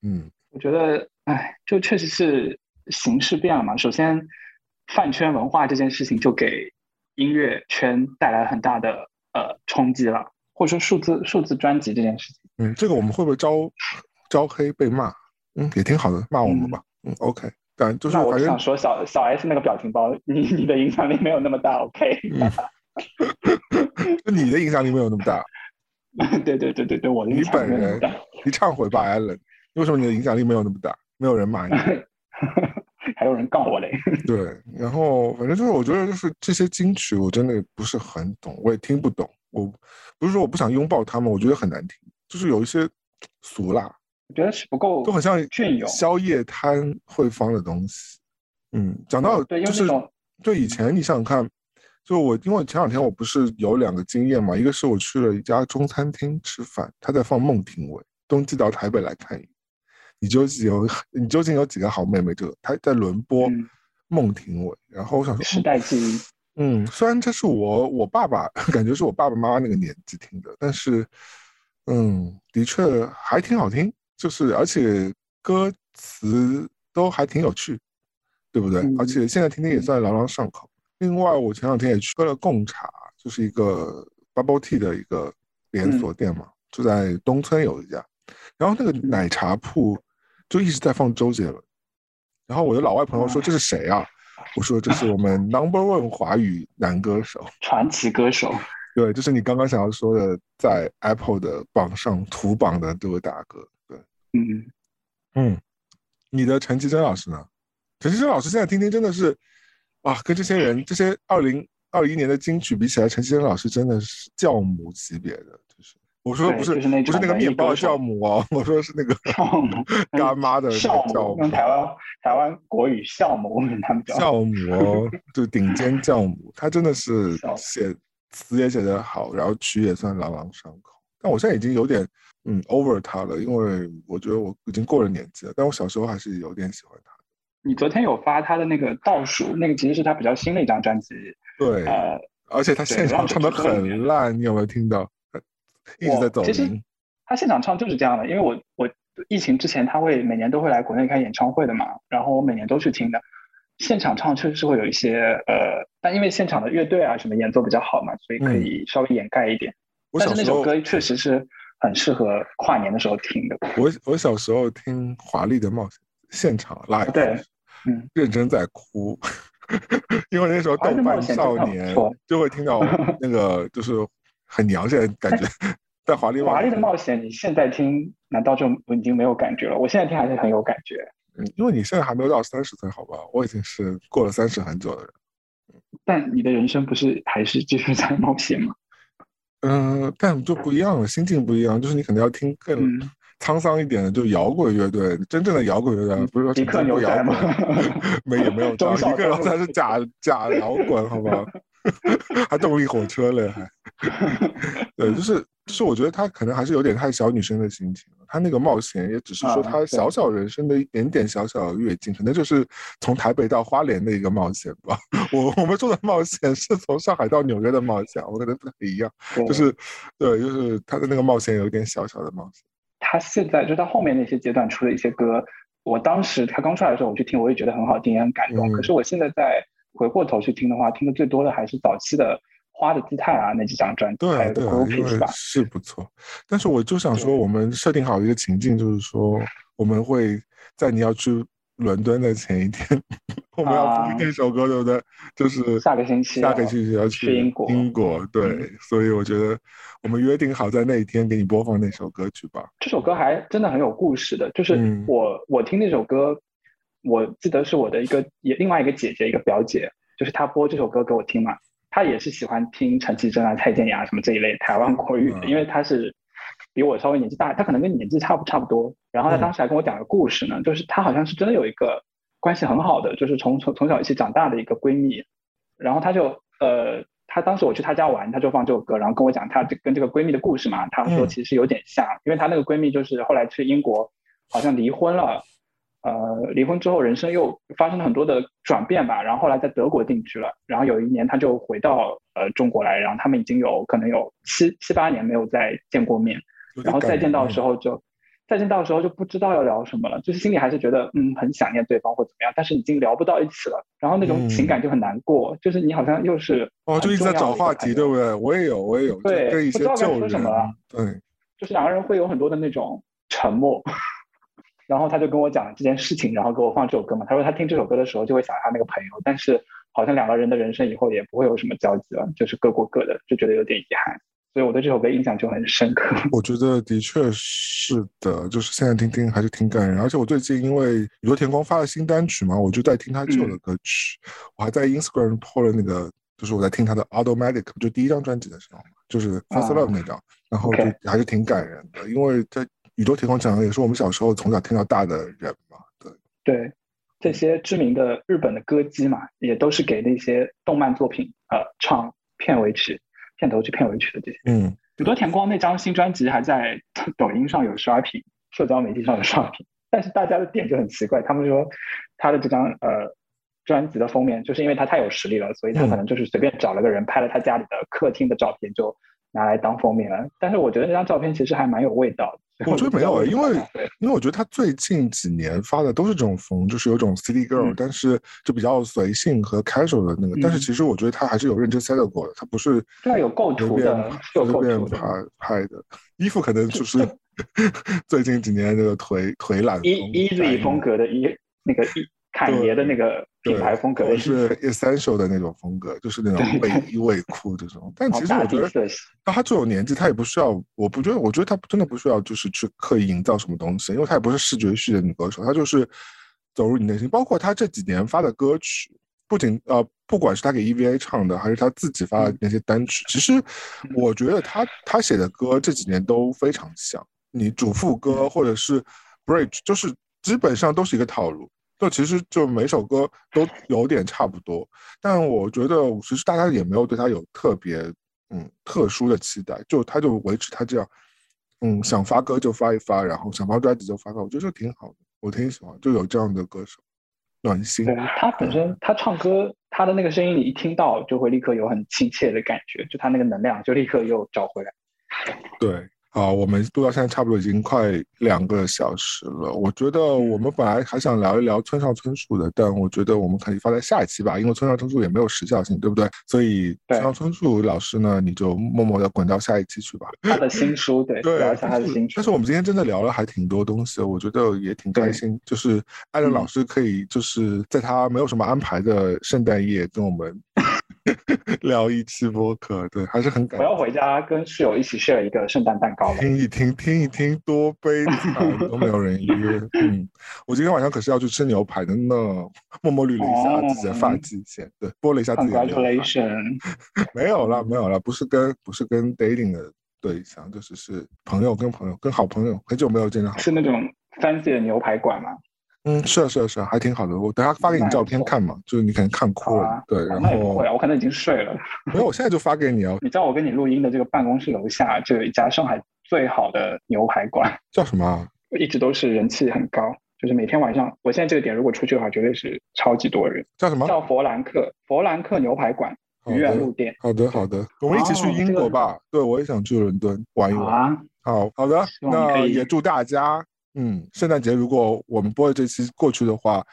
Speaker 1: 嗯，
Speaker 2: 我觉得，哎，就确实是形势变了嘛。首先，饭圈文化这件事情就给音乐圈带来很大的呃冲击了，或者说数字数字专辑这件事情。
Speaker 1: 嗯，这个我们会不会招招黑被骂？嗯，也挺好的，骂我们吧。嗯 o k 但就是
Speaker 2: 那我想说小，小 S 那个表情包，你你的影响力没有那么大，OK？
Speaker 1: 嗯就你的影响力没有那么大，
Speaker 2: 对对对对对，我的
Speaker 1: 你
Speaker 2: 影响力
Speaker 1: 本人
Speaker 2: 没有那么大。
Speaker 1: 你忏悔吧，Allen。为什么你的影响力没有那么大？没有人骂你。
Speaker 2: 还有人告我嘞，
Speaker 1: 对，然后反正就是我觉得就是这些金曲我真的不是很懂，我也听不懂。我不是说我不想拥抱他们，我觉得很难听，就是有一些俗辣，
Speaker 2: 我觉得是不够，
Speaker 1: 都很像
Speaker 2: 隽永。
Speaker 1: 宵夜摊会放的东西。嗯，讲到
Speaker 2: 对，
Speaker 1: 就是就以前你想想看，就我因为前两天我不是有两个经验嘛，一个是我去了一家中餐厅吃饭，他在放孟庭苇，冬季到台北来看你，你究竟有你究竟有几个好妹妹？这个他在轮播
Speaker 2: 嗯
Speaker 1: 孟庭苇，然后我想说，
Speaker 2: 时代记忆，
Speaker 1: 嗯，虽然这是我我爸爸 感觉是我爸爸妈妈那个年纪听的，但是，嗯，的确还挺好听，就是而且歌词都还挺有趣，对不对？
Speaker 2: 嗯
Speaker 1: 而且现在听听也算朗朗上口。另外，我前两天也去喝了贡茶，就是一个 bubble tea 的一个连锁店嘛，就在东村有一家，然后那个奶茶铺就一直在放周杰伦，然后我的老外朋友说这是谁啊？我说这是我们 number one 华语男歌手，
Speaker 2: 传奇歌手。
Speaker 1: 对，就是你刚刚想要说的，在 Apple 的榜上图榜的这位大哥。对，
Speaker 2: 嗯，
Speaker 1: 嗯，你的陈绮贞老师呢？陈绮贞老师现在听听真的是，哇，跟这些人这些二零二一年的金曲比起来，陈绮贞老师真的是教母级别的，就是我说的不是
Speaker 2: 就是
Speaker 1: 不是那个面包酵母哦，我说是那个 干妈的
Speaker 2: 酵母，用台湾台湾国语酵母他们叫
Speaker 1: 酵母哦，就顶尖酵母，他真的是写词也写得好，然后曲也算朗朗上口。但我现在已经有点嗯 over 他了，因为我觉得我已经过了年纪了。但我小时候还是有点喜欢他。
Speaker 2: 你昨天有发他的那个倒数，那个其实是他比较新的一张专辑。
Speaker 1: 对，
Speaker 2: 呃，
Speaker 1: 而且他现场唱的很烂，你有没有听到？一直在走
Speaker 2: 音。他现场唱就是这样的，因为我我疫情之前他会每年都会来国内开演唱会的嘛，然后我每年都去听的。现场唱确实是会有一些呃，但因为现场的乐队啊什么演奏比较好嘛，所以可以稍微掩盖一点。但是那首歌确实是很适合跨年的时候听的。
Speaker 1: 我我小时候听《华丽的冒险》现场 live，
Speaker 2: 对，嗯，
Speaker 1: 认真在哭，因为那时候豆瓣少年就会听到 那个就是很娘现在感觉。在华丽
Speaker 2: 华丽的冒险，你现在听难道就已经没有感觉了？我现在听还是很有感觉。
Speaker 1: 嗯，因为你现在还没有到三十岁，好吧？我已经是过了三十很久的人。
Speaker 2: 但你的人生不是还是继续在冒险吗？
Speaker 1: 嗯，但就不一样了，心境不一样。就是你可能要听更沧桑一点的，就摇滚乐队，真正的摇滚乐队，不是说
Speaker 2: 迪克牛仔吗？
Speaker 1: 没有没有，迪克牛仔是假假摇滚，好吧？还动力火车嘞，还 对，就是就是我觉得他可能还是有点太小女生的心情了。他那个冒险也只是说他小小人生的一点点小小的跃进，可能就是从台北到花莲的一个冒险吧。我我们说的冒险是从上海到纽约的冒险，我可能不太一样。就是对，就是他的那个冒险有一点小小的冒险。
Speaker 2: 他现在就到后面那些阶段出的一些歌，我当时他刚出来的时候我去听，我也觉得很好听，也很感动。可是我现在在。回过头去听的话，听的最多的还是早期的《花的姿态》啊那几张专辑，
Speaker 1: 对对，因为是不错。但是我就想说，我们设定好一个情境，就是说我们会在你要去伦敦的前一天，我们要听那首歌，对不对？就是
Speaker 2: 下个星期，
Speaker 1: 下个星期要去
Speaker 2: 英国。
Speaker 1: 英国对，所以我觉得我们约定好在那一天给你播放那首歌曲吧。
Speaker 2: 这首歌还真的很有故事的，就是我我听那首歌。我记得是我的一个也另外一个姐姐，一个表姐，就是她播这首歌给我听嘛。她也是喜欢听陈绮贞啊、蔡健雅什么这一类台湾国语的，因为他是比我稍微年纪大，他可能跟你年纪差不差不多。然后他当时还跟我讲个故事呢，就是他好像是真的有一个关系很好的，就是从从从小一起长大的一个闺蜜。然后他就呃，他当时我去他家玩，他就放这首歌，然后跟我讲他这跟这个闺蜜的故事嘛。他说其实有点像，因为他那个闺蜜就是后来去英国，好像离婚了。呃，离婚之后，人生又发生了很多的转变吧。然后后来在德国定居了。然后有一年，他就回到呃中国来。然后他们已经有可能有七七八年没有再见过面。然后再见到的时候，就再见到的时候就不知道要聊什么了。就是心里还是觉得嗯很想念对方或怎么样，但是已经聊不到一起了。然后那种情感就很难过。就是你好像又是
Speaker 1: 哦，就一直在找话题，对不对？我也有，我也有。
Speaker 2: 对，
Speaker 1: 不知道
Speaker 2: 该说什么了。
Speaker 1: 对，
Speaker 2: 就是两个人会有很多的那种沉默。然后他就跟我讲了这件事情，然后给我放这首歌嘛。他说他听这首歌的时候就会想他那个朋友，但是好像两个人的人生以后也不会有什么交集了，就是各过各的，就觉得有点遗憾。所以我对这首歌印象就很深刻。
Speaker 1: 我觉得的确是的，就是现在听听还是挺感人。而且我最近因为宇多田光发了新单曲嘛，我就在听他旧的歌曲。我还在 Instagram 破了那个，就是我在听他的 Automatic，就第一张专辑的时候嘛，就是 First Love 那张，然后就还是挺感人的，因为在。宇宙天空讲的也是我们小时候从小听到大的人嘛，对
Speaker 2: 对，这些知名的日本的歌姬嘛，也都是给那些动漫作品呃唱片尾曲、片头曲、片尾曲的这些。
Speaker 1: 嗯，
Speaker 2: 宇多田光那张新专辑还在抖音上有刷屏，社交媒体上有刷屏，但是大家的点就很奇怪，他们说他的这张呃专辑的封面，就是因为他太有实力了，所以他可能就是随便找了个人拍了他家里的客厅的照片就。拿来当封面了，但是我觉得那张照片其实还蛮有味道
Speaker 1: 的。我觉得没有，因为因为我觉得他最近几年发的都是这种风，就是有种 city girl，但是就比较随性和 casual 的那个。但是其实我觉得他还是有认真 set 过的，他不是
Speaker 2: 对有构图的，有构图
Speaker 1: 拍拍的衣服可能就是 最近几年那个腿腿懒
Speaker 2: easy 风格的衣那个衣。侃爷的那个品牌风格
Speaker 1: 是 essential 的那种风格，就是那种卫衣卫裤这种。但其实我觉得，那他这种年纪，他也不需要。我不觉得，我觉得他真的不需要，就是去刻意营造什么东西，因为他也不是视觉系的女歌手，他就是走入你内心。包括他这几年发的歌曲，不仅呃，不管是他给 EVA 唱的，还是他自己发的那些单曲，其实我觉得他他写的歌这几年都非常像。你主副歌或者是 bridge，就是基本上都是一个套路。就其实就每首歌都有点差不多，但我觉得其实大家也没有对他有特别嗯特殊的期待，就他就维持他这样，嗯想发歌就发一发，然后想发专辑就发发，我觉得这挺好的，我挺喜欢，就有这样的歌手，暖心。
Speaker 2: 对他本身他唱歌，他的那个声音你一听到就会立刻有很亲切的感觉，就他那个能量就立刻又找回来。
Speaker 1: 对。啊，我们录到现在差不多已经快两个小时了。我觉得我们本来还想聊一聊村上春树的，但我觉得我们可以放在下一期吧，因为村上春树也没有时效性，对不对？所以村上春树老师呢，你就默默的滚到下一期去吧。
Speaker 2: 他的新书，对，聊一下他的新书。
Speaker 1: 但是我们今天真的聊了还挺多东西，我觉得也挺开心。就是艾伦老师可以就是在他没有什么安排的圣诞夜跟我们。聊一期播客，对，还是很感。
Speaker 2: 我要回家跟室友一起 share 一个圣诞蛋糕。
Speaker 1: 听一听，听一听，多悲惨，都没有人约。嗯，我今天晚上可是要去吃牛排的呢。默默捋了一下自己的发际线，对，拨了一下自己的。
Speaker 2: Congratulations。
Speaker 1: 没有了，没有了，不是跟不是跟 dating 的对象，就是是朋友跟朋友跟好朋友，很久没有见到。
Speaker 2: 是那种 fancy 的牛排馆吗？
Speaker 1: 嗯，是啊，是啊，是啊，还挺好的。我等下发给你照片看嘛，就是你可能看哭了。对，然后
Speaker 2: 不会啊，我可能已经睡了。
Speaker 1: 没有，我现在就发给你啊。
Speaker 2: 你知道我跟你录音的这个办公室楼下就有一家上海最好的牛排馆，
Speaker 1: 叫什么？
Speaker 2: 一直都是人气很高，就是每天晚上，我现在这个点如果出去的话，绝对是超级多人。
Speaker 1: 叫什么？
Speaker 2: 叫佛兰克，佛兰克牛排馆，愚园路店。
Speaker 1: 好的，好的，我们一起去英国吧。对，我也想去伦敦玩一玩。好，好的，那也祝大家。嗯，圣诞节如果我们播的这期过去的话，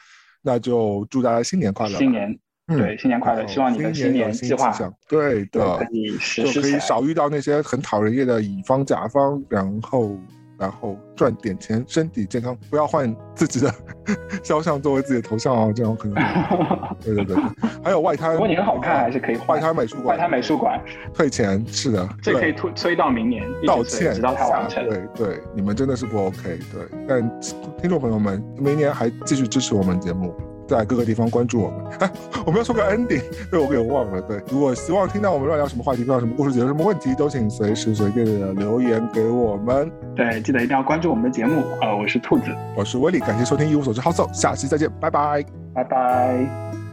Speaker 1: 那就祝大家新年快乐！
Speaker 2: 新年，对，新年快乐！希望你的新年计划，
Speaker 1: 对的，就可以少遇到那些很讨人厌的乙方甲方，然后。然后赚点钱，身体健康，不要换自己的 肖像作为自己的头像啊，这样可能。对对对，还有外滩，
Speaker 2: 如果你很好看，还是可以
Speaker 1: 外滩美术馆。
Speaker 2: 外滩美术馆
Speaker 1: 退钱是的，
Speaker 2: 这可以推推到明年，
Speaker 1: 道歉
Speaker 2: 直到它完成。
Speaker 1: 对对，你们真的是不 OK。对，但听众朋友们，明年还继续支持我们节目。在各个地方关注我们。哎，我们要说个 ending，被我给忘了。对，如果希望听到我们乱聊什么话题，不知道什么故事，解决什么问题，都请随时随地的留言给我们。
Speaker 2: 对，记得一定要关注我们的节目。呃，我是兔子，
Speaker 1: 我是威利，感谢收听一无所知好 o 下期再见，拜拜，
Speaker 2: 拜拜。